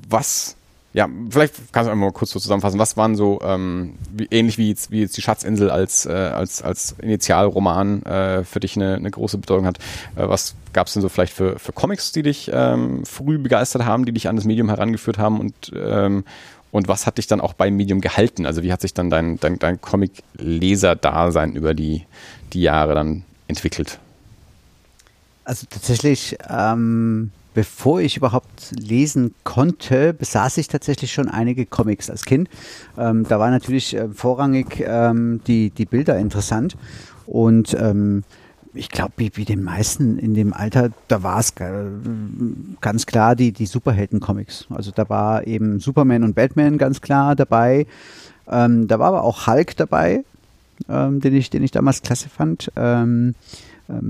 was, ja, vielleicht kannst du einmal mal kurz so zusammenfassen, was waren so, ähm, wie, ähnlich wie jetzt, wie jetzt die Schatzinsel als, äh, als, als Initialroman äh, für dich eine, eine große Bedeutung hat. Äh, was gab es denn so vielleicht für, für Comics, die dich ähm, früh begeistert haben, die dich an das Medium herangeführt haben und ähm, und was hat dich dann auch beim Medium gehalten? Also wie hat sich dann dein, dein, dein Comic-Leser-Dasein über die, die Jahre dann entwickelt? Also tatsächlich, ähm, bevor ich überhaupt lesen konnte, besaß ich tatsächlich schon einige Comics als Kind. Ähm, da war natürlich äh, vorrangig ähm, die, die Bilder interessant. Und ähm, ich glaube, wie, wie den meisten in dem Alter, da war es ganz klar die, die Superhelden-Comics. Also da war eben Superman und Batman ganz klar dabei. Ähm, da war aber auch Hulk dabei, ähm, den, ich, den ich damals klasse fand. Ähm,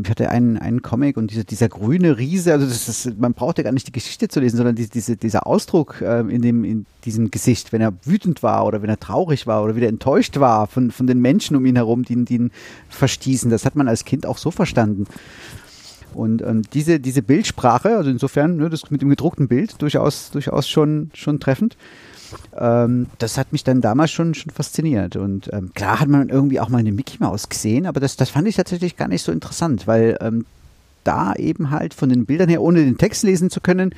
ich hatte einen, einen Comic und dieser, dieser grüne Riese, also das ist, man braucht ja gar nicht die Geschichte zu lesen, sondern die, diese, dieser Ausdruck äh, in, dem, in diesem Gesicht, wenn er wütend war oder wenn er traurig war oder wieder enttäuscht war von, von den Menschen um ihn herum, die, die ihn verstießen, das hat man als Kind auch so verstanden. Und ähm, diese, diese Bildsprache, also insofern, ne, das mit dem gedruckten Bild durchaus, durchaus schon, schon treffend. Ähm, das hat mich dann damals schon, schon fasziniert. Und ähm, klar hat man irgendwie auch mal eine Mickey Mouse gesehen, aber das, das fand ich tatsächlich gar nicht so interessant, weil ähm, da eben halt von den Bildern her, ohne den Text lesen zu können,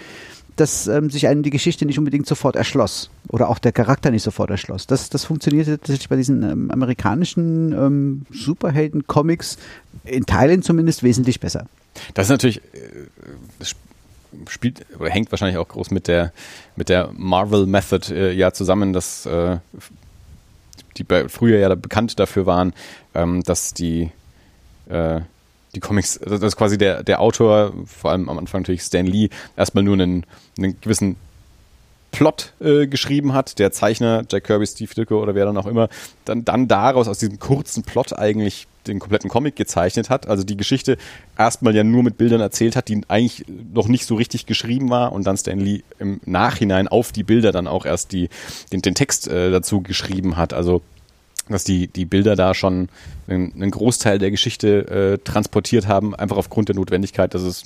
dass ähm, sich einem die Geschichte nicht unbedingt sofort erschloss oder auch der Charakter nicht sofort erschloss. Das, das funktionierte tatsächlich bei diesen ähm, amerikanischen ähm, Superhelden-Comics in Teilen zumindest wesentlich besser. Das ist natürlich, äh, spielt hängt wahrscheinlich auch groß mit der mit der Marvel Method äh, ja zusammen, dass äh, die früher ja bekannt dafür waren, ähm, dass die äh, die Comics, dass quasi der der Autor, vor allem am Anfang natürlich Stan Lee, erstmal nur einen, einen gewissen Plot äh, geschrieben hat, der Zeichner Jack Kirby, Steve Ditko oder wer dann auch immer, dann, dann daraus aus diesem kurzen Plot eigentlich den kompletten Comic gezeichnet hat, also die Geschichte erstmal ja nur mit Bildern erzählt hat, die eigentlich noch nicht so richtig geschrieben war und dann Stan Lee im Nachhinein auf die Bilder dann auch erst die, den, den Text äh, dazu geschrieben hat. Also dass die, die Bilder da schon einen, einen Großteil der Geschichte äh, transportiert haben, einfach aufgrund der Notwendigkeit, dass es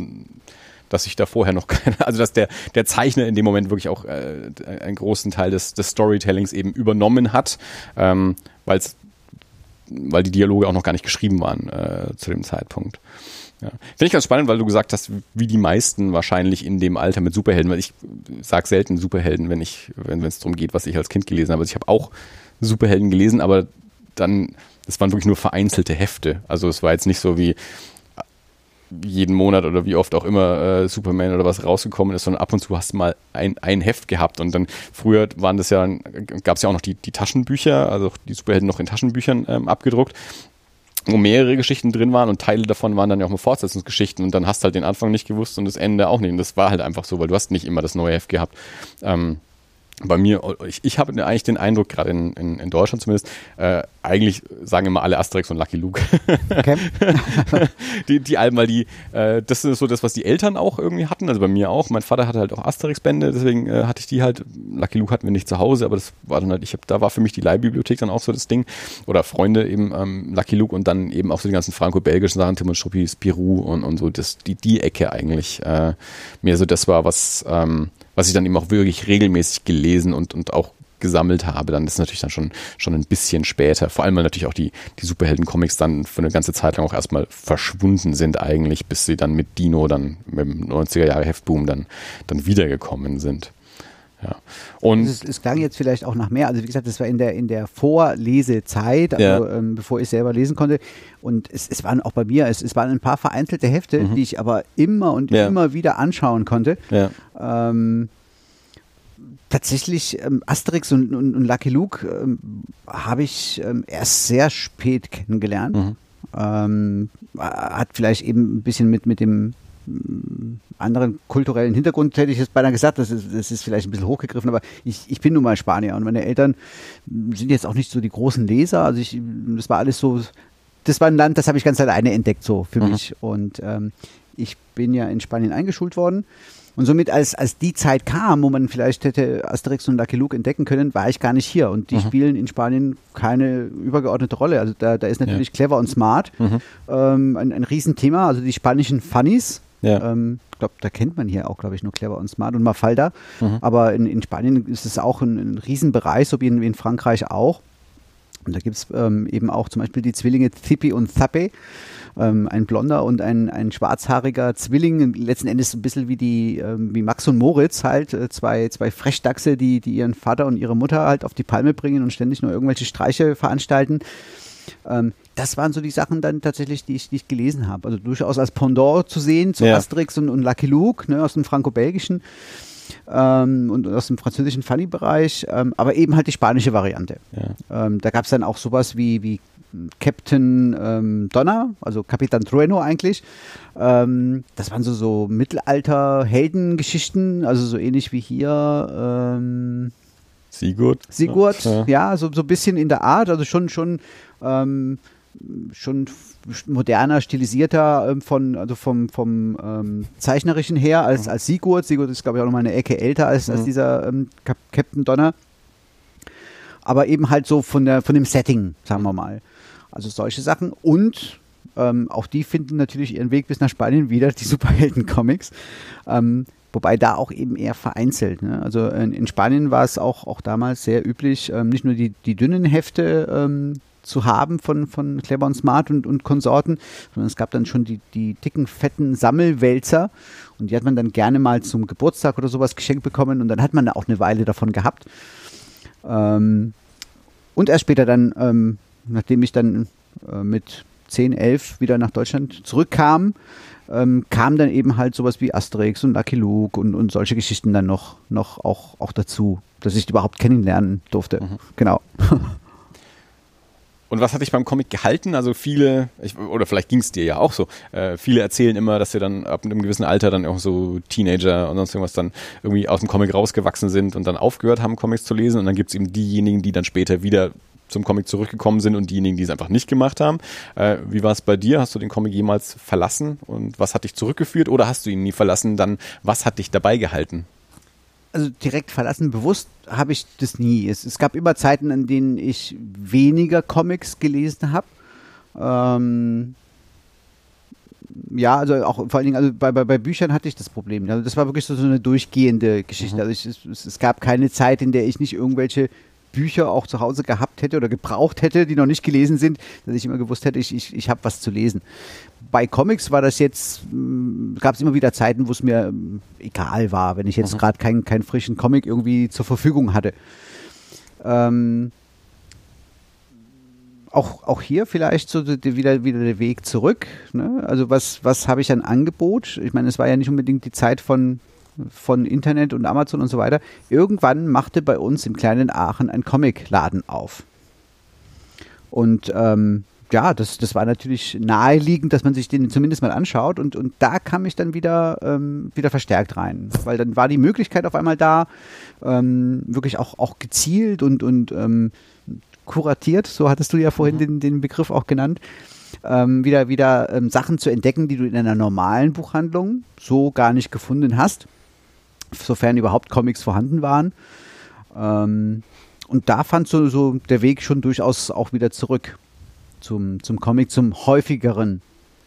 dass sich da vorher noch keine, also dass der, der Zeichner in dem Moment wirklich auch äh, einen großen Teil des, des Storytellings eben übernommen hat, ähm, weil es weil die Dialoge auch noch gar nicht geschrieben waren äh, zu dem Zeitpunkt. Ja. Finde ich ganz spannend, weil du gesagt hast, wie die meisten wahrscheinlich in dem Alter mit Superhelden, weil ich sag selten Superhelden, wenn ich, wenn es darum geht, was ich als Kind gelesen habe. Also ich habe auch Superhelden gelesen, aber dann, das waren wirklich nur vereinzelte Hefte. Also es war jetzt nicht so wie, jeden Monat oder wie oft auch immer äh, Superman oder was rausgekommen ist, sondern ab und zu hast du mal ein, ein Heft gehabt und dann früher waren das ja, gab es ja auch noch die, die Taschenbücher, also die Superhelden noch in Taschenbüchern ähm, abgedruckt wo mehrere Geschichten drin waren und Teile davon waren dann ja auch mal Fortsetzungsgeschichten und dann hast du halt den Anfang nicht gewusst und das Ende auch nicht. Und das war halt einfach so, weil du hast nicht immer das neue Heft gehabt. Ähm, bei mir, ich, ich habe eigentlich den Eindruck, gerade in, in, in Deutschland zumindest, äh, eigentlich sagen immer alle Asterix und Lucky Luke. Okay. die, die Alben, weil die, äh, das ist so das, was die Eltern auch irgendwie hatten, also bei mir auch. Mein Vater hatte halt auch Asterix-Bände, deswegen äh, hatte ich die halt. Lucky Luke hatten wir nicht zu Hause, aber das war dann halt, ich habe, da war für mich die Leihbibliothek dann auch so das Ding. Oder Freunde eben ähm, Lucky Luke und dann eben auch so die ganzen franco-belgischen Sachen, Tim und Struppi, Spirou und, und so, das, die, die Ecke eigentlich äh, mehr so das war, was ähm, was ich dann eben auch wirklich regelmäßig gelesen und, und auch gesammelt habe, dann ist natürlich dann schon, schon ein bisschen später. Vor allem, weil natürlich auch die, die Superhelden-Comics dann für eine ganze Zeit lang auch erstmal verschwunden sind eigentlich, bis sie dann mit Dino dann mit dem 90er Jahre Heftboom dann, dann wiedergekommen sind. Ja. Und es, es, klang jetzt vielleicht auch nach mehr. Also wie gesagt, das war in der in der Vorlesezeit, also ja. ähm, bevor ich selber lesen konnte. Und es, es waren auch bei mir, es, es waren ein paar vereinzelte Hefte, mhm. die ich aber immer und ja. immer wieder anschauen konnte. Ähm, tatsächlich ähm, Asterix und, und, und, Lucky Luke ähm, habe ich ähm, erst sehr spät kennengelernt. Mhm. Ähm, hat vielleicht eben ein bisschen mit, mit dem anderen kulturellen Hintergrund hätte ich jetzt beinahe gesagt, das ist, das ist vielleicht ein bisschen hochgegriffen, aber ich, ich bin nun mal Spanier und meine Eltern sind jetzt auch nicht so die großen Leser. Also ich, das war alles so, das war ein Land, das habe ich ganz alleine entdeckt so für mhm. mich. Und ähm, ich bin ja in Spanien eingeschult worden. Und somit, als, als die Zeit kam, wo man vielleicht hätte Asterix und Lucky Luke entdecken können, war ich gar nicht hier. Und die mhm. spielen in Spanien keine übergeordnete Rolle. Also da, da ist natürlich ja. clever und smart mhm. ähm, ein, ein Riesenthema. Also die spanischen Funnies, ja. Ähm, ich glaube, da kennt man hier auch, glaube ich, nur Clever und Smart und Mafalda. Mhm. Aber in, in Spanien ist es auch ein, ein Riesenbereich, so wie in, wie in Frankreich auch. Und da gibt es ähm, eben auch zum Beispiel die Zwillinge Zippy und Zappe. Ähm, ein blonder und ein, ein schwarzhaariger Zwilling, letzten Endes ein bisschen wie die, ähm, wie Max und Moritz halt, äh, zwei, zwei Frechdachse, die, die ihren Vater und ihre Mutter halt auf die Palme bringen und ständig nur irgendwelche Streiche veranstalten. Das waren so die Sachen dann tatsächlich, die ich, die ich gelesen habe. Also durchaus als Pendant zu sehen zu ja. Asterix und, und Lucky Luke ne, aus dem franco-belgischen ähm, und aus dem französischen Funny-Bereich, ähm, aber eben halt die spanische Variante. Ja. Ähm, da gab es dann auch sowas wie, wie Captain ähm, Donner, also Capitan Trueno eigentlich. Ähm, das waren so, so Mittelalter-Heldengeschichten, also so ähnlich wie hier. Ähm, Sigurd. Sigurd, ja, ja so, so ein bisschen in der Art, also schon, schon, ähm, schon moderner, stilisierter ähm, von, also vom, vom ähm, Zeichnerischen her als, mhm. als Sigurd. Sigurd ist, glaube ich, auch noch mal eine Ecke älter als, mhm. als dieser ähm, Captain Donner. Aber eben halt so von, der, von dem Setting, sagen wir mal. Also solche Sachen. Und ähm, auch die finden natürlich ihren Weg bis nach Spanien wieder, die Superhelden-Comics. Ähm, wobei da auch eben eher vereinzelt. Ne? Also in, in, Spanien war es auch, auch damals sehr üblich, ähm, nicht nur die, die dünnen Hefte ähm, zu haben von, von Clever und Smart und, und Konsorten, sondern es gab dann schon die, die dicken, fetten Sammelwälzer und die hat man dann gerne mal zum Geburtstag oder sowas geschenkt bekommen und dann hat man da auch eine Weile davon gehabt. Ähm, und erst später dann, ähm, nachdem ich dann äh, mit 10, 11 wieder nach Deutschland zurückkam, ähm, kam dann eben halt sowas wie Asterix und Lucky Luke und, und solche Geschichten dann noch, noch auch, auch dazu, dass ich die überhaupt kennenlernen durfte. Mhm. Genau. Und was hat dich beim Comic gehalten? Also viele, ich, oder vielleicht ging es dir ja auch so, äh, viele erzählen immer, dass sie dann ab einem gewissen Alter dann auch so Teenager und sonst irgendwas dann irgendwie aus dem Comic rausgewachsen sind und dann aufgehört haben, Comics zu lesen. Und dann gibt es eben diejenigen, die dann später wieder zum Comic zurückgekommen sind und diejenigen, die es einfach nicht gemacht haben. Äh, wie war es bei dir? Hast du den Comic jemals verlassen und was hat dich zurückgeführt oder hast du ihn nie verlassen? Dann was hat dich dabei gehalten? Also direkt verlassen, bewusst habe ich das nie. Es, es, gab immer Zeiten, in denen ich weniger Comics gelesen habe. Ähm, ja, also auch vor allen Dingen, also bei, bei, bei Büchern hatte ich das Problem. Also das war wirklich so, so eine durchgehende Geschichte. Mhm. Also ich, es, es, gab keine Zeit, in der ich nicht irgendwelche Bücher auch zu Hause gehabt hätte oder gebraucht hätte, die noch nicht gelesen sind, dass ich immer gewusst hätte, ich, ich, ich habe was zu lesen. Bei Comics war das jetzt, hm, gab es immer wieder Zeiten, wo es mir hm, egal war, wenn ich jetzt mhm. gerade keinen kein frischen Comic irgendwie zur Verfügung hatte. Ähm, auch, auch hier vielleicht so die, wieder, wieder der Weg zurück. Ne? Also was, was habe ich an Angebot? Ich meine, es war ja nicht unbedingt die Zeit von von Internet und Amazon und so weiter. Irgendwann machte bei uns im kleinen Aachen ein Comicladen auf. Und ähm, ja, das, das war natürlich naheliegend, dass man sich den zumindest mal anschaut und, und da kam ich dann wieder, ähm, wieder verstärkt rein, weil dann war die Möglichkeit auf einmal da, ähm, wirklich auch, auch gezielt und, und ähm, kuratiert, so hattest du ja vorhin mhm. den, den Begriff auch genannt, ähm, wieder, wieder ähm, Sachen zu entdecken, die du in einer normalen Buchhandlung so gar nicht gefunden hast sofern überhaupt Comics vorhanden waren. Ähm, und da fand so, so der Weg schon durchaus auch wieder zurück zum, zum Comic, zum häufigeren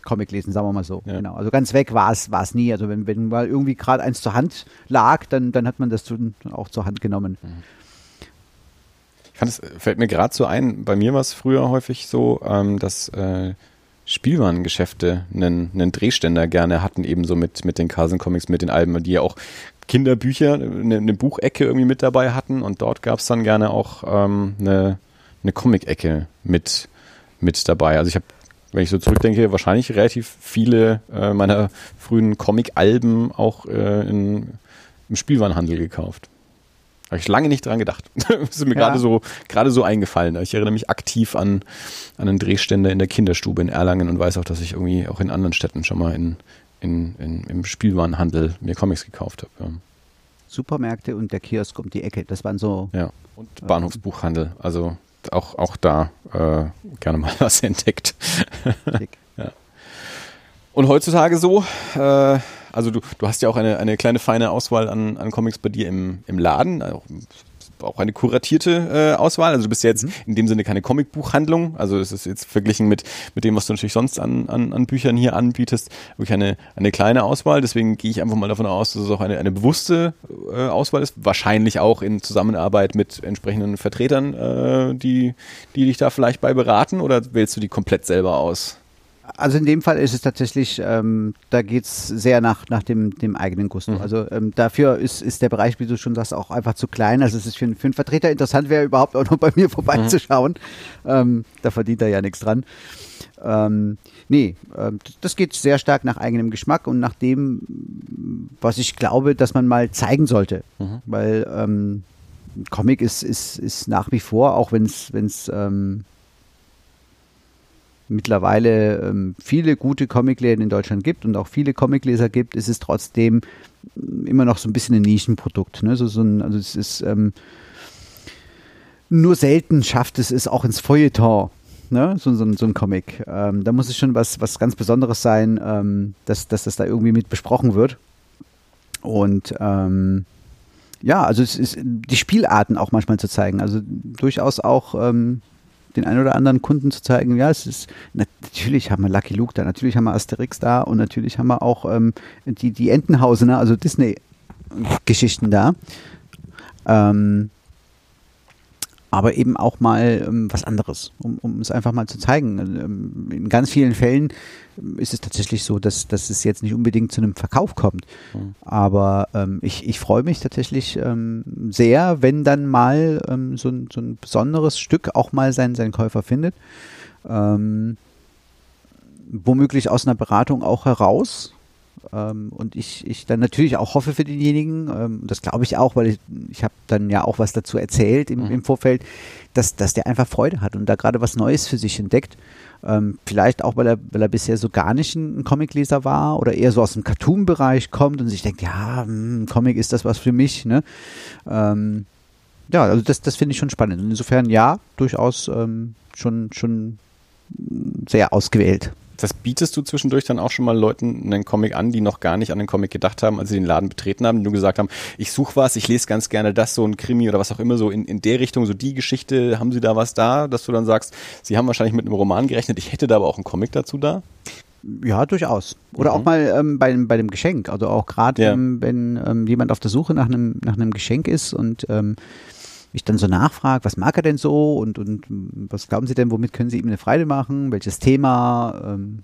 Comic lesen, sagen wir mal so. Ja. Genau. Also ganz weg war es, war es nie. Also wenn, wenn mal irgendwie gerade eins zur Hand lag, dann, dann hat man das auch zur Hand genommen. Mhm. Ich fand es, fällt mir gerade so ein, bei mir war es früher häufig so, ähm, dass äh, Spielwarengeschäfte einen, einen Drehständer gerne hatten, ebenso mit, mit den Carson Comics, mit den Alben, die ja auch Kinderbücher, eine, eine Buchecke irgendwie mit dabei hatten und dort gab es dann gerne auch ähm, eine, eine Comic-Ecke mit, mit dabei. Also ich habe, wenn ich so zurückdenke, wahrscheinlich relativ viele äh, meiner frühen Comic-Alben auch äh, in, im Spielwarenhandel gekauft. Habe ich lange nicht dran gedacht. das ist mir ja. gerade so, gerade so eingefallen. Ich erinnere mich aktiv an, an einen Drehständer in der Kinderstube in Erlangen und weiß auch, dass ich irgendwie auch in anderen Städten schon mal in, in, in, im Spielwarenhandel mir Comics gekauft habe. Ja. Supermärkte und der Kiosk um die Ecke, das waren so. Ja, und äh, Bahnhofsbuchhandel, also auch, auch da äh, gerne mal was entdeckt. ja. Und heutzutage so, äh, also du, du hast ja auch eine, eine kleine feine Auswahl an, an Comics bei dir im, im Laden, auch eine kuratierte äh, Auswahl. Also du bist ja jetzt mhm. in dem Sinne keine Comicbuchhandlung. Also es ist jetzt verglichen mit, mit dem, was du natürlich sonst an, an, an Büchern hier anbietest, wirklich eine, eine kleine Auswahl. Deswegen gehe ich einfach mal davon aus, dass es auch eine, eine bewusste äh, Auswahl ist. Wahrscheinlich auch in Zusammenarbeit mit entsprechenden Vertretern, äh, die, die dich da vielleicht bei beraten oder wählst du die komplett selber aus? Also in dem Fall ist es tatsächlich, ähm, da geht es sehr nach, nach dem, dem eigenen Gusto. Mhm. Also ähm, dafür ist, ist der Bereich, wie du schon sagst, auch einfach zu klein. Also es ist für, für einen Vertreter interessant, wäre überhaupt auch noch bei mir vorbeizuschauen. Mhm. Ähm, da verdient er ja nichts dran. Ähm, nee, äh, das geht sehr stark nach eigenem Geschmack und nach dem, was ich glaube, dass man mal zeigen sollte. Mhm. Weil ähm, Comic ist, ist, ist nach wie vor, auch wenn es ähm, mittlerweile ähm, viele gute Comicläden in Deutschland gibt und auch viele Comicleser gibt, ist es trotzdem mm, immer noch so ein bisschen ein Nischenprodukt. Ne? So, so ein, also es ist ähm, nur selten schafft es es auch ins Feuilleton. Ne? So, so, so ein Comic. Ähm, da muss es schon was, was ganz Besonderes sein, ähm, dass, dass das da irgendwie mit besprochen wird. Und ähm, ja, also es ist die Spielarten auch manchmal zu zeigen. Also durchaus auch ähm, den einen oder anderen Kunden zu zeigen, ja, es ist, natürlich haben wir Lucky Luke da, natürlich haben wir Asterix da und natürlich haben wir auch ähm, die, die Entenhausener, also Disney-Geschichten da. Ähm, aber eben auch mal ähm, was anderes, um, um es einfach mal zu zeigen. Ähm, in ganz vielen Fällen ist es tatsächlich so, dass, dass es jetzt nicht unbedingt zu einem Verkauf kommt. Mhm. Aber ähm, ich, ich freue mich tatsächlich ähm, sehr, wenn dann mal ähm, so, ein, so ein besonderes Stück auch mal seinen, seinen Käufer findet. Ähm, womöglich aus einer Beratung auch heraus, ähm, und ich, ich dann natürlich auch hoffe für denjenigen, ähm, das glaube ich auch, weil ich, ich habe dann ja auch was dazu erzählt im, mhm. im Vorfeld, dass, dass der einfach Freude hat und da gerade was Neues für sich entdeckt. Ähm, vielleicht auch, weil er, weil er bisher so gar nicht ein, ein Comicleser war oder eher so aus dem Cartoon-Bereich kommt und sich denkt, ja, mh, hm, Comic ist das was für mich. Ne? Ähm, ja, also das, das finde ich schon spannend. Und insofern ja, durchaus ähm, schon, schon sehr ausgewählt. Das bietest du zwischendurch dann auch schon mal Leuten einen Comic an, die noch gar nicht an den Comic gedacht haben, als sie den Laden betreten haben, die nur gesagt haben, ich suche was, ich lese ganz gerne das, so ein Krimi oder was auch immer, so in, in der Richtung, so die Geschichte, haben sie da was da, dass du dann sagst, sie haben wahrscheinlich mit einem Roman gerechnet, ich hätte da aber auch einen Comic dazu da? Ja, durchaus. Oder mhm. auch mal ähm, bei, bei dem Geschenk. Also auch gerade, ja. ähm, wenn ähm, jemand auf der Suche nach einem, nach einem Geschenk ist und ähm, ich dann so nachfrage, was mag er denn so und, und was glauben Sie denn, womit können Sie ihm eine Freude machen, welches Thema? Ähm,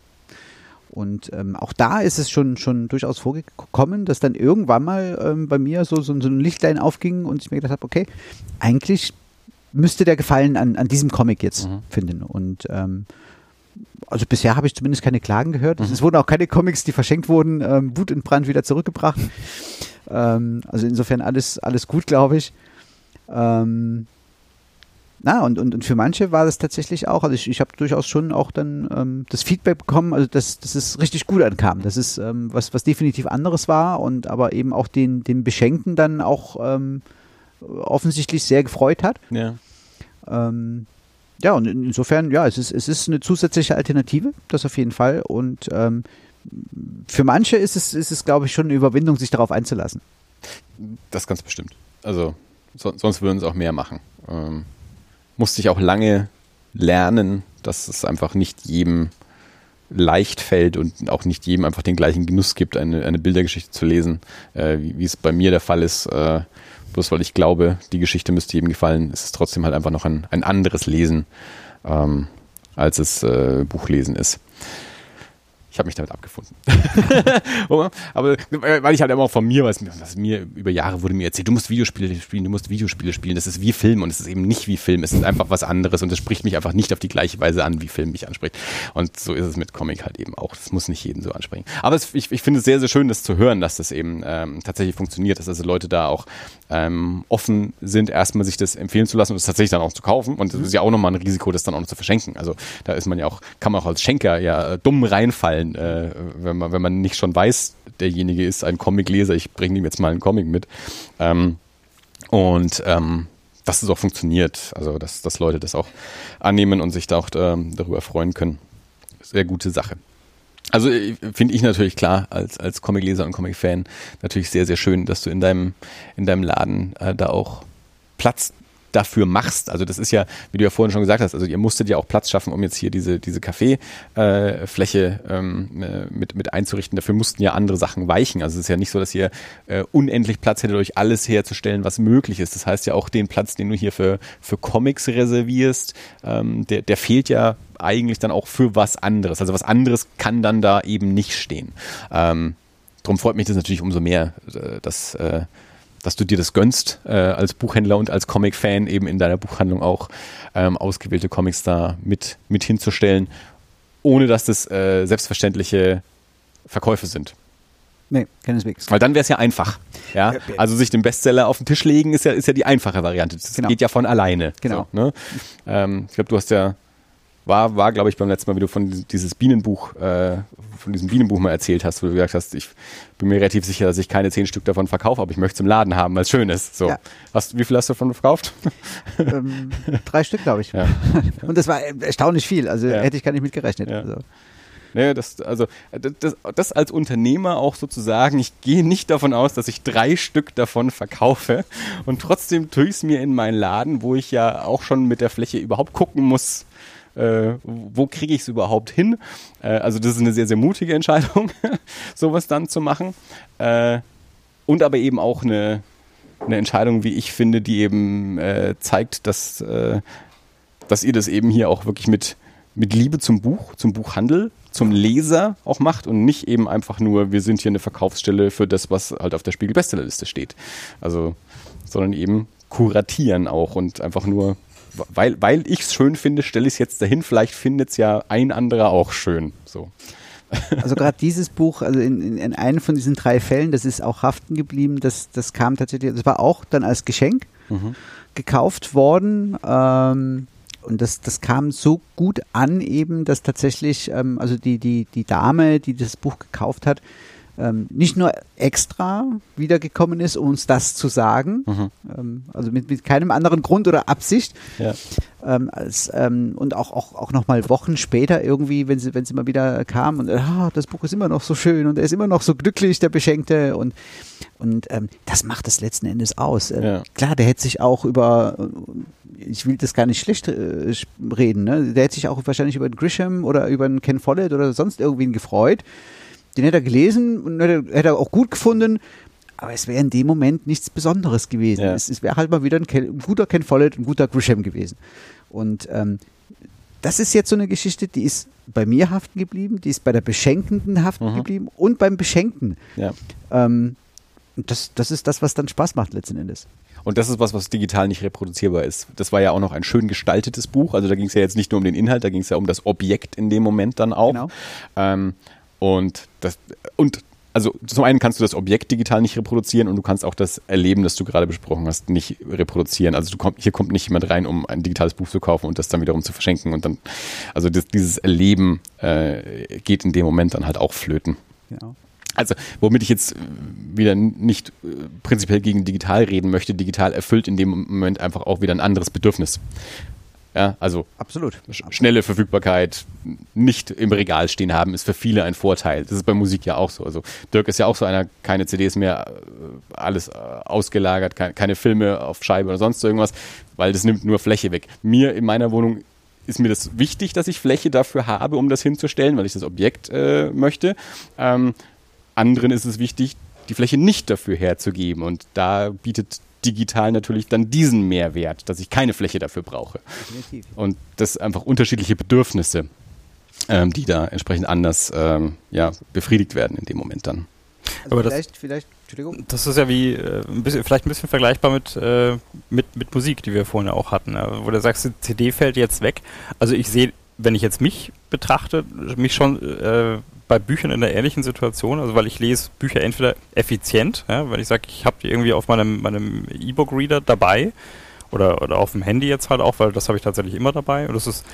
und ähm, auch da ist es schon, schon durchaus vorgekommen, dass dann irgendwann mal ähm, bei mir so, so, so ein Lichtlein aufging und ich mir gedacht habe, okay, eigentlich müsste der Gefallen an, an diesem Comic jetzt mhm. finden. Und ähm, also bisher habe ich zumindest keine Klagen gehört. Mhm. Es wurden auch keine Comics, die verschenkt wurden, ähm, Wut in Brand wieder zurückgebracht. ähm, also insofern alles, alles gut, glaube ich. Ähm, na, und, und, und für manche war das tatsächlich auch, also ich, ich habe durchaus schon auch dann ähm, das Feedback bekommen, also dass, dass es richtig gut ankam, dass es ähm, was, was definitiv anderes war und aber eben auch den, den Beschenkten dann auch ähm, offensichtlich sehr gefreut hat. Ja. Ähm, ja, und insofern, ja, es ist, es ist eine zusätzliche Alternative, das auf jeden Fall. Und ähm, für manche ist es, ist es, glaube ich, schon eine Überwindung, sich darauf einzulassen. Das ganz bestimmt. Also so, sonst würden es auch mehr machen. Ähm, musste ich auch lange lernen, dass es einfach nicht jedem leicht fällt und auch nicht jedem einfach den gleichen Genuss gibt, eine, eine Bildergeschichte zu lesen, äh, wie, wie, es bei mir der Fall ist. Äh, bloß weil ich glaube, die Geschichte müsste jedem gefallen, ist es trotzdem halt einfach noch ein, ein anderes Lesen, ähm, als es äh, Buchlesen ist. Ich habe mich damit abgefunden. aber weil ich halt immer auch von mir weiß, was mir über Jahre wurde mir erzählt, du musst Videospiele spielen, du musst Videospiele spielen, das ist wie Film und es ist eben nicht wie Film, es ist einfach was anderes und es spricht mich einfach nicht auf die gleiche Weise an, wie Film mich anspricht. Und so ist es mit Comic halt eben auch. Das muss nicht jeden so ansprechen. Aber es, ich, ich finde es sehr, sehr schön, das zu hören, dass das eben ähm, tatsächlich funktioniert, dass also Leute da auch ähm, offen sind, erstmal sich das empfehlen zu lassen und es tatsächlich dann auch zu kaufen. Und das ist ja auch nochmal ein Risiko, das dann auch noch zu verschenken. Also da ist man ja auch, kann man auch als Schenker ja dumm reinfallen, äh, wenn man, wenn man nicht schon weiß, derjenige ist ein Comicleser, ich bringe ihm jetzt mal einen Comic mit. Ähm, und ähm, dass es auch funktioniert, also dass, dass Leute das auch annehmen und sich da auch ähm, darüber freuen können. Sehr gute Sache. Also äh, finde ich natürlich klar als als Comicleser und Comic-Fan natürlich sehr sehr schön, dass du in deinem in deinem Laden äh, da auch Platz dafür machst. Also das ist ja, wie du ja vorhin schon gesagt hast, also ihr musstet ja auch Platz schaffen, um jetzt hier diese, diese Kaffeefläche äh, ähm, äh, mit, mit einzurichten. Dafür mussten ja andere Sachen weichen. Also es ist ja nicht so, dass ihr äh, unendlich Platz hättet, euch alles herzustellen, was möglich ist. Das heißt ja auch den Platz, den du hier für, für Comics reservierst, ähm, der, der fehlt ja eigentlich dann auch für was anderes. Also was anderes kann dann da eben nicht stehen. Ähm, Darum freut mich das natürlich umso mehr, äh, dass äh, dass du dir das gönnst, äh, als Buchhändler und als Comic-Fan eben in deiner Buchhandlung auch ähm, ausgewählte Comics da mit, mit hinzustellen, ohne dass das äh, selbstverständliche Verkäufe sind. Nee, keineswegs. Weil dann wäre es ja einfach. Ja? Also sich den Bestseller auf den Tisch legen ist ja, ist ja die einfache Variante. Das genau. geht ja von alleine. Genau. So, ne? ähm, ich glaube, du hast ja war, war glaube ich, beim letzten Mal, wie du von dieses Bienenbuch, äh, von diesem Bienenbuch mal erzählt hast, wo du gesagt hast, ich bin mir relativ sicher, dass ich keine zehn Stück davon verkaufe, aber ich möchte es im Laden haben, weil es schön ist. So. Ja. Hast, wie viel hast du davon verkauft? Ähm, drei Stück, glaube ich. Ja. Und das war erstaunlich viel, also ja. hätte ich gar nicht mit gerechnet. Also. Ne, das, also das, das als Unternehmer auch sozusagen, ich gehe nicht davon aus, dass ich drei Stück davon verkaufe und trotzdem tue ich es mir in meinen Laden, wo ich ja auch schon mit der Fläche überhaupt gucken muss, äh, wo kriege ich es überhaupt hin. Äh, also das ist eine sehr, sehr mutige Entscheidung, sowas dann zu machen. Äh, und aber eben auch eine, eine Entscheidung, wie ich finde, die eben äh, zeigt, dass, äh, dass ihr das eben hier auch wirklich mit, mit Liebe zum Buch, zum Buchhandel zum Leser auch macht und nicht eben einfach nur, wir sind hier eine Verkaufsstelle für das, was halt auf der Spiegel-Bestsellerliste steht. Also, sondern eben kuratieren auch und einfach nur, weil, weil ich es schön finde, stelle ich es jetzt dahin, vielleicht findet es ja ein anderer auch schön. So. Also gerade dieses Buch, also in, in, in, einem von diesen drei Fällen, das ist auch haften geblieben, das, das kam tatsächlich, das war auch dann als Geschenk mhm. gekauft worden. Ähm, und das, das kam so gut an eben, dass tatsächlich, ähm, also die, die, die Dame, die das Buch gekauft hat, ähm, nicht nur extra wiedergekommen ist, um uns das zu sagen, mhm. ähm, also mit, mit keinem anderen Grund oder Absicht, ja. ähm, als, ähm, und auch, auch, auch nochmal Wochen später irgendwie, wenn sie, wenn sie mal wieder kam und ah, das Buch ist immer noch so schön und er ist immer noch so glücklich, der Beschenkte und, und ähm, das macht es letzten Endes aus. Ähm, ja. Klar, der hätte sich auch über, ich will das gar nicht schlecht äh, reden, ne? der hätte sich auch wahrscheinlich über Grisham oder über einen Ken Follett oder sonst irgendwen gefreut, den hätte er gelesen und hätte, hätte er auch gut gefunden, aber es wäre in dem Moment nichts Besonderes gewesen. Ja. Es, es wäre halt mal wieder ein, ein, guter Ken Follett, ein guter Grisham gewesen. Und ähm, das ist jetzt so eine Geschichte, die ist bei mir haften geblieben, die ist bei der Beschenkenden haften mhm. geblieben und beim Beschenkten. Ja. Ähm, das, das ist das, was dann Spaß macht letzten Endes. Und das ist was, was digital nicht reproduzierbar ist. Das war ja auch noch ein schön gestaltetes Buch. Also da ging es ja jetzt nicht nur um den Inhalt, da ging es ja um das Objekt in dem Moment dann auch. Genau. Ähm, und das, und also zum einen kannst du das Objekt digital nicht reproduzieren und du kannst auch das Erleben, das du gerade besprochen hast, nicht reproduzieren. Also komm, hier kommt nicht jemand rein, um ein digitales Buch zu kaufen und das dann wiederum zu verschenken und dann, also das, dieses Erleben äh, geht in dem Moment dann halt auch flöten. Genau. Also, womit ich jetzt wieder nicht äh, prinzipiell gegen digital reden möchte, digital erfüllt in dem Moment einfach auch wieder ein anderes Bedürfnis. Ja, also absolut. Schnelle Verfügbarkeit, nicht im Regal stehen haben, ist für viele ein Vorteil. Das ist bei Musik ja auch so. Also Dirk ist ja auch so einer, keine CDs mehr, äh, alles äh, ausgelagert, keine, Filme auf Scheibe oder sonst irgendwas, weil das nimmt nur Fläche weg. Mir in meiner Wohnung ist mir das wichtig, dass ich Fläche dafür habe, um das hinzustellen, weil ich das Objekt äh, möchte. Ähm, anderen ist es wichtig, die Fläche nicht dafür herzugeben. Und da bietet digital natürlich dann diesen Mehrwert, dass ich keine Fläche dafür brauche. Definitiv. Und das einfach unterschiedliche Bedürfnisse, ähm, die da entsprechend anders ähm, ja, befriedigt werden in dem Moment dann. Also Aber vielleicht, das, vielleicht, Entschuldigung. Das ist ja wie äh, ein bisschen, vielleicht ein bisschen vergleichbar mit, äh, mit, mit Musik, die wir vorhin auch hatten, äh, wo du sagst, die CD fällt jetzt weg. Also ich sehe, wenn ich jetzt mich betrachte, mich schon äh, bei Büchern in einer ähnlichen Situation, also weil ich lese Bücher entweder effizient, ja, wenn ich sage, ich habe die irgendwie auf meinem meinem E-Book-Reader dabei oder, oder auf dem Handy jetzt halt auch, weil das habe ich tatsächlich immer dabei und das ist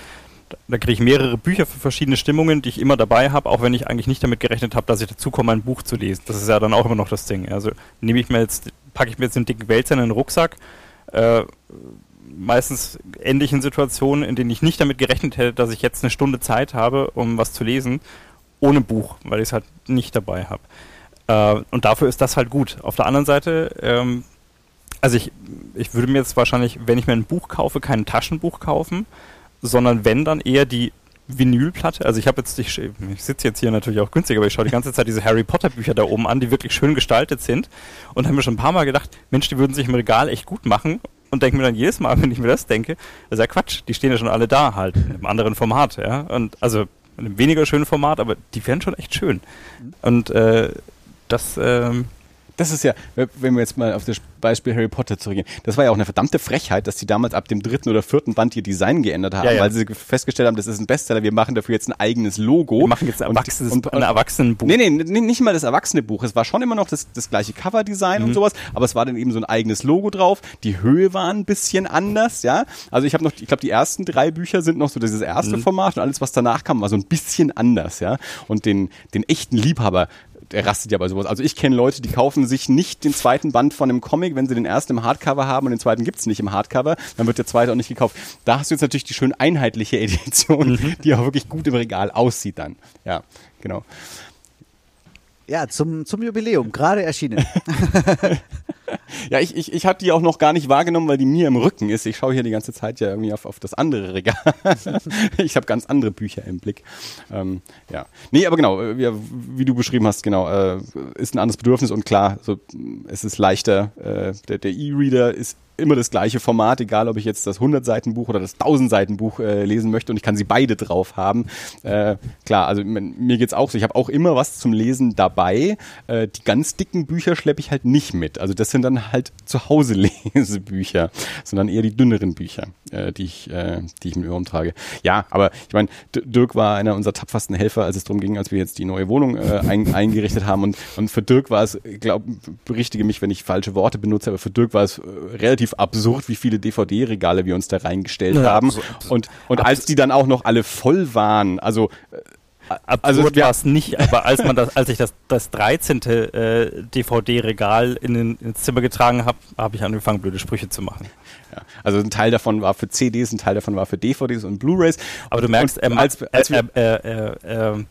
da kriege ich mehrere Bücher für verschiedene Stimmungen, die ich immer dabei habe, auch wenn ich eigentlich nicht damit gerechnet habe, dass ich dazu komme, ein Buch zu lesen. Das ist ja dann auch immer noch das Ding. Also nehme ich mir jetzt, packe ich mir jetzt den dicken Wälzer in den Rucksack, äh, meistens ähnlichen Situationen, in denen ich nicht damit gerechnet hätte, dass ich jetzt eine Stunde Zeit habe, um was zu lesen ohne Buch, weil ich es halt nicht dabei habe. Äh, und dafür ist das halt gut. Auf der anderen Seite, ähm, also ich, ich würde mir jetzt wahrscheinlich, wenn ich mir ein Buch kaufe, kein Taschenbuch kaufen, sondern wenn dann eher die Vinylplatte. Also ich habe jetzt, ich, ich sitze jetzt hier natürlich auch günstig, aber ich schaue die ganze Zeit diese Harry Potter Bücher da oben an, die wirklich schön gestaltet sind und habe mir schon ein paar Mal gedacht, Mensch, die würden sich im Regal echt gut machen und denke mir dann jedes Mal, wenn ich mir das denke, das ist ja Quatsch, die stehen ja schon alle da halt, im anderen Format, ja. Und also in einem weniger schönen Format, aber die wären schon echt schön. Und äh, das, äh, das ist ja, wenn wir jetzt mal auf das Beispiel Harry Potter zurückgehen, das war ja auch eine verdammte Frechheit, dass die damals ab dem dritten oder vierten Band ihr Design geändert haben, ja, ja. weil sie festgestellt haben, das ist ein Bestseller, wir machen dafür jetzt ein eigenes Logo. Wir machen jetzt ein, Erwachsenes, und, und, ein Erwachsenenbuch. Nee, nee, nicht mal das Erwachsene-Buch. Es war schon immer noch das, das gleiche Cover-Design mhm. und sowas, aber es war dann eben so ein eigenes Logo drauf. Die Höhe war ein bisschen anders, ja. Also ich habe noch, ich glaube, die ersten drei Bücher sind noch so dieses erste mhm. Format und alles, was danach kam, war so ein bisschen anders, ja. Und den, den echten Liebhaber der rastet ja bei sowas. Also ich kenne Leute, die kaufen sich nicht den zweiten Band von einem Comic, wenn sie den ersten im Hardcover haben und den zweiten gibt's nicht im Hardcover, dann wird der zweite auch nicht gekauft. Da hast du jetzt natürlich die schön einheitliche Edition, mhm. die auch wirklich gut im Regal aussieht dann. Ja, genau. Ja, zum, zum Jubiläum, gerade erschienen. ja, ich, ich, ich habe die auch noch gar nicht wahrgenommen, weil die mir im Rücken ist. Ich schaue hier die ganze Zeit ja irgendwie auf, auf das andere Regal. ich habe ganz andere Bücher im Blick. Ähm, ja. Nee, aber genau, wie, äh, wie du beschrieben hast, genau, äh, ist ein anderes Bedürfnis und klar, so, es ist leichter. Äh, der der E-Reader ist immer das gleiche Format, egal ob ich jetzt das 100 Seiten Buch oder das 1000 Seiten Buch äh, lesen möchte und ich kann sie beide drauf haben. Äh, klar, also mir geht's auch so. Ich habe auch immer was zum Lesen dabei. Äh, die ganz dicken Bücher schleppe ich halt nicht mit. Also das sind dann halt zu Hause Lesebücher, sondern eher die dünneren Bücher, äh, die ich, äh, die ich mit mir umtrage. Ja, aber ich meine, Dirk war einer unserer tapfersten Helfer, als es darum ging, als wir jetzt die neue Wohnung äh, ein, eingerichtet haben und, und für Dirk war es, glaube, berichtige mich, wenn ich falsche Worte benutze, aber für Dirk war es äh, relativ absurd, wie viele DVD-Regale wir uns da reingestellt ja, haben. Absurd. Und, und als die dann auch noch alle voll waren, also äh, Absurd also war es nicht, aber als man das, als ich das, das 13. Äh, DVD-Regal in ins Zimmer getragen habe, habe ich angefangen, blöde Sprüche zu machen. Ja, also ein Teil davon war für CDs, ein Teil davon war für DVDs und Blu-rays. Aber du merkst, ähm, als, als äh, äh, äh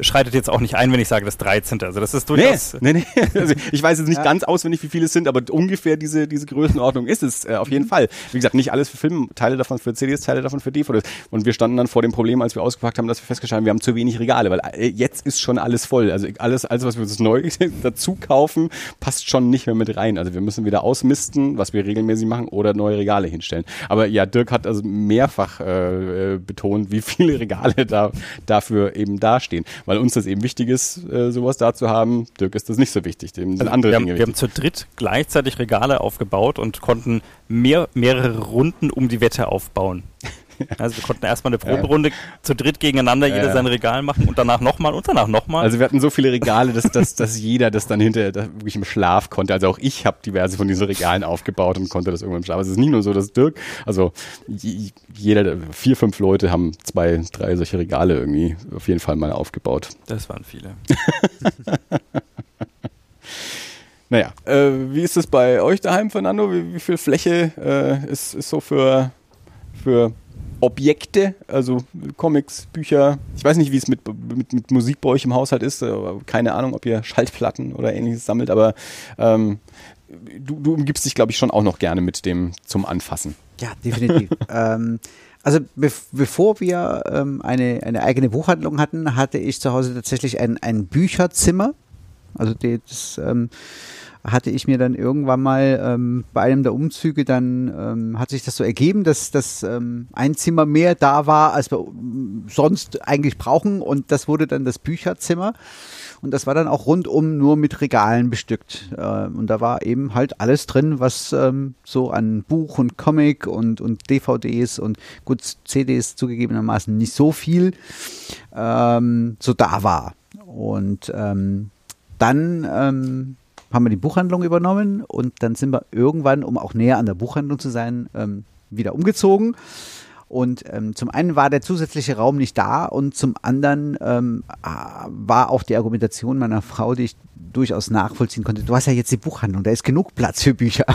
schreitet jetzt auch nicht ein, wenn ich sage das 13. Also das ist durchaus. Nee, nee, nee. Also ich weiß jetzt nicht ja. ganz auswendig, wie viele es sind, aber ungefähr diese, diese Größenordnung ist es äh, auf jeden mhm. Fall. Wie gesagt, nicht alles für Filme, Teile davon für CDs, Teile davon für DVDs. Und wir standen dann vor dem Problem, als wir ausgepackt haben, dass wir festgestellt haben, wir haben zu wenig Regale, weil äh, jetzt ist schon alles voll. Also alles, alles, was wir uns neu dazu kaufen, passt schon nicht mehr mit rein. Also wir müssen wieder ausmisten, was wir regelmäßig machen, oder neue Regale hinstellen. Aber ja, Dirk hat also mehrfach äh, äh betont, wie viele Regale da dafür eben dastehen weil uns das eben wichtig ist, äh, sowas da zu haben. Dirk ist das nicht so wichtig. Dem sind also andere wir, Dinge haben, wir haben zu dritt gleichzeitig Regale aufgebaut und konnten mehr, mehrere Runden um die Wette aufbauen. Also wir konnten erstmal eine Proberunde ja. zu dritt gegeneinander, jeder ja. sein Regal machen und danach nochmal und danach nochmal. Also wir hatten so viele Regale, dass, dass, dass jeder das dann hinterher wirklich im Schlaf konnte. Also auch ich habe diverse von diesen Regalen aufgebaut und konnte das irgendwann im Schlaf. Also es ist nicht nur so, dass Dirk, also jeder, vier, fünf Leute haben zwei, drei solche Regale irgendwie auf jeden Fall mal aufgebaut. Das waren viele. Naja, äh, wie ist es bei euch daheim, Fernando? Wie, wie viel Fläche äh, ist, ist so für, für Objekte, also Comics, Bücher. Ich weiß nicht, wie es mit, mit, mit Musik bei euch im Haushalt ist. Keine Ahnung, ob ihr Schaltplatten oder ähnliches sammelt, aber ähm, du, du umgibst dich, glaube ich, schon auch noch gerne mit dem zum Anfassen. Ja, definitiv. ähm, also be bevor wir ähm, eine, eine eigene Buchhandlung hatten, hatte ich zu Hause tatsächlich ein, ein Bücherzimmer. Also das ähm, hatte ich mir dann irgendwann mal ähm, bei einem der Umzüge dann ähm, hat sich das so ergeben, dass das ähm, ein Zimmer mehr da war, als wir ähm, sonst eigentlich brauchen. Und das wurde dann das Bücherzimmer. Und das war dann auch rundum nur mit Regalen bestückt. Äh, und da war eben halt alles drin, was ähm, so an Buch und Comic und und DVDs und gut CDs zugegebenermaßen nicht so viel ähm, so da war. Und ähm, dann ähm, haben wir die Buchhandlung übernommen und dann sind wir irgendwann, um auch näher an der Buchhandlung zu sein, ähm, wieder umgezogen. Und ähm, zum einen war der zusätzliche Raum nicht da und zum anderen ähm, war auch die Argumentation meiner Frau, die ich durchaus nachvollziehen konnte. Du hast ja jetzt die Buchhandlung, da ist genug Platz für Bücher.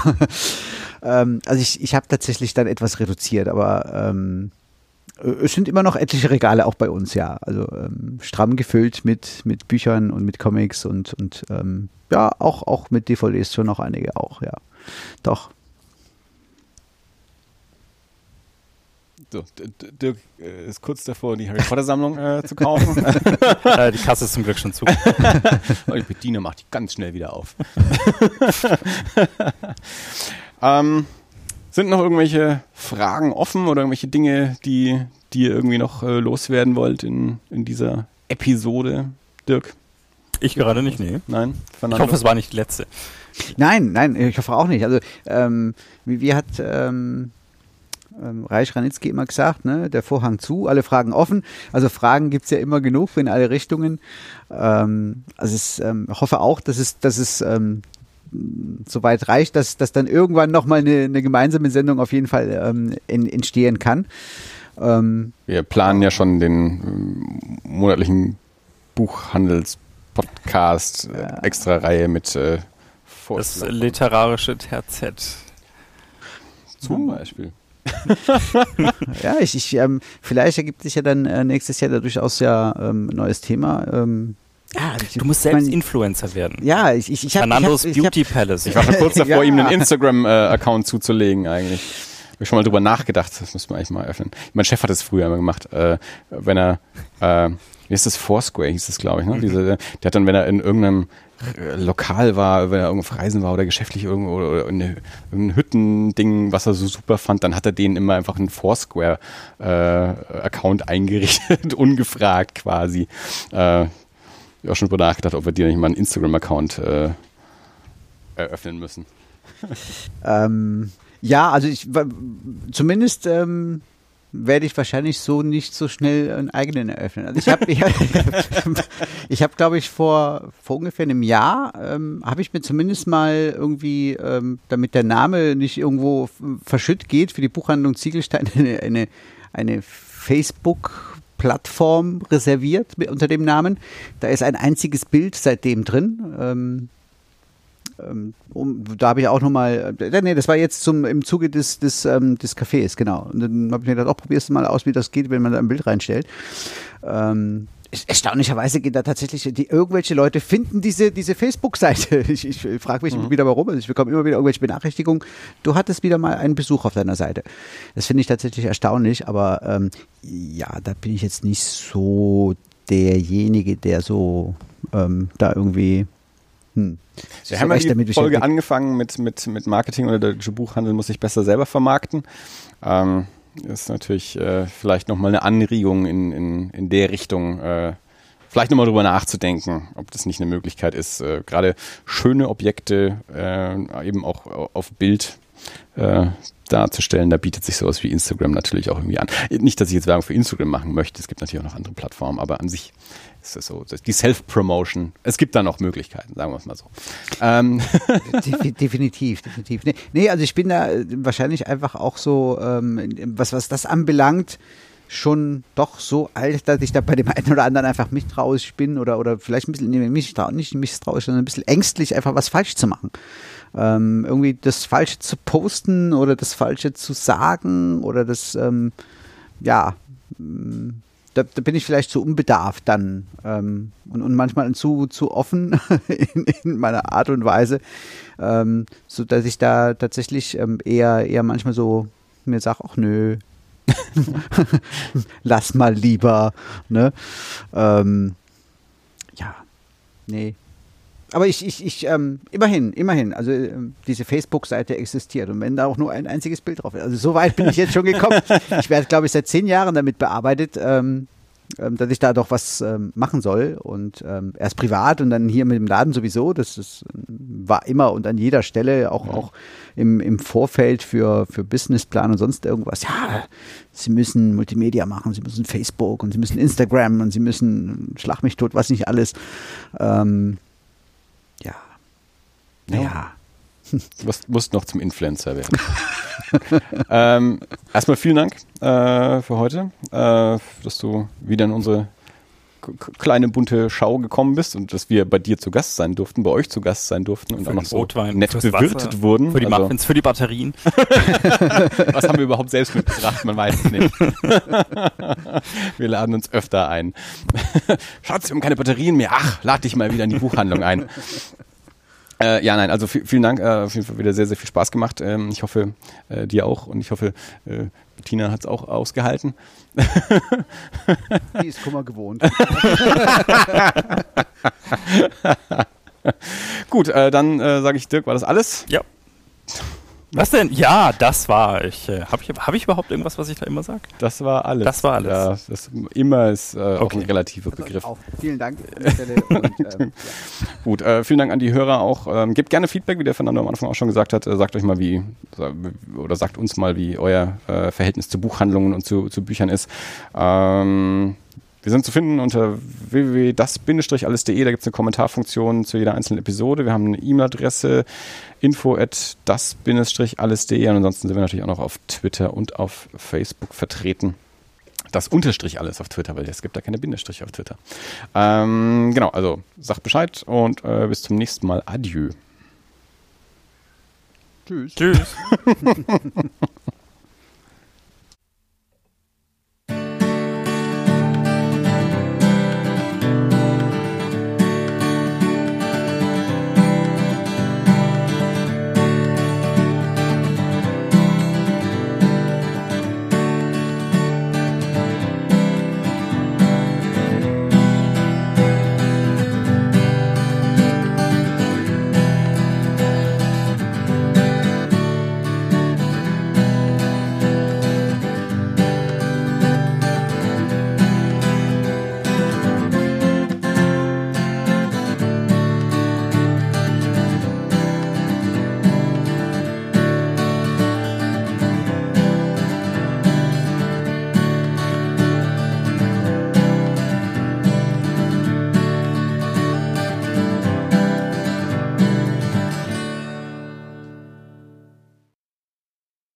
ähm, also ich, ich habe tatsächlich dann etwas reduziert, aber ähm, es sind immer noch etliche Regale auch bei uns, ja. Also ähm, stramm gefüllt mit, mit Büchern und mit Comics und, und ähm, ja, auch, auch mit DVDs schon noch einige auch, ja. Doch. So, Dirk äh, ist kurz davor, die Harry Potter Sammlung äh, zu kaufen. äh, die Kasse ist zum Glück schon zu. Und die Bediene macht die ganz schnell wieder auf. ähm, sind noch irgendwelche Fragen offen oder irgendwelche Dinge, die, die ihr irgendwie noch äh, loswerden wollt in, in dieser Episode, Dirk? Ich gerade nicht, nee. Nein, Fernando. Ich hoffe, es war nicht die letzte. Nein, nein, ich hoffe auch nicht. Also, ähm, wie, wie hat ähm, ähm, Reich Ranitzky immer gesagt, ne? der Vorhang zu, alle Fragen offen. Also Fragen gibt's ja immer genug in alle Richtungen. Ähm, also ich ähm, hoffe auch, dass es, dass es ähm, soweit reicht, dass, dass dann irgendwann nochmal eine, eine gemeinsame Sendung auf jeden Fall ähm, in, entstehen kann. Ähm, Wir planen ja schon den ähm, monatlichen Buchhandels-Podcast, äh, ja. extra Reihe mit äh, Das literarische Terzett. Zum Beispiel. ja, ich, ich ähm, vielleicht ergibt sich ja dann äh, nächstes Jahr da durchaus ja ähm, neues Thema. Ähm, ja, du musst selbst mein, Influencer werden. Ja, ich, ich, ich habe Fernandos ich hab, Beauty ich hab, Palace. Ich war schon kurz davor, ja. ihm einen Instagram-Account äh, zuzulegen eigentlich. Habe ich schon mal drüber nachgedacht, das müssen wir eigentlich mal öffnen. Mein Chef hat es früher immer gemacht, äh, wenn er, äh, wie ist das, Foursquare hieß das, glaube ich, ne? Mhm. Diese, der hat dann, wenn er in irgendeinem äh, lokal war, wenn er irgendwo auf Reisen war oder geschäftlich irgendwo oder eine, irgendein Hüttending, was er so super fand, dann hat er denen immer einfach einen Foursquare-Account äh, eingerichtet, ungefragt quasi. Äh, ich auch schon drüber nachgedacht, ob wir dir nicht mal einen Instagram-Account äh, eröffnen müssen. ähm, ja, also ich zumindest ähm, werde ich wahrscheinlich so nicht so schnell einen eigenen eröffnen. Also ich habe, ich, ich habe, glaube ich, vor vor ungefähr einem Jahr ähm, habe ich mir zumindest mal irgendwie, ähm, damit der Name nicht irgendwo verschütt geht, für die Buchhandlung Ziegelstein eine eine, eine Facebook Plattform reserviert unter dem Namen. Da ist ein einziges Bild seitdem drin. Ähm, ähm, um, da habe ich auch nochmal, äh, nee, das war jetzt zum, im Zuge des, des, ähm, des Cafés, genau. Und dann habe ich mir gedacht, auch probierst du mal aus, wie das geht, wenn man da ein Bild reinstellt. Ähm, erstaunlicherweise geht da tatsächlich, die, irgendwelche Leute finden diese, diese Facebook-Seite. Ich, ich frage mich mhm. wieder warum. Also ich bekomme immer wieder irgendwelche Benachrichtigungen. Du hattest wieder mal einen Besuch auf deiner Seite. Das finde ich tatsächlich erstaunlich, aber ähm, ja, da bin ich jetzt nicht so derjenige, der so ähm, da irgendwie hm. Wir haben ja die Folge angefangen mit, mit, mit Marketing oder der deutsche Buchhandel muss sich besser selber vermarkten. Ähm, ist natürlich äh, vielleicht nochmal eine Anregung in, in, in der Richtung, äh, vielleicht nochmal drüber nachzudenken, ob das nicht eine Möglichkeit ist, äh, gerade schöne Objekte äh, eben auch auf Bild äh, darzustellen. Da bietet sich sowas wie Instagram natürlich auch irgendwie an. Nicht, dass ich jetzt Werbung für Instagram machen möchte, es gibt natürlich auch noch andere Plattformen, aber an sich es so, die Self-Promotion. Es gibt da noch Möglichkeiten, sagen wir es mal so. Ähm. definitiv, definitiv. Nee, nee, also ich bin da äh, wahrscheinlich einfach auch so, ähm, was, was das anbelangt, schon doch so alt, dass ich da bei dem einen oder anderen einfach misstrauisch bin oder, oder vielleicht ein bisschen, nee, misstrauisch, nicht misstrauisch, sondern ein bisschen ängstlich, einfach was falsch zu machen. Ähm, irgendwie das Falsche zu posten oder das Falsche zu sagen oder das, ähm, ja, da, da bin ich vielleicht zu unbedarft dann ähm, und, und manchmal zu, zu offen in, in meiner Art und Weise, ähm, so dass ich da tatsächlich ähm, eher, eher manchmal so mir sage, ach nö, lass mal lieber, ne? Ähm, ja, nee, aber ich, ich, ich ähm, immerhin, immerhin, also ähm, diese Facebook-Seite existiert und wenn da auch nur ein einziges Bild drauf ist. Also so weit bin ich jetzt schon gekommen. ich werde, glaube ich, seit zehn Jahren damit bearbeitet, ähm, ähm, dass ich da doch was ähm, machen soll. Und ähm, erst privat und dann hier mit dem Laden sowieso. Das, das war immer und an jeder Stelle, auch, ja. auch im, im Vorfeld für, für Businessplan und sonst irgendwas. Ja, sie müssen Multimedia machen, sie müssen Facebook und sie müssen Instagram und sie müssen Schlag mich tot, was nicht alles. Ähm. Naja. Du musst, musst noch zum Influencer werden. ähm, erstmal vielen Dank äh, für heute, äh, dass du wieder in unsere kleine bunte Schau gekommen bist und dass wir bei dir zu Gast sein durften, bei euch zu Gast sein durften und für auch noch so Rotwein, nett bewirtet Wasser, wurden. Für die also, Muffins, für die Batterien. Was haben wir überhaupt selbst mitgebracht? Man weiß es nicht. wir laden uns öfter ein. Schatz, wir haben keine Batterien mehr. Ach, lad dich mal wieder in die Buchhandlung ein. Äh, ja, nein, also vielen Dank, äh, auf jeden Fall wieder sehr, sehr viel Spaß gemacht. Ähm, ich hoffe, äh, dir auch und ich hoffe, äh, Tina hat es auch ausgehalten. Die ist Kummer gewohnt. Gut, äh, dann äh, sage ich Dirk, war das alles? Ja. Was denn? Ja, das war ich. Äh, Habe ich, hab ich überhaupt irgendwas, was ich da immer sage? Das war alles. Das war alles. Ja, das immer ist äh, okay. auch ein relativer also Begriff. Auch vielen Dank. Und, ähm, ja. Gut, äh, vielen Dank an die Hörer auch. Ähm, gebt gerne Feedback, wie der Fernando am Anfang auch schon gesagt hat. Äh, sagt euch mal, wie, oder sagt uns mal, wie euer äh, Verhältnis zu Buchhandlungen und zu, zu Büchern ist. Ähm, wir sind zu finden unter www.das-alles.de. Da gibt es eine Kommentarfunktion zu jeder einzelnen Episode. Wir haben eine E-Mail-Adresse info at das-alles.de. Und ansonsten sind wir natürlich auch noch auf Twitter und auf Facebook vertreten. Das Unterstrich alles auf Twitter, weil es gibt da keine Bindestriche auf Twitter. Ähm, genau, also sagt Bescheid und äh, bis zum nächsten Mal. Adieu. Tschüss. Tschüss.